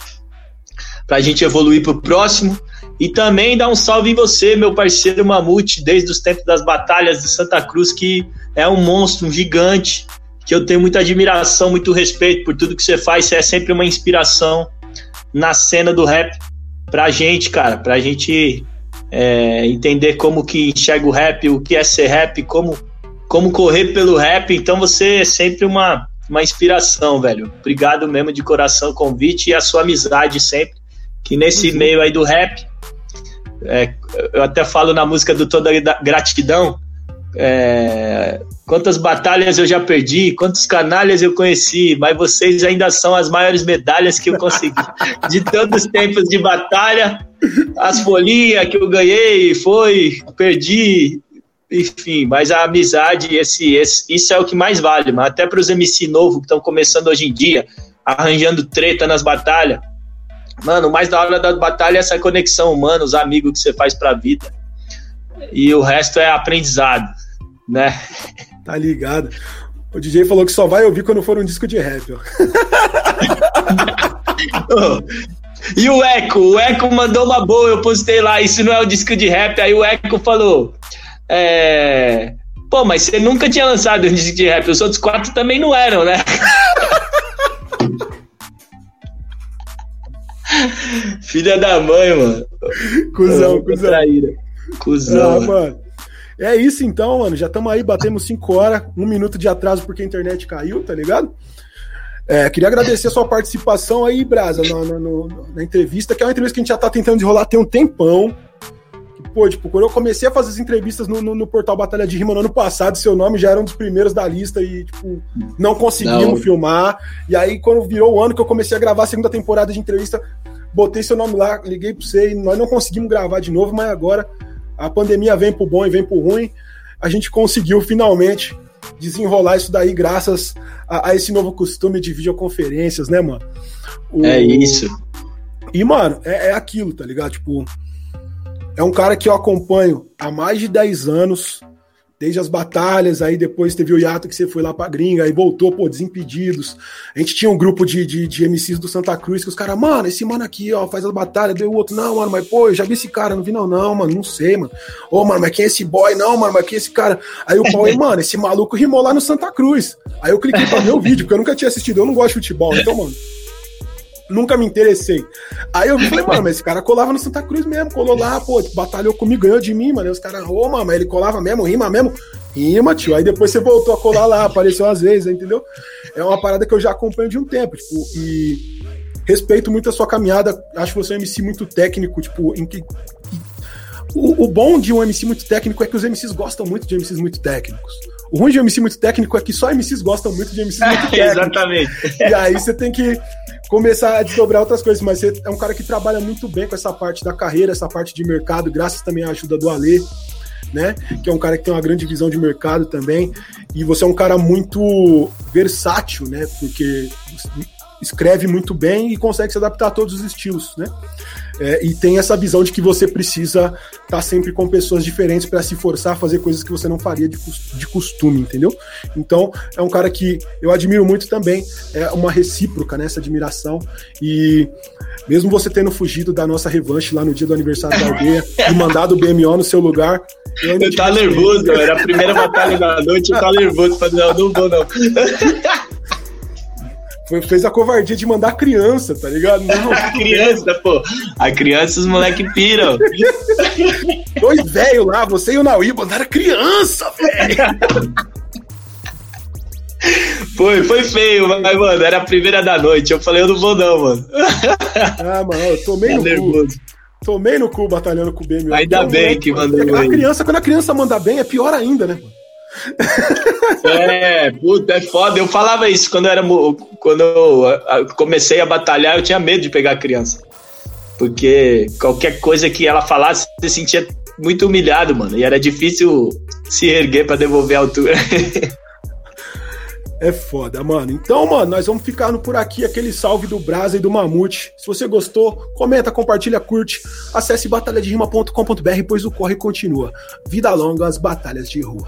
para a gente evoluir para o próximo. E também dar um salve em você, meu parceiro Mamute, desde os tempos das batalhas de Santa Cruz, que é um monstro, um gigante, que eu tenho muita admiração, muito respeito por tudo que você faz. Você é sempre uma inspiração na cena do rap pra gente, cara, pra gente é, entender como que enxerga o rap, o que é ser rap, como, como correr pelo rap. Então você é sempre uma, uma inspiração, velho. Obrigado mesmo de coração o convite e a sua amizade sempre. Que nesse uhum. meio aí do rap, é, eu até falo na música do Toda Gratidão, é, quantas batalhas eu já perdi, quantos canalhas eu conheci, mas vocês ainda são as maiores medalhas que eu consegui. [LAUGHS] De tantos tempos de batalha, as folhinhas que eu ganhei, foi, perdi, enfim, mas a amizade, esse, esse, isso é o que mais vale, mas até para os MC novo que estão começando hoje em dia, arranjando treta nas batalhas. Mano, mais da hora da batalha é essa conexão humana, os amigos que você faz pra vida. E o resto é aprendizado né? Tá ligado. O DJ falou que só vai ouvir quando for um disco de rap. [LAUGHS] e o Eco? O Eco mandou uma boa, eu postei lá, isso não é o disco de rap. Aí o Eco falou: é... Pô, mas você nunca tinha lançado um disco de rap, os outros quatro também não eram, né? [LAUGHS] [LAUGHS] Filha da mãe, mano. Cusão, cuzão. Traíra. Cusão. Ah, mano. É isso então, mano. Já estamos aí, batemos 5 horas, um minuto de atraso porque a internet caiu, tá ligado? É, queria agradecer a sua participação aí, Brasa, na, na, na, entrevista, que é uma entrevista que a gente já tá tentando desenrolar tem um tempão. Pô, tipo, quando eu comecei a fazer as entrevistas no, no, no, portal Batalha de Rima no ano passado, seu nome já era um dos primeiros da lista e, tipo, não conseguimos não. filmar. E aí, quando virou o ano que eu comecei a gravar a segunda temporada de entrevista, botei seu nome lá, liguei pra você e nós não conseguimos gravar de novo, mas agora a pandemia vem pro bom e vem pro ruim. A gente conseguiu finalmente desenrolar isso daí graças a, a esse novo costume de videoconferências, né, mano? O... É isso. E, mano, é, é aquilo, tá ligado? Tipo, é um cara que eu acompanho há mais de 10 anos desde as batalhas, aí depois teve o hiato que você foi lá pra gringa, aí voltou, pô, Desimpedidos. A gente tinha um grupo de, de, de MCs do Santa Cruz que os caras, mano, esse mano aqui, ó, faz as batalhas, deu o outro, não, mano, mas pô, eu já vi esse cara, não vi não, não, mano, não sei, mano. Ô, mano, mas quem é esse boy? Não, mano, mas quem é esse cara? Aí o [LAUGHS] Paulo, mano, esse maluco rimou lá no Santa Cruz. Aí eu cliquei pra ver o vídeo, porque eu nunca tinha assistido, eu não gosto de futebol, então, mano nunca me interessei. Aí eu falei, [LAUGHS] mano, mas esse cara colava no Santa Cruz mesmo, colou lá, pô, batalhou comigo, ganhou de mim, mano. Os caras, ô, mano, mas ele colava mesmo, rima mesmo. Rima, tio. Aí depois você voltou a colar lá, apareceu às vezes, entendeu? É uma parada que eu já acompanho de um tempo, tipo, e respeito muito a sua caminhada. Acho que você é um MC muito técnico, tipo, em que. O, o bom de um MC muito técnico é que os MCs gostam muito de MCs muito técnicos. O ruim de um MC muito técnico é que só MCs gostam muito de MCs muito [LAUGHS] técnicos. Exatamente. E aí você tem que começar a desdobrar outras coisas, mas você é um cara que trabalha muito bem com essa parte da carreira, essa parte de mercado, graças também à ajuda do Alê, né? Que é um cara que tem uma grande visão de mercado também. E você é um cara muito versátil, né? Porque escreve muito bem e consegue se adaptar a todos os estilos, né? É, e tem essa visão de que você precisa estar tá sempre com pessoas diferentes para se forçar a fazer coisas que você não faria de, de costume, entendeu? Então, é um cara que eu admiro muito também, é uma recíproca nessa né, admiração. E mesmo você tendo fugido da nossa revanche lá no dia do aniversário da aldeia e mandado o BMO no seu lugar. Eu, eu tava nervoso, era a primeira batalha da noite, eu tava [LAUGHS] nervoso, falei, não, não vou não. Foi, fez a covardia de mandar criança, tá ligado? Não, [LAUGHS] a criança, pô. A criança, os moleque piram. [LAUGHS] Dois velhos lá, você e o Naui mandaram criança, velho. Foi, foi feio, mas, mano, era a primeira da noite. Eu falei, eu não vou não, mano. Ah, mano, eu tomei tá no nervoso. cu. Tomei no cu batalhando com o BM. Ainda bem que mandou. A criança, quando a criança manda bem, é pior ainda, né? É, puta, é foda. Eu falava isso quando eu era quando eu comecei a batalhar, eu tinha medo de pegar a criança. Porque qualquer coisa que ela falasse, você sentia muito humilhado, mano. E era difícil se erguer para devolver a altura. [LAUGHS] É foda, mano. Então, mano, nós vamos ficando por aqui. Aquele salve do Brasa e do Mamute. Se você gostou, comenta, compartilha, curte. Acesse batalhaderima.com.br, pois o corre continua. Vida longa, as batalhas de rua.